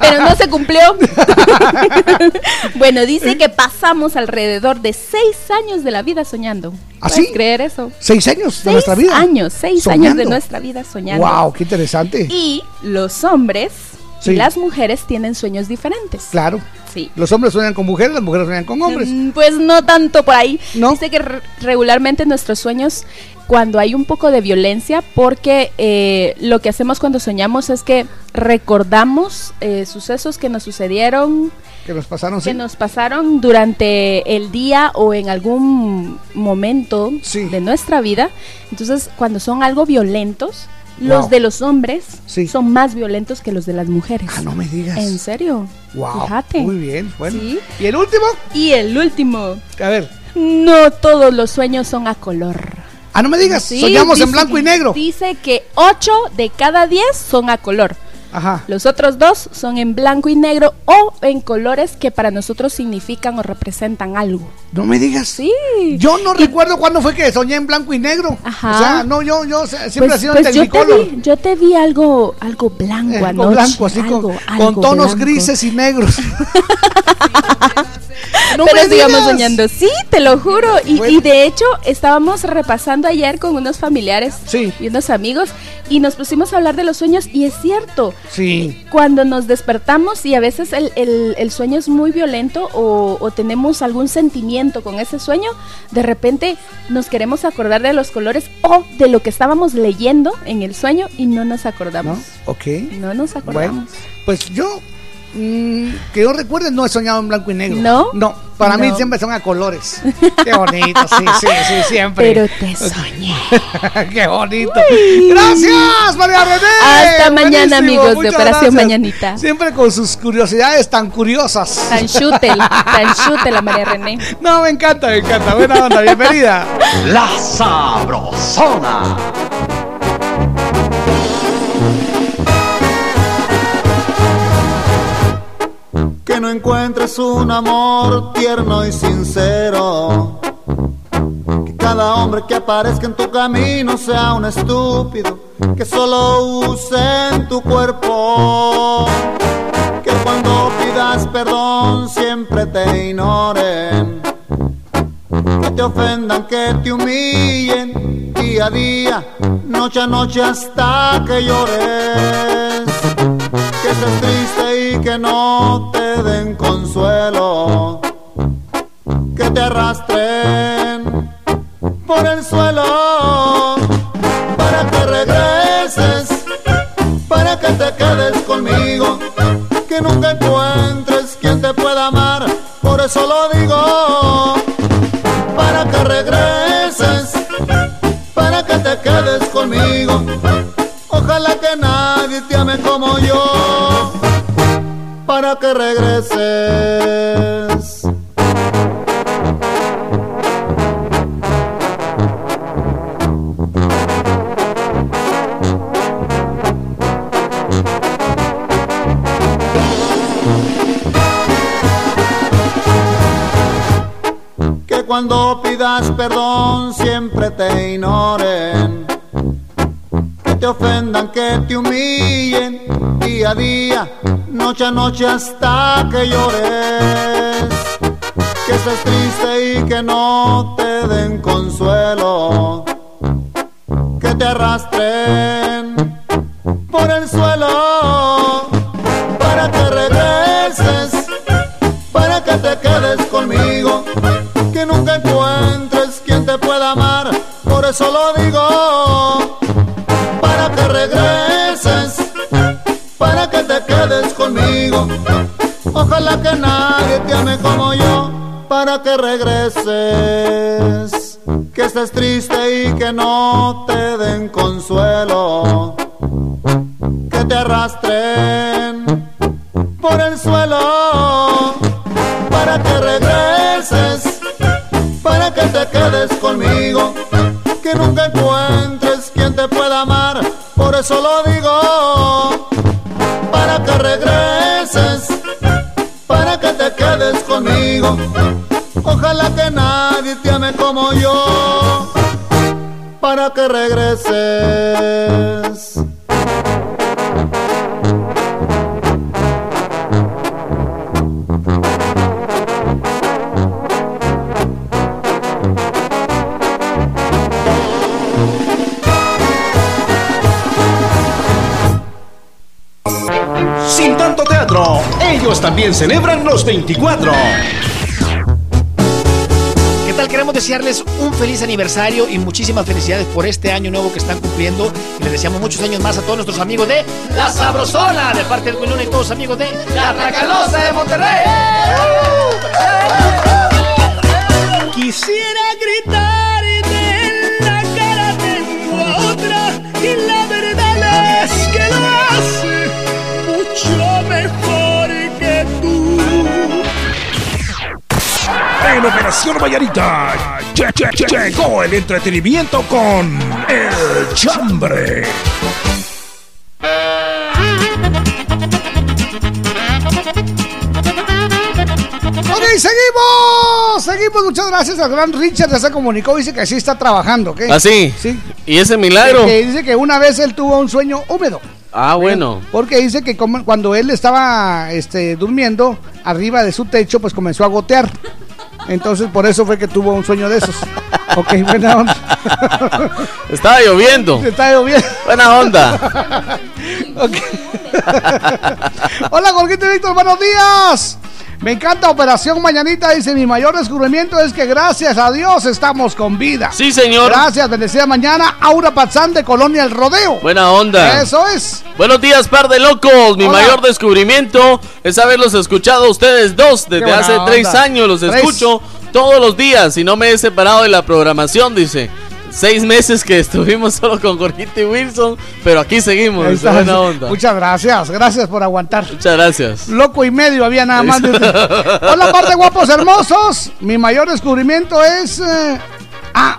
Pero no se cumplió. bueno, dice que pasamos alrededor de seis años de la vida soñando. ¿Ah, ¿Puedes sí? creer eso? ¿Seis años de Seis nuestra vida? años, seis Soñando. años de nuestra vida soñando. Wow, qué interesante. Y los hombres Sí. y las mujeres tienen sueños diferentes. Claro. Sí. Los hombres sueñan con mujeres, las mujeres sueñan con hombres. Mm, Pues no tanto por ahí. Dice que re- regularmente nuestros sueños, cuando hay un poco de violencia, porque eh, lo que hacemos cuando soñamos es que recordamos eh, sucesos que nos sucedieron, Que nos pasaron, que sí. nos pasaron durante el día o en algún momento de nuestra vida. Entonces, cuando son algo violentos, los Wow. de los hombres Sí. son más violentos que los de las mujeres. Ah, no me digas. ¿En serio? Wow. Fíjate. Muy bien, bueno. Sí. ¿Y el último? Y el último. A ver. No todos los sueños son a color. Ah, no me digas. Sí, Soñamos en blanco y negro. Dice que 8 de cada 10 son a color. Ajá. Los otros dos son en blanco y negro o en colores que para nosotros significan o representan algo. No me digas. Sí. Yo no recuerdo cuándo fue que soñé en blanco y negro. Ajá. O sea, no, yo, yo siempre Pues- he sido pues en yo te, vi, yo te vi algo, algo blanco Eh, anoche. con blanco, así con, algo- con algo tonos blanco. grises y negros. No Pero sigamos soñando. Sí, te lo juro. Y, y de hecho, estábamos repasando ayer con unos familiares y unos amigos y nos pusimos a hablar de los sueños y es cierto. Sí. Cuando nos despertamos y a veces el, el- el sueño es muy violento o, o tenemos algún sentimiento con ese sueño, de repente nos queremos acordar de los colores o de lo que estábamos leyendo en el sueño y no nos acordamos. Ok. No nos acordamos. Bueno, pues yo, mm, que yo recuerde, no he soñado en blanco y negro. ¿No? No, para mí siempre son a colores. Qué bonito, sí, sí, sí, siempre. Pero te soñé. Qué bonito. Gracias, María René. Hasta mañana, Buenísimo, amigos de Operación gracias. Mañanita. Siempre con sus curiosidades tan curiosas. Tan chútel, tan chútel la María René. No, me encanta, me encanta. Buena onda, bienvenida. La Sabrosona. No encuentres un amor tierno y sincero. Que cada hombre que aparezca en tu camino sea un estúpido. Que solo usen tu cuerpo. Que cuando pidas perdón siempre te ignoren. Que te ofendan, que te humillen día a día, noche a noche hasta que llores que estés triste y que no te den consuelo, que te arrastren por el suelo para que regreses, para que te quedes conmigo, que regreses. Que cuando pidas perdón siempre te ignoren que te ofendan, que te humillen día a día, noche a noche hasta que llores. Que estés triste y que no te den consuelo. Que te arrastren por el suelo nadie te como yo, para que regreses, que estés triste y que no te den consuelo. Que te arrastren por el suelo. Para que regreses, ojalá que nadie te ame como yo, para que regreses. Sin tanto teatro, ellos también celebran los 24. Desearles un feliz aniversario y muchísimas felicidades por este año nuevo que están cumpliendo. Y les deseamos muchos años más a todos nuestros amigos de La Sabrosona, de parte del Luna y todos los amigos de La Tracalosa de Monterrey. Quisiera gritar y en la cara tengo otra y la verdad es que lo hace mucho mejor que tú. En Operación Vallarita lle- lle- lle- llegó el entretenimiento con El Chambre. Ok, seguimos, seguimos. Muchas gracias al gran Richard. Ya se comunicó, dice que sí está trabajando. ¿ok? ¿Ah, sí? Sí. ¿Y ese milagro? Que dice que una vez él tuvo un sueño húmedo. Ah, bueno. Porque dice que como- cuando él estaba este, durmiendo, arriba de su techo, pues comenzó a gotear. Entonces, por eso fue que tuvo un sueño de esos. Ok, buena onda. Estaba lloviendo. Está lloviendo. Buena onda. Ok. Hola, Jorgito y Víctor, buenos días. Me encanta Operación Mañanita. Dice: Mi mayor descubrimiento es que gracias a Dios estamos con vida. Sí, señor. Gracias, bendecida mañana. Aura Pazán de Colonia El Rodeo. Buena onda. Eso es. Buenos días, par de locos. Mi Hola. mayor descubrimiento es haberlos escuchado a ustedes dos desde hace tres años. Los Tres. escucho todos los días y no me he separado de la programación, dice. Seis meses que estuvimos solo con Jorgito y Wilson, pero aquí seguimos. Está. buena onda. Muchas gracias. Gracias por aguantar. Muchas gracias. Loco y medio había nada más. Eso. Hola, par de guapos hermosos. Mi mayor descubrimiento es. eh,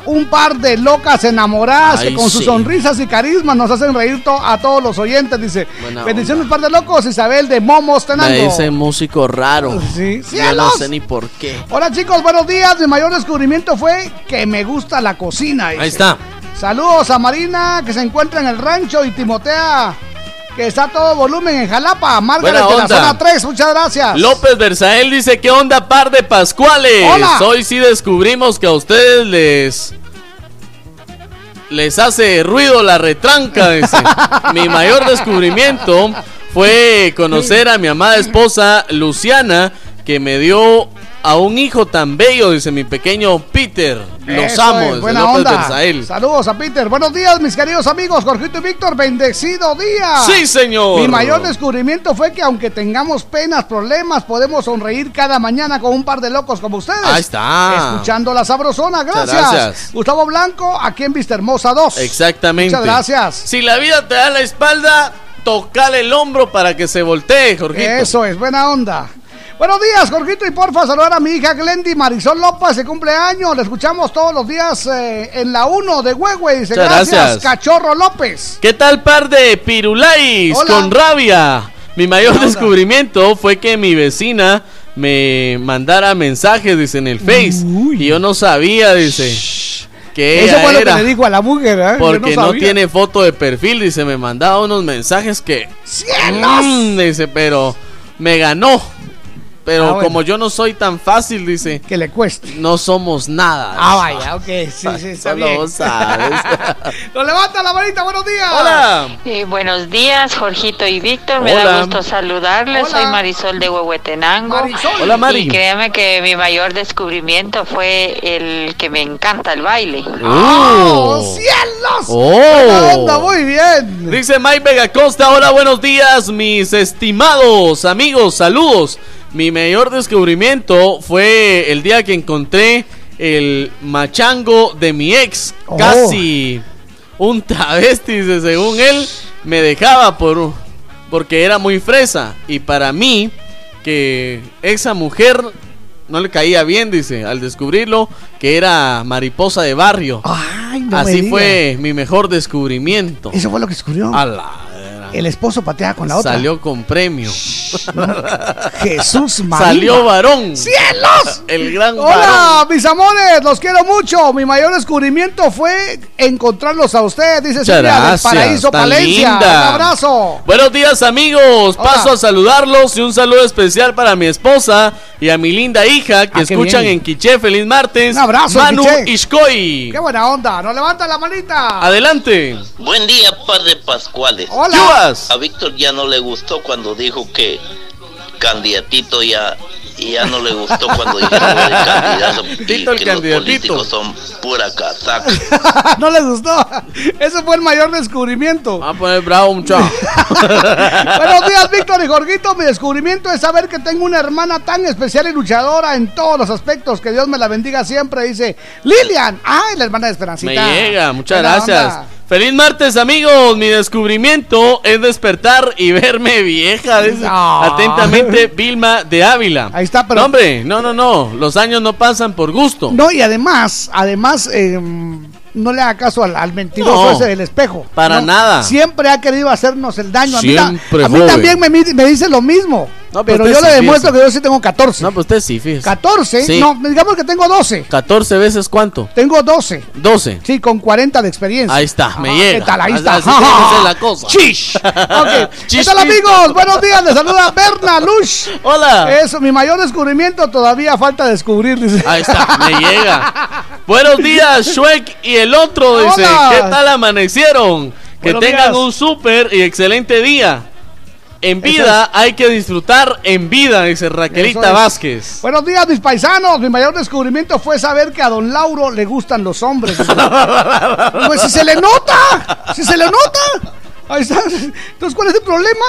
un par de locas enamoradas Ay, que con sus sonrisas y carisma nos hacen reír to- a todos los oyentes. Dice: Buena Bendiciones, par de locos. Isabel de Momos Me Tenango. dice músico raro. Sí. Yo no sé ni por qué. Hola, chicos, buenos días. Mi mayor descubrimiento fue que me gusta la cocina. dice. Ahí está. Saludos a Marina, que se encuentra en el rancho, y Timotea, que está todo volumen en Jalapa. Margaret de la zona 3, muchas gracias. López Versael dice, ¿qué onda par de Pascuales? Hola. Hoy sí descubrimos que a ustedes les... Les hace ruido la retranca, dice. mi mayor descubrimiento fue conocer a mi amada esposa Luciana, que me dio a un hijo tan bello, dice mi pequeño Peter. Los Eso amo, es, buena onda. Saludos a Peter. Buenos días, mis queridos amigos, Jorgito y Víctor. Bendecido día. Sí, señor. Mi mayor descubrimiento fue que aunque tengamos penas, problemas, podemos sonreír cada mañana con un par de locos como ustedes. Ahí está. Escuchando la sabrosona. Gracias. gracias. Gustavo Blanco, aquí en Vista Hermosa 2. Exactamente. Muchas gracias. Si la vida te da la espalda, tocale el hombro para que se voltee, Jorgito. Eso es, buena onda. Buenos días, Jorgito, y porfa, saludar a mi hija Glendy Marisol López, de cumpleaños. Le escuchamos todos los días eh, en la 1 de Huehue. Dice, gracias, gracias. Cachorro López. ¿Qué tal par de pirulais Hola. con rabia? Mi mayor descubrimiento fue que mi vecina me mandara mensajes, dice, en el Face. Y yo no sabía, dice, que Eso fue lo que le dijo a la mujer, ¿eh? Porque no, tiene foto de perfil, dice, me mandaba unos mensajes que... ¡Cielos! Mm, dice, pero me ganó. Pero Ah, bueno. como yo no soy tan fácil, dice. Que le cueste. No somos nada. Ah, vaya, ok, sí, sí, está Solo bien. vos sabes. Nos levanta la manita, buenos días. Hola. Eh, buenos días, Jorgito y Víctor. Me Hola. da gusto saludarles. Hola. Soy Marisol de Huehuetenango. Marisol. Hola, Mari. Y créame que mi mayor descubrimiento fue el que me encanta el baile. ¡Oh, Uh. cielos! Oh. Onda, muy bien. Dice Mike Vega Costa, hola, buenos días, mis estimados amigos, saludos. Mi mayor descubrimiento fue el día que encontré el machango de mi ex, Oh. casi un travesti, según él, me dejaba por porque era muy fresa y para mí que esa mujer no le caía bien, dice, al descubrirlo que era mariposa de barrio. Ay, no Así fue mi mejor descubrimiento. Eso fue lo que descubrió. A la El esposo patea con la otra. Salió con premio. Jesús María. Salió varón. ¡Cielos! El gran Hola, varón. mis amores, los quiero mucho. Mi mayor descubrimiento fue encontrarlos a ustedes, dice Silvia del Paraíso, tan Palencia. linda. Un abrazo. Buenos días amigos, Hola. paso a saludarlos y un saludo especial para mi esposa y a mi linda hija que Ah, escuchan bien. en Quiché. Feliz martes. Un abrazo, Manu Quiché. Ishkoy. Qué buena onda. Nos levanta la manita. Adelante. Buen día, par de Pascuales. Hola. A Víctor ya no le gustó cuando dijo que candidatito ya, y ya no le gustó cuando dijeron candidato Tito el que los candidatito. políticos son pura casaca. no les gustó. Ese fue el mayor descubrimiento. Va a poner bravo muchacho. Buenos días, Víctor y Jorgito. Mi descubrimiento es saber que tengo una hermana tan especial y luchadora en todos los aspectos. Que Dios me la bendiga siempre. Dice Lilian. Ay, la hermana de Esperancita. Me llega, muchas Buena gracias. onda. Feliz martes, amigos. Mi descubrimiento es despertar y verme vieja. dice. No. Atentamente, Vilma de Ávila. Ahí está, pero- No, hombre, no, no, no. Los años no pasan por gusto. No, y además, además, eh, no le haga caso al, al mentiroso No, ese del espejo. para nada. Siempre ha querido hacernos el daño. A mí, a mí también me, me dice lo mismo. No, pero pero yo le demuestro fíjese. que yo sí tengo 14. No, pues usted sí, fíjese. 14, Sí. no, digamos que tengo 12. 14 veces cuánto? Tengo 12. 12. Sí, con 40 de experiencia. Ahí está, me Ah, llega. ¿Qué tal? Ahí está. así ser la cosa. Chish. Ok. ¿Qué tal, amigos? Buenos días. Les saluda Berna Lush. Hola. Eso, mi mayor descubrimiento todavía falta descubrir. Dice. Ahí está, me llega. Buenos días, Shrek y el otro dice, Hola. ¿qué tal amanecieron? Que Buenos tengan días. un súper y excelente día. En vida hay que disfrutar en vida, dice Raquelita es. Vázquez. Buenos días, mis paisanos. Mi mayor descubrimiento fue saber que a don Lauro le gustan los hombres. pues si se le nota, si se le nota. Ahí está. Entonces, ¿cuál es el problema?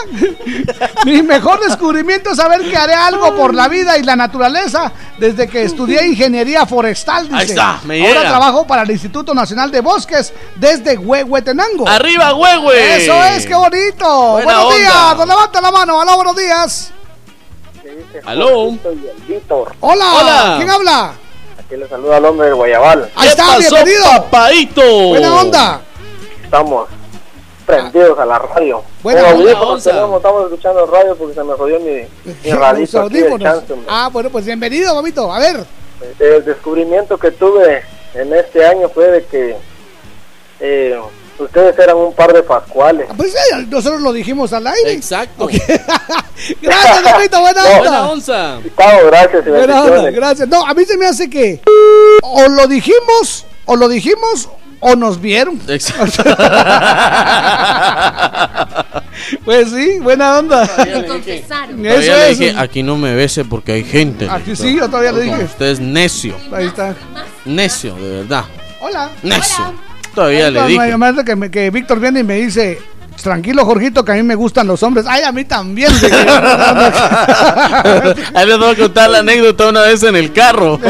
Mi mejor descubrimiento es saber que haré algo por la vida y la naturaleza desde que estudié ingeniería forestal. Dice. Ahí está, me Ahora trabajo para el Instituto Nacional de Bosques desde Huehuetenango. ¡Arriba, Huehue! Eso es, qué bonito. Buena buenos onda. días, nos levanta la mano. Hola, buenos días. Aló. Víctor. Hola, Hola. ¿quién habla? Aquí le saluda al hombre del Guayabal. Ahí ¿Qué está, pasó, bienvenido. papaito? Buena onda. Estamos prendidos a la radio. Onda, audífonos tenemos, estamos escuchando radio porque se me jodió mi, mi radito aquí de. Ah, bueno, pues bienvenido, mamito. A ver. El descubrimiento que tuve en este año fue de que eh, ustedes eran un par de pascuales. Pues eh, nosotros lo dijimos al aire. Exacto. Gracias, mamito. Buena No. onda. Buena onza. Gustavo, gracias Buena onda, gracias. No, a mí se me hace que o lo dijimos, o lo dijimos, o nos vieron. Exacto. Pues sí, buena onda. confesaron. Eso Todavía le es. dije, aquí no me bese porque hay gente. Aquí sí, yo todavía le dije. Usted es necio. Ahí está. Necio, de verdad. Hola. Necio. Todavía le dije. me que, me- que Víctor viene y me dice, tranquilo, Jorgito, que a mí me gustan los hombres. Ay, a mí también. Ahí les voy a contar la anécdota una vez en el carro.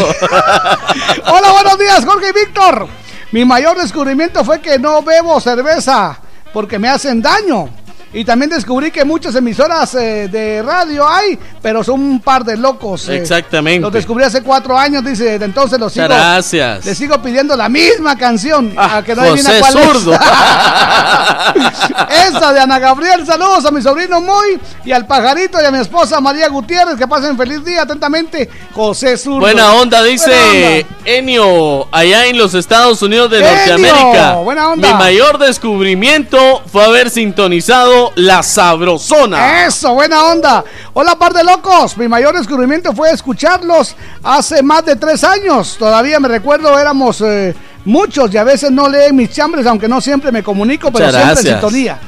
Hola, buenos días, Jorge y Víctor. Mi mayor descubrimiento fue que no bebo cerveza porque me hacen daño. Y también descubrí que muchas emisoras eh, de radio hay, pero son un par de locos. eh. Exactamente. Los descubrí hace cuatro años, dice, desde entonces los sigo. Gracias. Les sigo pidiendo la misma canción, a que no adivina José cuál Zurdo. es. Esa de Ana Gabriel, saludos a mi sobrino Moy y al pajarito y a mi esposa María Gutiérrez, que pasen feliz día atentamente, José Zurdo. Buena onda, dice. Enio, allá en los Estados Unidos de Norteamérica. buena onda. Mi mayor descubrimiento fue haber sintonizado escuchando La Sabrosona. Eso, buena onda. Hola, par de locos. Mi mayor descubrimiento fue escucharlos hace más de tres años. Todavía me recuerdo, éramos eh, muchos y a veces no leen mis chambres, aunque no siempre me comunico, pero Muchas siempre en gracias. sintonía.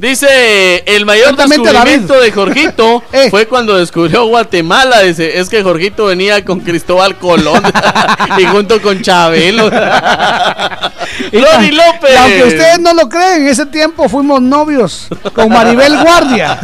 Dice, el mayor descubrimiento David. de Jorgito Eh. fue cuando descubrió Guatemala. Dice, es que Jorgito venía con Cristóbal Colón y junto con Chabelo. Ronnie López. Aunque ustedes no lo creen, en ese tiempo fuimos novios con Maribel Guardia.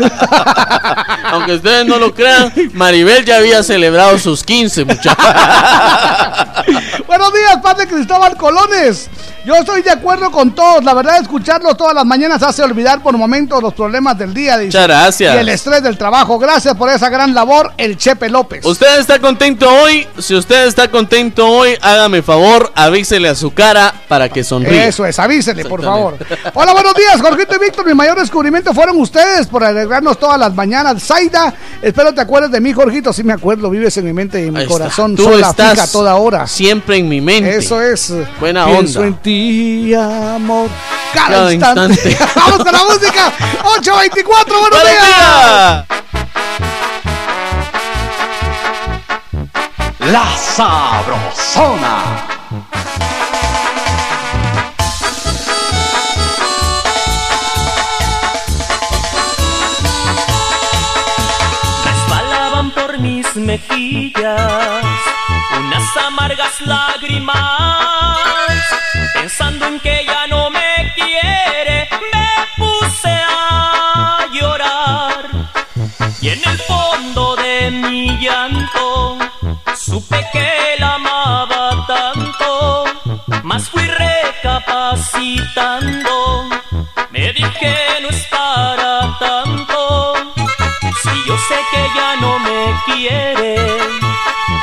Aunque ustedes no lo crean, Maribel ya había celebrado sus 15, muchachos. Buenos días, padre Cristóbal Colones. Yo estoy de acuerdo con todos. La verdad, escucharlos todas las mañanas hace olvidar por momentos los problemas del día. dice. Muchas gracias. Y el estrés del trabajo. Gracias por esa gran labor, el Chepe López. ¿Usted está contento hoy? Si usted está contento hoy, hágame favor, avísele a su cara para que sonríe. Eso es, avísele, por favor. Hola, buenos días, Jorgito y Víctor. Mi mayor descubrimiento fueron ustedes por alegrarnos todas las mañanas. Zaida, espero te acuerdes de mí, Jorgito. Sí me acuerdo, vives en mi mente y en mi Ahí está. corazón. Tú Sola, estás fija toda hora. Siempre en mi mente. Eso es. Buena Pienso onda. en ti, amor. Cada, Cada instante. instante. Vamos con la música. 824, buenos, ¡Buenos días. La Sabrosona. Mejillas unas amargas lágrimas, pensando en que ya no me quiere, me puse a llorar. Y en el fondo de mi llanto supe que la amaba tanto, mas fui recapacitando, me dije no es para quiere,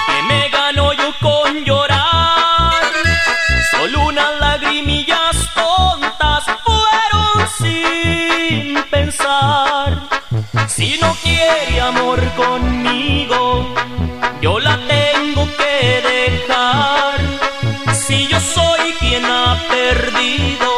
que me gano yo con llorar. Solo unas lagrimillas tontas fueron sin pensar. Si no quiere amor conmigo, yo la tengo que dejar. Si yo soy quien ha perdido,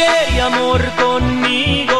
quiere amor conmigo,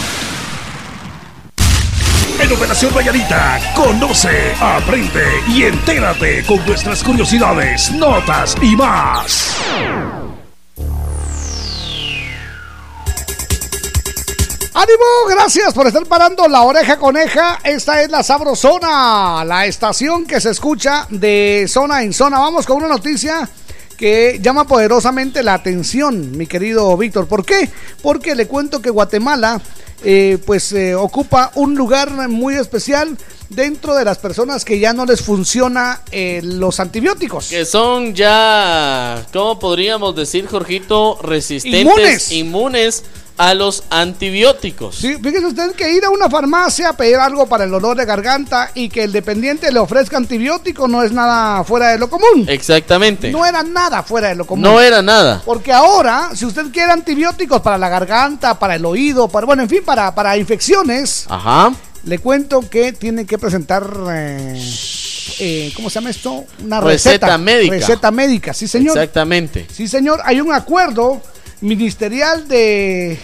Operación Valladita, conoce, aprende y entérate con nuestras curiosidades, notas y más. ¡Ánimo! Gracias por estar parando la oreja coneja. Esta es la Sabrosona, la estación que se escucha de zona en zona. Vamos con una noticia que llama poderosamente la atención, mi querido Víctor. ¿Por qué? Porque le cuento que Guatemala eh, pues eh, ocupa un lugar muy especial dentro de las personas que ya no les funciona eh, los antibióticos. Que son ya, ¿cómo podríamos decir, Jorgito? Resistentes, Inmunes. inmunes a los antibióticos. Sí, fíjese usted que ir a una farmacia a pedir algo para el dolor de garganta y que el dependiente le ofrezca antibiótico no es nada fuera de lo común. Exactamente. No era nada fuera de lo común. No era nada. Porque ahora, si usted quiere antibióticos para la garganta, para el oído, para, bueno, en fin, para, para infecciones, Ajá. le cuento que tiene que presentar, eh, eh, ¿cómo se llama esto? Una Receta receta. médica. Receta médica, sí señor. Exactamente. Sí señor, hay un acuerdo ministerial de...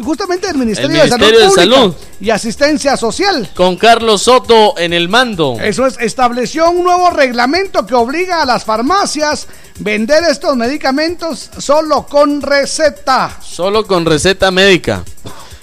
Justamente del Ministerio, El Ministerio de de Salud, Salud. Pública y Asistencia Social. Con Carlos Soto en el mando. Eso es, estableció un nuevo reglamento que obliga a las farmacias vender estos medicamentos solo con receta. Solo con receta médica.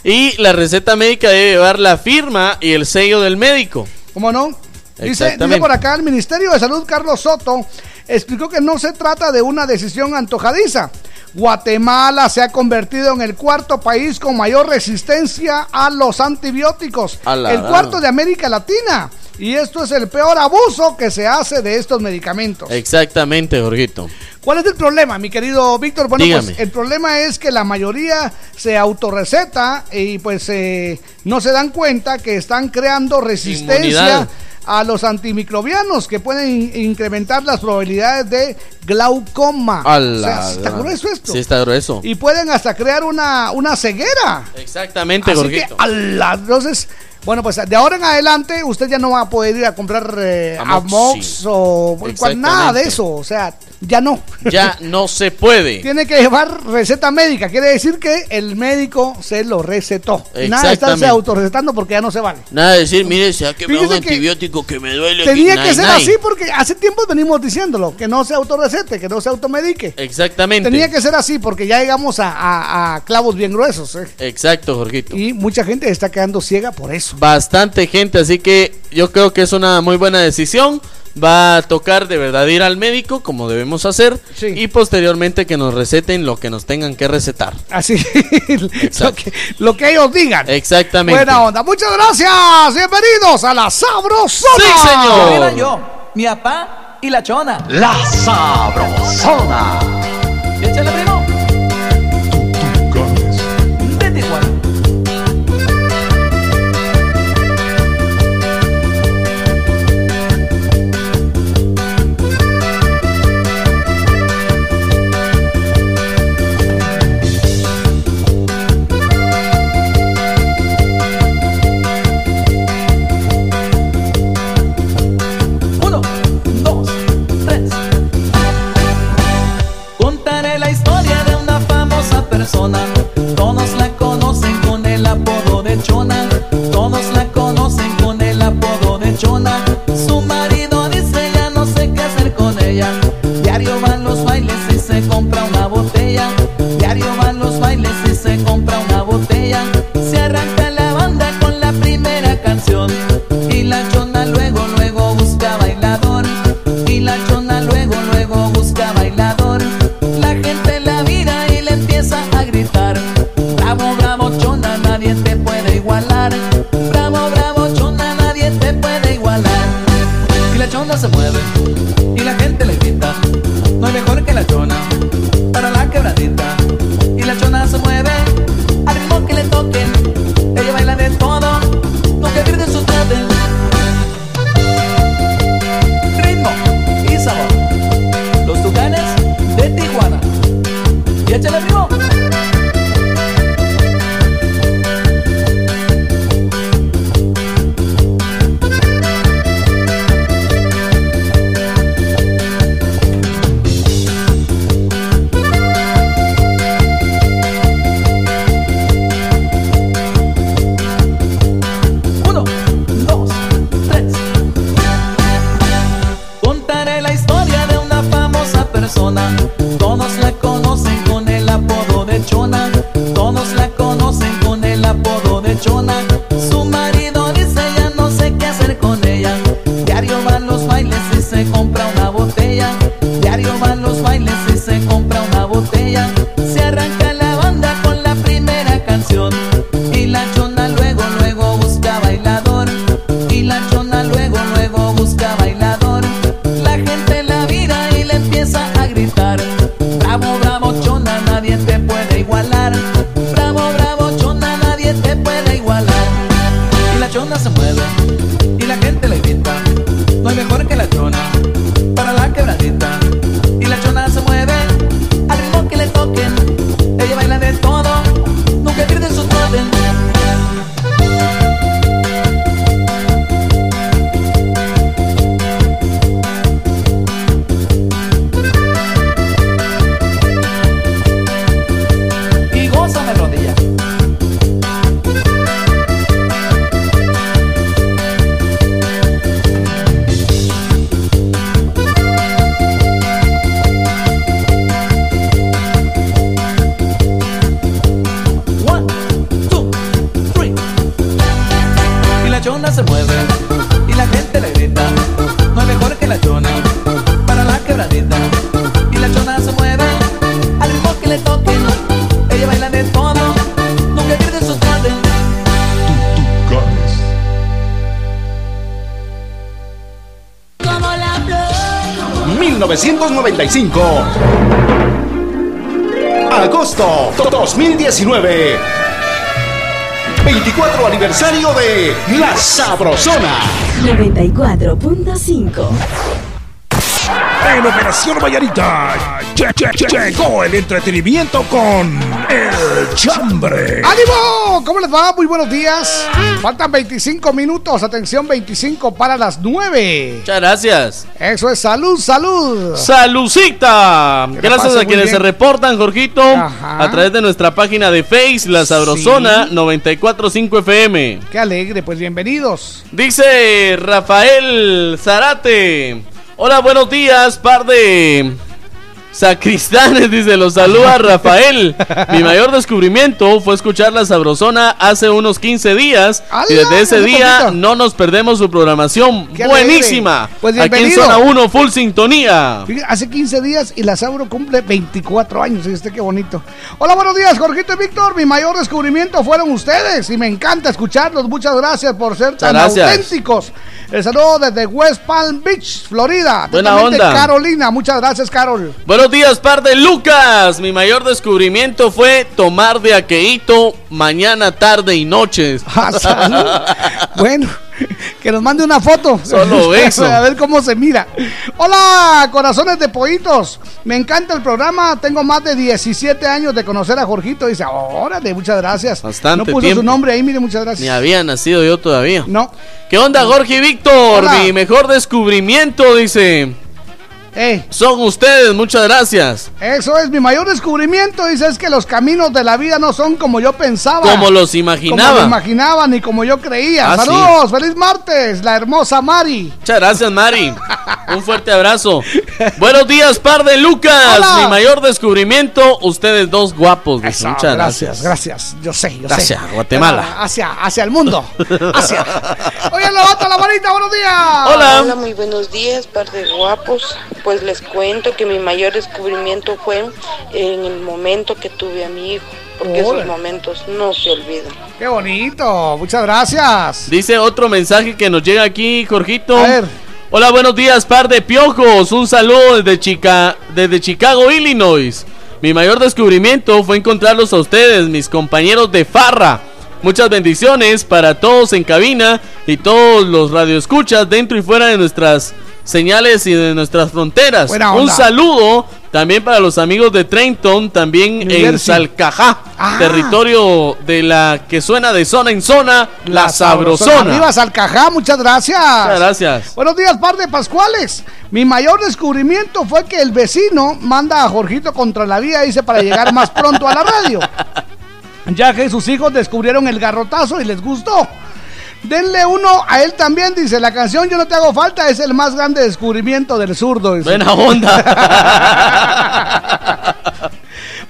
Y la receta médica debe llevar la firma y el sello del médico. ¿Cómo no? Dice, por acá el Ministerio de Salud, Carlos Soto, explicó que no se trata de una decisión antojadiza. Guatemala se ha convertido en el cuarto país con mayor resistencia a los antibióticos. El cuarto de América Latina. Y esto es el peor abuso que se hace de estos medicamentos. Exactamente, Jorgito. ¿Cuál es el problema, mi querido Víctor? Bueno, Dígame. pues el problema es que la mayoría se autorreceta y pues eh, no se dan cuenta que están creando resistencia Inmunidad. A los antimicrobianos que pueden in- incrementar las probabilidades de glaucoma. A O sea, está grueso esto. Sí, está grueso. Y pueden hasta crear una, una ceguera. Exactamente, Así que, ala, entonces, bueno, pues de ahora en adelante usted ya no va a poder ir a comprar eh. Amox o cual- nada de eso. O sea, ya no. Ya no se puede. Tiene que llevar receta médica. Quiere decir que el médico se lo recetó. Nada de estarse autorrecetando porque ya no se vale. Nada de decir, mire, se ha quemado un que antibiótico que me duele. Tenía aquí". que ser así porque hace tiempo venimos diciéndolo. Que no se autorrecete, que no se automedique. Exactamente. Tenía que ser así porque ya llegamos a, a- a clavos bien gruesos. ¿eh? Exacto, Jorgito. Y mucha gente está quedando ciega por eso. Bastante gente, así que yo creo que es una muy buena decisión. Va a tocar de verdad ir al médico, como debemos hacer, y posteriormente que nos receten lo que nos tengan que recetar. Así, lo que, lo que ellos digan. Exactamente. Buena onda. Muchas gracias. Bienvenidos a la Sabrosona. Sí, señor. Yo, mi papá y la chona. La Sabrosona. Diario van los bailes y se compra una botella. Diario van los bailes y se compra una botella. Se arranca la banda con la primera canción. Y la chona luego, luego busca bailador. Y la chona luego, luego busca bailador. La gente la mira y le empieza a gritar. Bravo, bravo, chona, nadie te puede igualar. Bravo, bravo, chona, nadie te puede igualar. Y la chona se mueve 1995. Agosto 2019. 24 aniversario de La Sabrosona. 94.5. En Operación Vallarita lle- lle- lle- llegó el entretenimiento con El Chambre. ¡Ánimo! ¿Cómo les va? Muy buenos días. Faltan 25 minutos. Atención, 25 para las 9. Muchas gracias. Eso es salud, salud. Salucita. Gracias a quienes bien. se reportan, Jorgito, Ajá. a través de nuestra página de Face, La Sabrosona 945 FM. Qué alegre, pues bienvenidos. Dice Rafael Zarate. Hola, buenos días, par de sacristanes. Dice, los saluda Rafael. Mi mayor descubrimiento fue escuchar la Sabrosona hace unos 15 días. Y desde ese día no nos perdemos su programación. Buenísima. Pues Aquí en zona 1, full sintonía. Hace 15 días y la Sabro cumple 24 años. Y este qué bonito. Hola, buenos días, Jorgito y Víctor. Mi mayor descubrimiento fueron ustedes y me encanta escucharlos. Muchas gracias por ser tan gracias. auténticos. El saludo desde West Palm Beach, Florida. Buena onda. Carolina, muchas gracias, Carol. Buenos días, par de Lucas. Mi mayor descubrimiento fue tomar de aqueíto mañana, tarde y noches. Ah, bueno, que nos mande una foto. Solo eso. A ver cómo se mira. Hola, corazones de pollitos. Me encanta el programa. Tengo más de 17 años de conocer a Jorgito. Dice, órale, muchas gracias. Bastante No puso tiempo. su nombre ahí, mire, muchas gracias. Ni había nacido yo todavía. No. ¿Qué onda, Jorge y Víctor? Mi mejor descubrimiento, dice. Son ustedes, muchas gracias. Eso es mi mayor descubrimiento. Dice, es que los caminos de la vida no son como yo pensaba. Como los Como imaginaba. lo imaginaba ni como yo creía. Ah, sí. Saludos, feliz martes, la hermosa Mari. Muchas gracias, Mari. Un fuerte abrazo. Buenos días, par de Lucas. Hola. Mi mayor descubrimiento, ustedes dos guapos. Eso, Muchas gracias, gracias. gracias. Yo sé, yo Gracias, sé. Guatemala. Pero Hacia, hacia el mundo. Hacia. Oye, levanta la manita, buenos días. Hola, muy buenos días, par de guapos. Pues les cuento que mi mayor descubrimiento fue en el momento que tuve a mi hijo, porque esos momentos no se olvidan. Qué bonito, muchas gracias. Dice otro mensaje que nos llega aquí, Jorgito. A ver. Hola, buenos días, par de piojos. Un saludo desde, Chica, desde Chicago, Illinois. Mi mayor descubrimiento fue encontrarlos a ustedes, mis compañeros de farra. Muchas bendiciones para todos en cabina y todos los radioescuchas dentro y fuera de nuestras señales y de nuestras fronteras. Un saludo también para los amigos de Trenton, también New en Jersey. Salcajá, Ah. territorio de la que suena de zona en zona, la, sabrosona. Arriba Salcajá, muchas gracias. Muchas gracias. Buenos días, par de Pascuales. Mi mayor descubrimiento fue que el vecino manda a Jorgito contra la vía, dice, para llegar más pronto a la radio. Ya que sus hijos descubrieron el garrotazo y les gustó. Denle uno a él también, dice. La canción Yo no te hago falta es el más grande descubrimiento del zurdo. dice. Buena onda.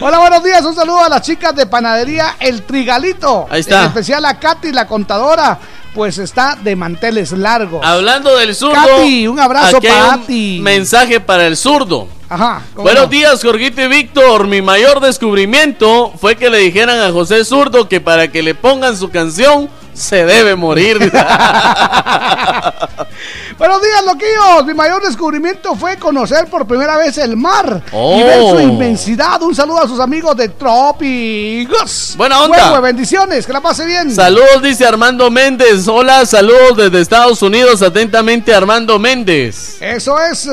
Hola, buenos días. Un saludo a las chicas de panadería El Trigalito. Ahí está. En especial a Katy, la contadora. Pues está de manteles largos. Hablando del zurdo. Katy, un abrazo para ti. Mensaje para el zurdo. Ajá. ¿cómo Buenos no? días, Jorgito y Víctor. Mi mayor descubrimiento fue que le dijeran a José Zurdo que para que le pongan su canción Se debe morir. Buenos días, loquillos. Mi mayor descubrimiento fue conocer por primera vez el mar Oh. y ver su inmensidad. Un saludo a sus amigos de Trópicos. Buena onda. Huehue, bendiciones, que la pase bien. Saludos, dice Armando Méndez. Hola, saludos desde Estados Unidos. Atentamente, Armando Méndez. Eso es.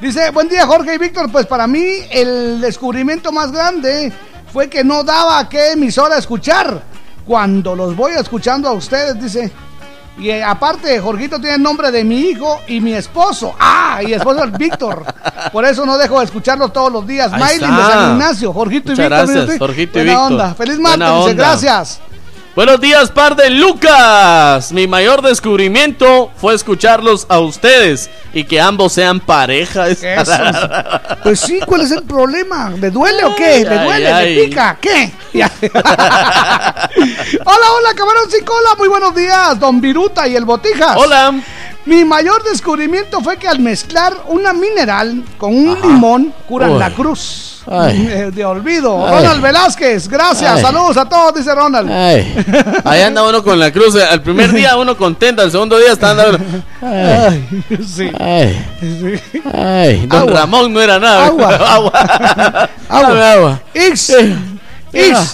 Dice, buen día Jorge y Víctor. Pues para mí el descubrimiento más grande fue que no daba qué emisora escuchar. Cuando los voy escuchando a ustedes, dice. Y eh, aparte, Jorgito tiene el nombre de mi hijo y mi esposo. Ah, y esposo es Víctor. Por eso no dejo de escucharlos todos los días. Maylin de. San Ignacio, Jorgito Muchas y Víctor. gracias, mire, Jorgito y Buena Víctor. onda. Feliz martes, gracias. Buenos días, par de Lucas. Mi mayor descubrimiento fue escucharlos a ustedes y que ambos sean pareja. Eso. Pues sí, ¿cuál es el problema? ¿Le duele o qué? ¿Le Ay, duele? ay. ¿Le pica? ¿Qué? Hola, hola, camarón sin cola. Muy buenos días, don Viruta y el Botijas. Hola. Mi mayor descubrimiento fue que al mezclar una mineral con un limón curan Uy. la cruz. Ay. Eh, De olvido. Ay. Ronald Velázquez, gracias. Ay. Saludos a todos, dice Ronald. Ahí anda uno con la cruz. El primer día uno contento, el segundo día está andando. Ay, sí. Ay, Sí. ay. Don Agua. Ramón no era nada. Agua. agua. Agua. Agua. Ix. Hija.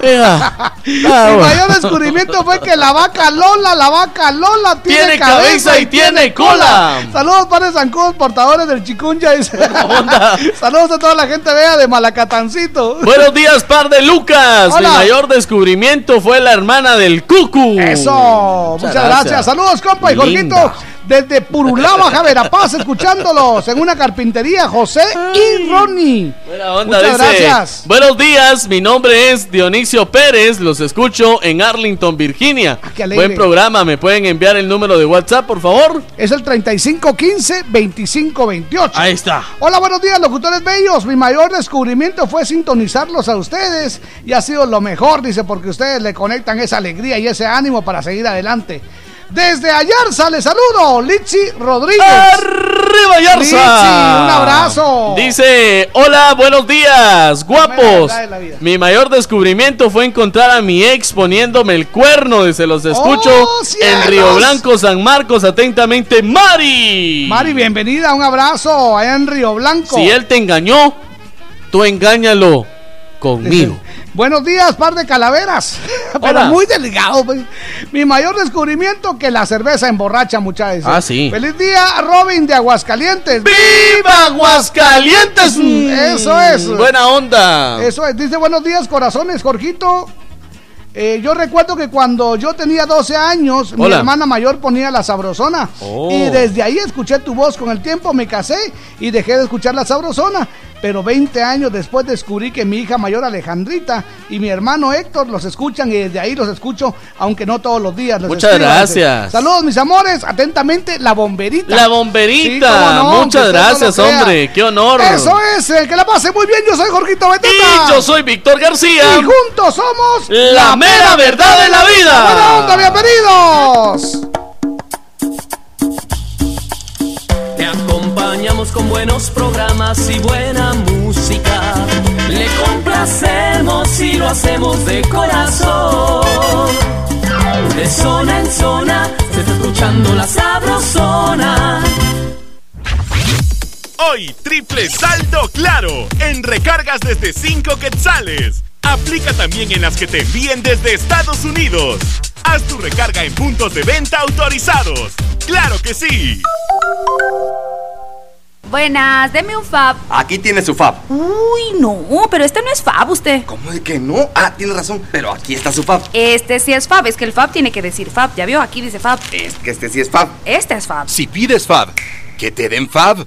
Ix. Hija. Mi Agua. mayor descubrimiento fue que la vaca Lola, la vaca Lola tiene, Tiene cabeza y tiene cola. Saludos para Zancudos, portadores del chikunja. Saludos a toda la gente vea de Malacatancito. Buenos días, par de Lucas. Hola. Mi mayor descubrimiento fue la hermana del Cucu. Eso, muchas, gracias. Saludos, compa y. Jorgito. Desde Purulá, Baja Verapaz, escuchándolos en una carpintería, José y Ronnie. Buena onda, Muchas dice, gracias. Buenos días, mi nombre es Dionisio Pérez, los escucho en Arlington, Virginia. alegre. Buen programa, ¿me pueden enviar el número de WhatsApp, por favor? Es el 3515-2528. Ahí está. Hola, buenos días, locutores bellos. Mi mayor descubrimiento fue sintonizarlos a ustedes y ha sido lo mejor, dice, porque ustedes le conectan esa alegría y ese ánimo para seguir adelante. Desde Ayarza les saludo, Litsi Rodríguez. ¡Arriba, Yarza! Litsi, un abrazo. Dice, hola, buenos días, guapos. Mi mayor descubrimiento fue encontrar a mi ex poniéndome el cuerno. Dice, los escucho ¡Oh, en cielos! Río Blanco, San Marcos. Atentamente, Mari. Mari, bienvenida, un abrazo allá en Río Blanco. Si él te engañó, tú engáñalo conmigo. Buenos días, par de calaveras. Pero Hola. muy delgado. pues. Mi mayor descubrimiento que la cerveza emborracha, muchachos. Ah, sí. Feliz día, Robin de Aguascalientes. ¡Viva Aguascalientes! Mm, Eso es. Buena onda. Eso es. Dice buenos días, corazones, Jorgito. Eh, yo recuerdo que cuando yo tenía 12 años, mi Hola. hermana mayor ponía la sabrosona. Oh. Y desde ahí escuché tu voz. Con el tiempo me casé y dejé de escuchar la sabrosona. Pero 20 años después descubrí que mi hija mayor Alejandrita y mi hermano Héctor los escuchan y desde ahí los escucho, aunque no todos los días. les Muchas escribo. gracias. Saludos, mis amores. Atentamente, la bomberita. La bomberita. no, Muchas no gracias, hombre. Qué honor. Eso es. eh, que la pase muy bien. Yo soy Jorgito Beteta. Y yo soy Víctor García. Y juntos somos La mera verdad de la vida. Buena onda, bienvenidos. Acompañamos con buenos programas y buena música. Le complacemos y lo hacemos de corazón. De zona en zona se está escuchando la sabrosona. Hoy, triple saldo claro en recargas desde 5 quetzales. Aplica también en las que te envíen desde Estados Unidos. Haz tu recarga en puntos de venta autorizados. ¡Claro que sí! Buenas, deme un fab. Aquí tiene su fab. Uy, no, pero este no es fab usted. ¿Cómo de que no? Ah, tiene razón, pero aquí está su fab. Este sí es fab, es que el fab tiene que decir fab. ¿Ya vio? Aquí dice fab. Es que este sí es fab. Este es fab. Si pides Fab, que te den Fab.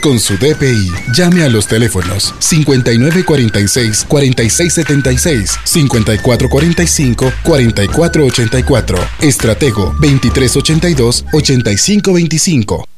con su DPI. Llame a los teléfonos 5946-4676, 5445-4484, Estratego 2382-8525.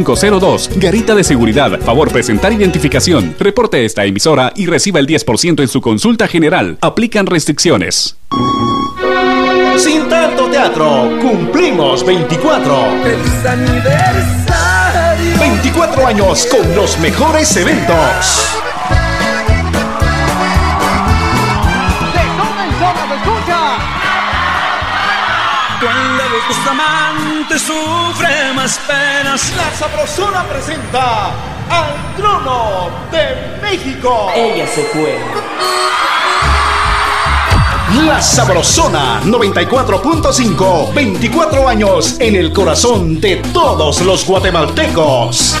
6502. Garita de seguridad. Favor presentar identificación. Reporte esta emisora y reciba el 10% en su consulta general. Aplican restricciones. Sin tanto teatro, cumplimos 24. ¡Feliz aniversario! 24 años con los mejores eventos. Sufren más penas. La Sabrosona presenta al trono de México. Ella se fue. La Sabrosona 94.5. 24 años en el corazón de todos los guatemaltecos.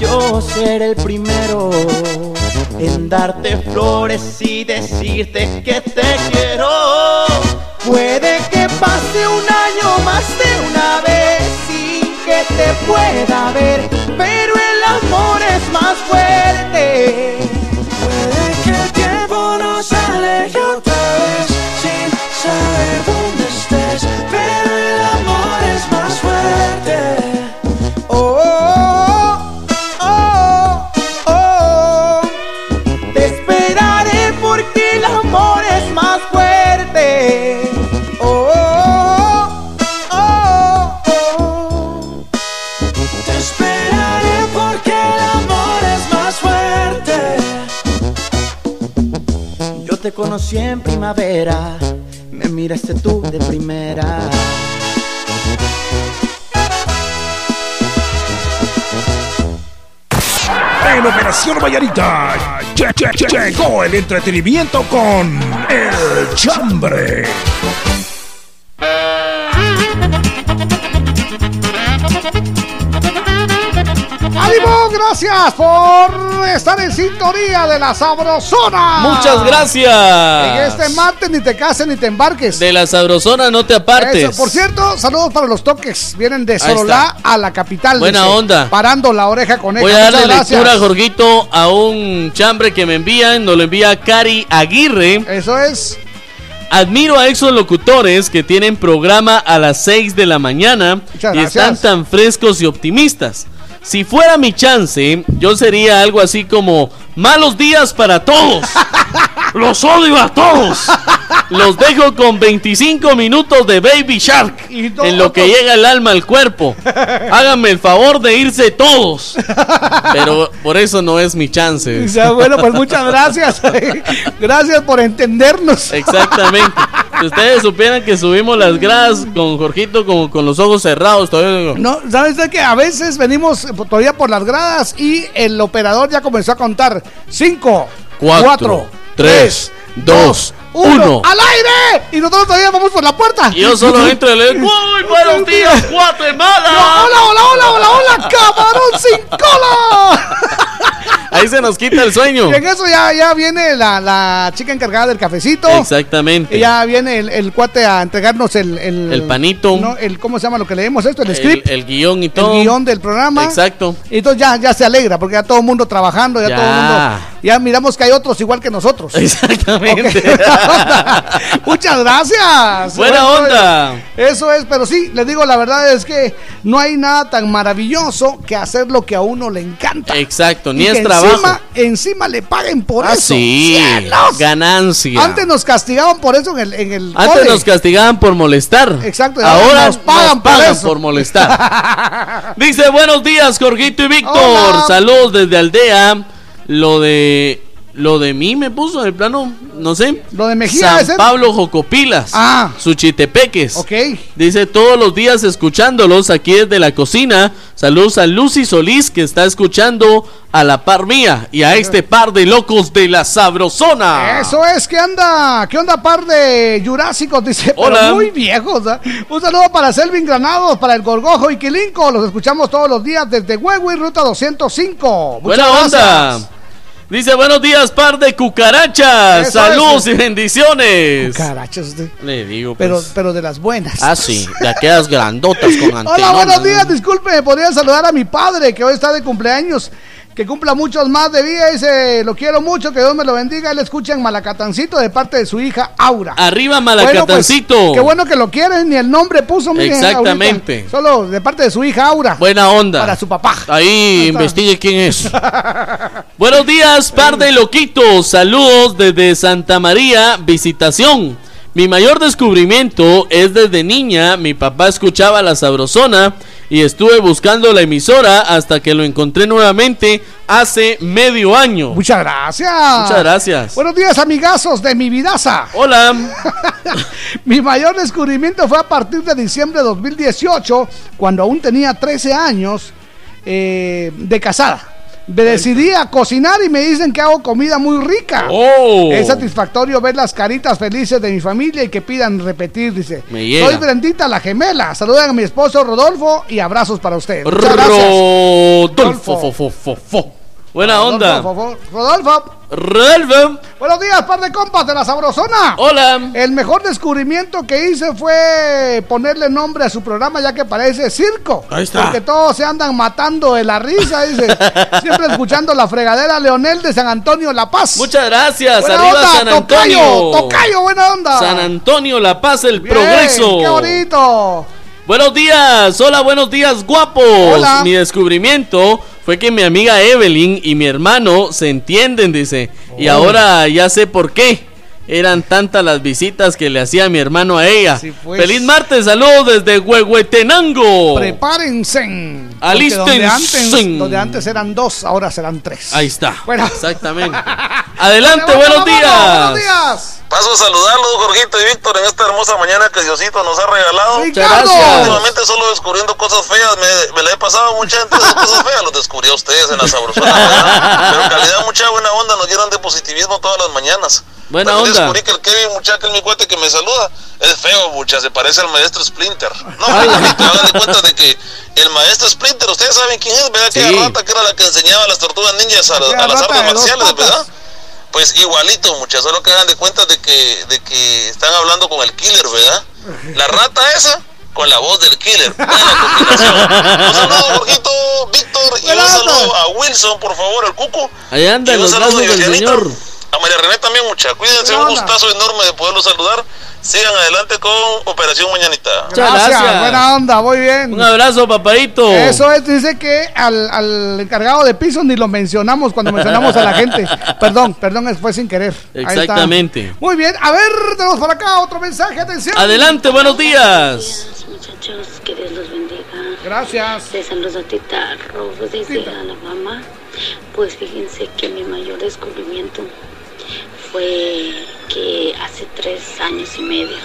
yo seré el primero en darte flores y decirte que te quiero. Puede que pase un año más de una vez sin que te pueda ver, pero el amor es más fuerte. Conocí en primavera, me miraste tú de primera. En Operación Vallarita lle- lle- lle- llegó el entretenimiento con El Chambre. Gracias por estar en sintonía de la Sabrosona. Muchas gracias. En este martes ni te cases ni te embarques. De la sabrosona no te apartes. Eso, por cierto, saludos para los toques. Vienen de Sololá a la capital. Buena dice, onda. Parando la oreja con Voy a darle lectura, Jorgito, a un chambre que me envían. Nos lo envía Cari Aguirre. Eso es. Admiro a esos locutores que tienen programa a las 6 de la mañana Muchas y gracias. están tan frescos y optimistas. Si fuera mi chance, yo sería algo así como malos días para todos. Los odio a todos. Los dejo con 25 minutos de Baby Shark en lo que llega el alma al cuerpo. Háganme el favor de irse todos. Pero por eso no es mi chance. Bueno, pues muchas gracias. gracias por entendernos. Exactamente. Si ustedes supieran que subimos las gradas con Jorgito como con los ojos cerrados, todavía digo, No, ¿sabes de que a veces venimos todavía por las gradas y el operador ya comenzó a contar? 5, Cuatro, 4, tres, dos, uno. ¡Al aire! Y nosotros todavía vamos por la puerta. Y yo solo entro y le digo, ¡Uy, buenos días, Guatemala! No, hola, hola, hola, hola, hola, camarón sin cola. Ahí se nos quita el sueño. Y en eso ya, ya viene la, la chica encargada del cafecito. Exactamente. Y ya viene el, el cuate a entregarnos el, el, El panito. ¿no? el ¿Cómo se llama lo que leemos esto? El script. el guion y todo. El guion del programa. Exacto. Y entonces ya, ya se alegra, porque ya todo el mundo trabajando, ya, Ya. todo el mundo. Ya miramos que hay otros igual que nosotros. Exactamente. Muchas gracias. Buena Bueno, onda. Eso es, pero sí, les digo, la verdad es que no hay nada tan maravilloso que hacer lo que a uno le encanta. Exacto, ni Y es que trabajo. Encima, encima le paguen por Ah, eso. sí. ¡Cielos! Ganancia. Antes nos castigaban por eso en el, en el Antes cole. nos castigaban por molestar. Exacto, Ahora nos pagan por eso. molestar. Dice, buenos días, Jorgito y Víctor. Saludos desde Aldea. Lo de... Lo de mí me puso en el plano, no sé. Lo de Mejía, San ese. Pablo Jocopilas. Ah. Suchitepeques. Ok. Dice todos los días escuchándolos aquí desde la cocina. Saludos a Lucy Solís que está escuchando a la par mía y a este par de locos de la Sabrosona. Eso es, ¿qué anda? ¿Qué onda, par de jurásicos? Dice, pero Hola. muy viejos. ¿ah? Un saludo para Selvin Granados, para el Gorgojo y Quilinco. Los escuchamos todos los días desde Huevo y Ruta 205. Muchas Buena gracias. onda. Dice buenos días, par de cucarachas. Eso Saludos y bendiciones. Cucarachas, usted. Le digo, pues. Pero, pero de las buenas. Ah, sí, de aquellas grandotas con antenas. Hola, buenos días. Disculpe, ¿me podría saludar a mi padre que hoy está de cumpleaños? Que cumpla muchos más de vida. Dice, lo quiero mucho, que Dios me lo bendiga. Él escucha en Malacatancito de parte de su hija Aura. Arriba Bueno, Malacatancito. pues, qué bueno que lo quieren, ni el nombre puso. miren, Exactamente. ahorita. Solo de parte de su hija Aura. Buena onda. Para su papá. Ahí investigue quién es. Buenos días, par de loquitos. Saludos desde Santa María, visitación. Mi mayor descubrimiento es desde niña, mi papá escuchaba la sabrosona y estuve buscando la emisora hasta que lo encontré nuevamente hace medio año. Muchas gracias. Muchas gracias. Buenos días, amigazos de mi vidaza. Hola. mi mayor descubrimiento fue a partir de diciembre de 2018, cuando aún tenía 13 años eh, de casada. Me decidí a cocinar y me dicen que hago comida muy rica. Oh. Es satisfactorio ver las caritas felices de mi familia y que pidan repetir, dice. Me. Soy Brendita la gemela. Saluden a mi esposo Rodolfo y abrazos para ustedes. Muchas gracias. Rodolfo. fo, fo, fo, fo. Buena onda. Rodolfo, Rodolfo. Rodolfo. Buenos días, par de compas de la Sabrosona. Hola. El mejor descubrimiento que hice fue ponerle nombre a su programa, ya que parece circo. Ahí está. Porque todos se andan matando de la risa, dice. Siempre escuchando la fregadera Leonel de San Antonio La Paz. Muchas gracias. Buena Arriba onda, San Antonio. Tocayo, tocayo, buena onda. San Antonio, La Paz, el Bien, progreso. Qué bonito. Buenos días, hola, buenos días, guapos. Hola. Mi descubrimiento fue que mi amiga Evelyn y mi hermano se entienden, dice. Y ahora ya sé por qué. Eran tantas las visitas que le hacía mi hermano a ella. pues. Feliz martes, saludos desde Huehuetenango. Prepárense. Alístense. Donde antes, donde antes eran dos, ahora serán tres. Ahí está. Bueno. Exactamente. Adelante, Bueno, buenos días. Buenos días. Paso a saludarlos, Jorgito y Víctor, en esta hermosa mañana que Diosito nos ha regalado. Muchas gracias. Últimamente solo descubriendo cosas feas, me, me la he pasado mucha gente de esas cosas feas, los descubrí a ustedes en la sabrosona. Pero en calidad, mucha buena onda, nos llenan de positivismo todas las mañanas. Buena También onda. descubrí que el Kevin, muchacha, que es mi cuate que me saluda, es feo, mucha, se parece al maestro Splinter. No, Jorgito, hagan de cuenta de que el maestro Splinter, ustedes saben quién es, ¿verdad? Sí. Aquella rata que era la que enseñaba a las tortugas ninjas a, las artes marciales. ¿verdad? Pues igualito, muchachos, solo que hagan de cuenta de que, de que están hablando con el killer, ¿verdad? La rata esa con la voz del killer. Buena combinación. Un saludo, Jorgito, Víctor, y un saludo a Wilson, por favor, el cuco. Ahí anda Y un los saludo del señor. A María René también, mucha. Cuídense, un gustazo enorme de poderlos saludar. Sigan adelante con Operación Mañanita. Muchas Gracias, gracias. buena onda, muy bien. Un abrazo, papadito. Eso es, dice que al, al encargado de piso ni lo mencionamos cuando mencionamos a la gente. Perdón, perdón, fue sin querer. Ahí está. Exactamente. Muy bien, a ver, tenemos por acá otro mensaje, atención. Adelante, buenos días. muchachos, que Dios los bendiga. Gracias. Les saluda Tita Rojo desde Alabama. Pues fíjense que mi mayor descubrimiento fue que hace tres años y medio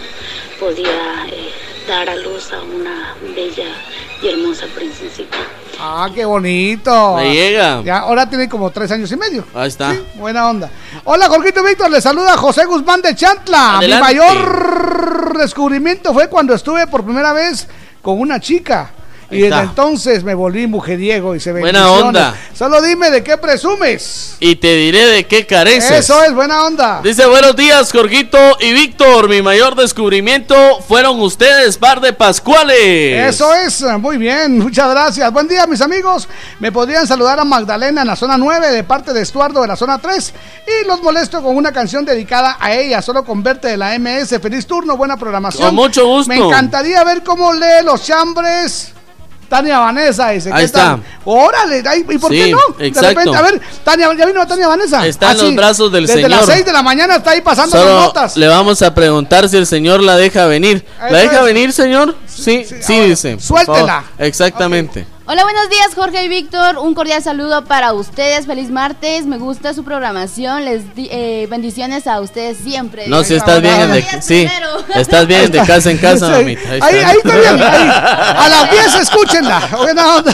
podía eh, dar a luz a una bella y hermosa princesita. Ah, qué bonito. Me llega. Ya, ahora tiene como tres años y medio. Ahí está. Buena onda. Hola, Jorgito Víctor, le saluda José Guzmán de Chantla. Adelante. Mi mayor descubrimiento fue cuando estuve por primera vez con una chica. Ahí Y desde está. entonces me volví mujeriego y se. Buena onda. Solo dime de qué presumes. Y te diré de qué careces. Eso es, buena onda. Dice buenos días, Jorgito y Víctor. Mi mayor descubrimiento fueron ustedes, par de Pascuales. Eso es, muy bien, muchas gracias. Buen día, mis amigos. Me podrían saludar a Magdalena en la zona 9 de parte de Estuardo de la zona 3 y los molesto con una canción dedicada a ella, solo con verte de la MS. Feliz turno, buena programación. Con mucho gusto. Me encantaría ver cómo lee los chambres. Tania Vanessa dice, Ahí ¿qué está. tal? Órale, ¿y por qué no? De exacto. repente, a ver, Tania, ¿ya vino Tania Vanessa? Está en Ah, los brazos del Desde Señor. las 6 de la mañana está ahí pasando las notas. le vamos a preguntar si el señor la deja venir. ¿La Eso deja es. venir, señor? Sí, sí, dice. suéltela. Exactamente. Hola, buenos días, Jorge y Víctor. Un cordial saludo para ustedes. Feliz martes. Me gusta su programación. Les di- eh, bendiciones a ustedes siempre. No, si estás bien de, sí, estás bien de casa en casa, Sí. mamita. Ahí, Ahí, está. ahí está bien, ahí. A las 10 escúchenla. Buena onda.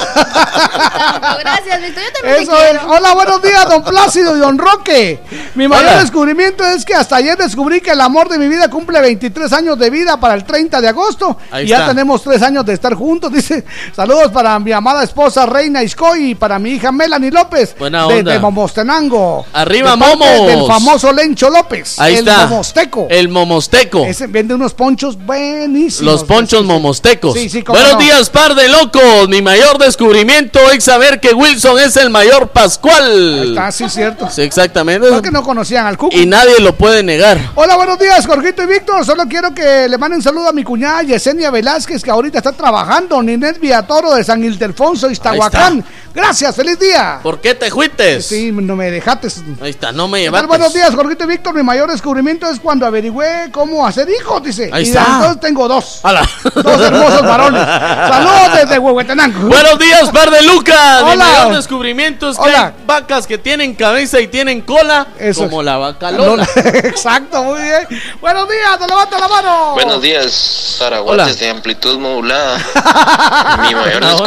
Gracias, Víctor. Yo también Eso te es. quiero. Hola, buenos días, don Plácido y don Roque. Mi mayor Hola. descubrimiento es que hasta ayer descubrí que el amor de mi vida cumple 23 años de vida para el 30 de agosto. Ahí y ya está. tenemos tres años de estar juntos. Dice, saludos para mi amada esposa Reina Iscoy y para mi hija Melanie López. Buena de- onda. Momostenango. Arriba, De Momos. Del famoso Lencho López. Ahí el está. Momosteco. El momosteco. Ese vende unos ponchos buenísimos. Los ponchos momostecos. Sí, sí, Buenos no. días, par de locos. Mi mayor descubrimiento es saber que Wilson es el mayor Pascual. Está, sí, cierto. Sí, exactamente. Porque no conocían al Cuco. Y nadie lo puede negar. Hola, buenos días, Jorgito y Víctor. Solo quiero que le manden un saludo a mi cuñada Yesenia Velázquez, que ahorita está trabajando. Ninet Villatoro de San Ildefonso, Iztahuacán. Gracias, feliz día. ¿Por qué te fuiste? Sí, no me dejaste. Ahí está, no me llevaste. Buenos días, Jorgito y Víctor. Mi mayor descubrimiento es cuando averigüé cómo hacer hijos, dice. Ahí y está. entonces tengo dos. Hola. Dos hermosos varones. Saludos desde Huehuetenango. Buenos días, par de Lucas. Mi Hola. mayor descubrimiento es que Hola. hay vacas que tienen cabeza y tienen cola, Eso como es. la vaca Lola. Exacto, muy bien. Buenos días, te levanta la mano. Buenos días, Hola. Zaragotes de amplitud modulada. Mi mayor Buena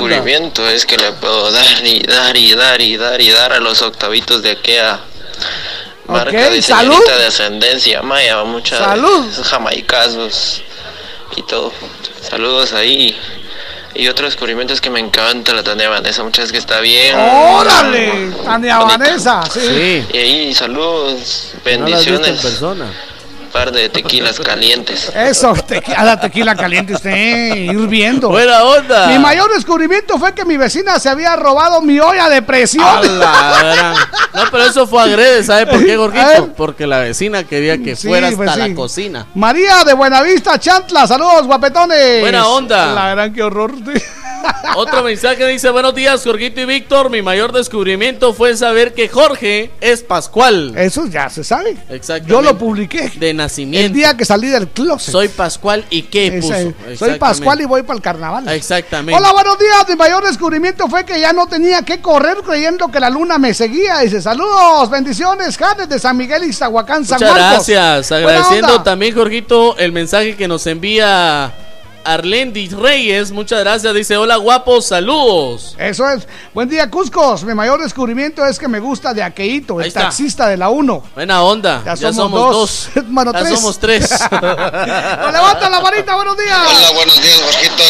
es que le puedo dar y dar y dar y dar y dar a los octavitos de Akea. Marca de salud. señorita de ascendencia maya, muchas Salud. jamaicazos y todo. Saludos ahí. Y otro descubrimiento es que me encanta la Tania Vanessa, muchas que está bien. ¡Órale! Tania Vanessa, sí. Y ahí, saludos, No bendiciones. persona. Par de tequilas calientes. Eso, tequi- a la tequila caliente usted, hirviendo. Buena onda. Mi mayor descubrimiento fue que mi vecina se había robado mi olla de presión. No, pero eso fue agrede, ¿sabe por qué, Gorgito? Porque la vecina quería que Sí, fuera hasta pues sí. la cocina. María de Buenavista, Chantla, saludos, guapetones. Buena onda. La gran, qué horror. Otro mensaje dice, buenos días, Jorgito y Víctor. Mi mayor descubrimiento fue saber que Jorge es Pascual. Eso ya se sabe. Exactamente. Yo lo publiqué. De nacimiento. El día que salí del closet. Soy Pascual y qué puso. Soy. Pascual y voy para el carnaval. Exactamente. Hola, buenos días. Mi mayor descubrimiento fue que ya no tenía que correr creyendo que la luna me seguía. Dice, saludos, bendiciones, Janes de San Miguel y Zahuacán, San Muchas Marcos. gracias. Agradeciendo también, Jorgito, el mensaje que nos envía Arlendi Reyes. Muchas gracias. Dice, hola guapos, saludos. Eso es. Buen día, Cuscos. Mi mayor descubrimiento es que me gusta de Aqueito, el taxista de la 1. Buena onda. Ya Ya, somos somos, dos. dos. Mano, ya tres. somos tres. Pues levanta la varita, buenos días. Hola, buenos días, Jorgito.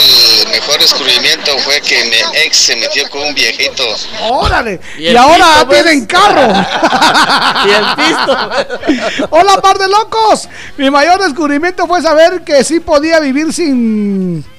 El mejor descubrimiento fue que mi ex se metió con un viejito. Órale. Y Y, ahora pisto, pues. tienen carro. y el pisto. Hola, par de locos. Mi mayor descubrimiento fue saber que sí podía vivir sin Mm.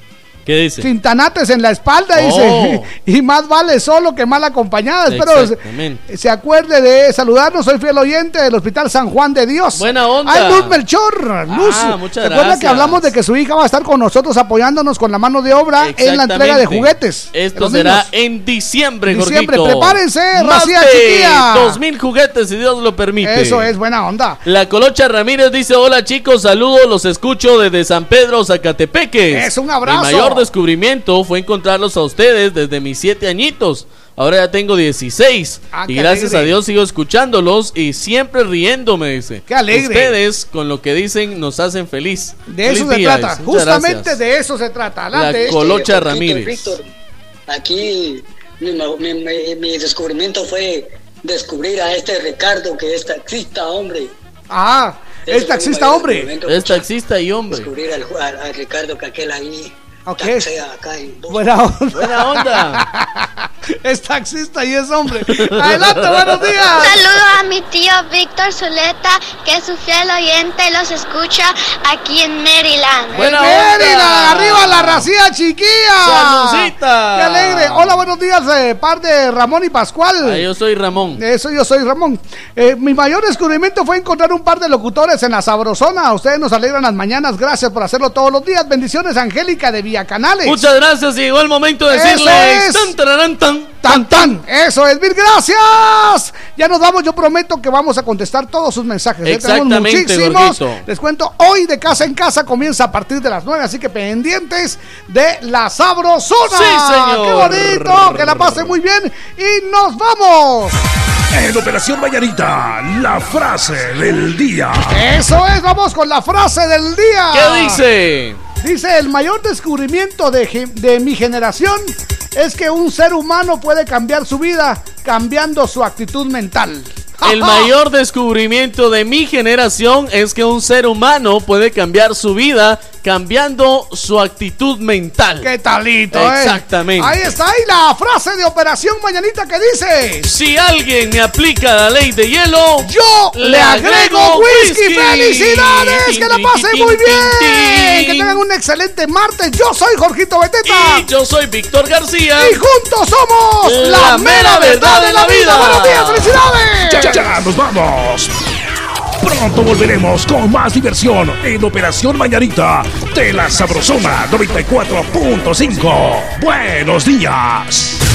¿Qué dice? sin tanates en la espalda, dice. Y más vale solo que mal acompañada. Espero Exactamente. se acuerde de saludarnos. Soy fiel oyente del Hospital San Juan de Dios. Buena onda. Ay, Luz Melchor. Luz. Ah, muchas ¿Se acuerda que hablamos de que su hija va a estar con nosotros apoyándonos con la mano de obra en la entrega de juguetes? Esto será niños? en diciembre, Diciembre, prepárense, racía chiquilla. dos mil juguetes, si Dios lo permite. Eso es buena onda. La Colocha Ramírez dice, hola chicos, saludos, los escucho desde San Pedro, Zacatepeques. Es un abrazo. Mayor descubrimiento fue encontrarlos a ustedes desde mis siete añitos. Ahora ya tengo 16. Ah, y gracias alegre. a Dios sigo escuchándolos y siempre riéndome, dice. Qué alegre. Ustedes, con lo que dicen, nos hacen feliz. De eso se día, trata. Justamente gracias. de eso se trata. Adelante. La Colocha Jorgito, Ramírez. Víctor, aquí mi, ma- mi- mi- mi descubrimiento fue descubrir a este Ricardo que es taxista, hombre. Ah, es taxista hombre. Es taxista y hombre. Descubrir al, al- al Ricardo que aquel ahí Ok. taxea acá en Buena onda. Buena onda. es taxista y es hombre. Adelante, buenos días. Saludo a mi tío Víctor Zuleta, que es su fiel oyente y los escucha aquí en Maryland. Buena Mérida, arriba la racía chiquilla. Saludcita. Qué alegre. Hola, buenos días, eh, par de Ramón y Pascual. Ah, yo soy Ramón. Eso yo soy Ramón. Eh, mi mayor descubrimiento fue encontrar un par de locutores en la Sabrosona. Ustedes nos alegran las mañanas. Gracias por hacerlo todos los días. Bendiciones, Angélica de Vía Canales. Muchas gracias. Llegó el momento de Eso decirles es. tan, tararán, tan. Tan, tan. Eso es, mil gracias. Ya nos vamos. Yo prometo que vamos a contestar todos sus mensajes. ¿eh? Tenemos Exactamente, muchísimos. Les cuento, hoy de casa en casa comienza a partir de las 9, así que pendientes de la Sabrosona. Sí, señor. Qué bonito. Que la pasen muy bien. Y nos vamos. En Operación Mañanita, la frase del día. Eso es, vamos con la frase del día. ¿Qué dice? Dice, el mayor descubrimiento de, de mi generación es que un ser humano puede cambiar su vida cambiando su actitud mental. El mayor descubrimiento de mi generación es que un ser humano puede cambiar su vida cambiando su actitud mental. ¿Qué talito, eh? Exactamente. Ahí está, ahí la frase de Operación Mañanita que dice... Si alguien me aplica la ley de hielo, yo le agrego whisky. ¡Felicidades! ¡Que la pasen muy bien! Que tengan un excelente martes. Yo soy Jorgito Beteta. Y yo soy Víctor García. Y juntos somos la, mera verdad de la vida. ¡Buenos días! ¡Felicidades! Ya, nos vamos. Pronto volveremos con más diversión en Operación Mañanita de la Sabrosona 94.5. Buenos días.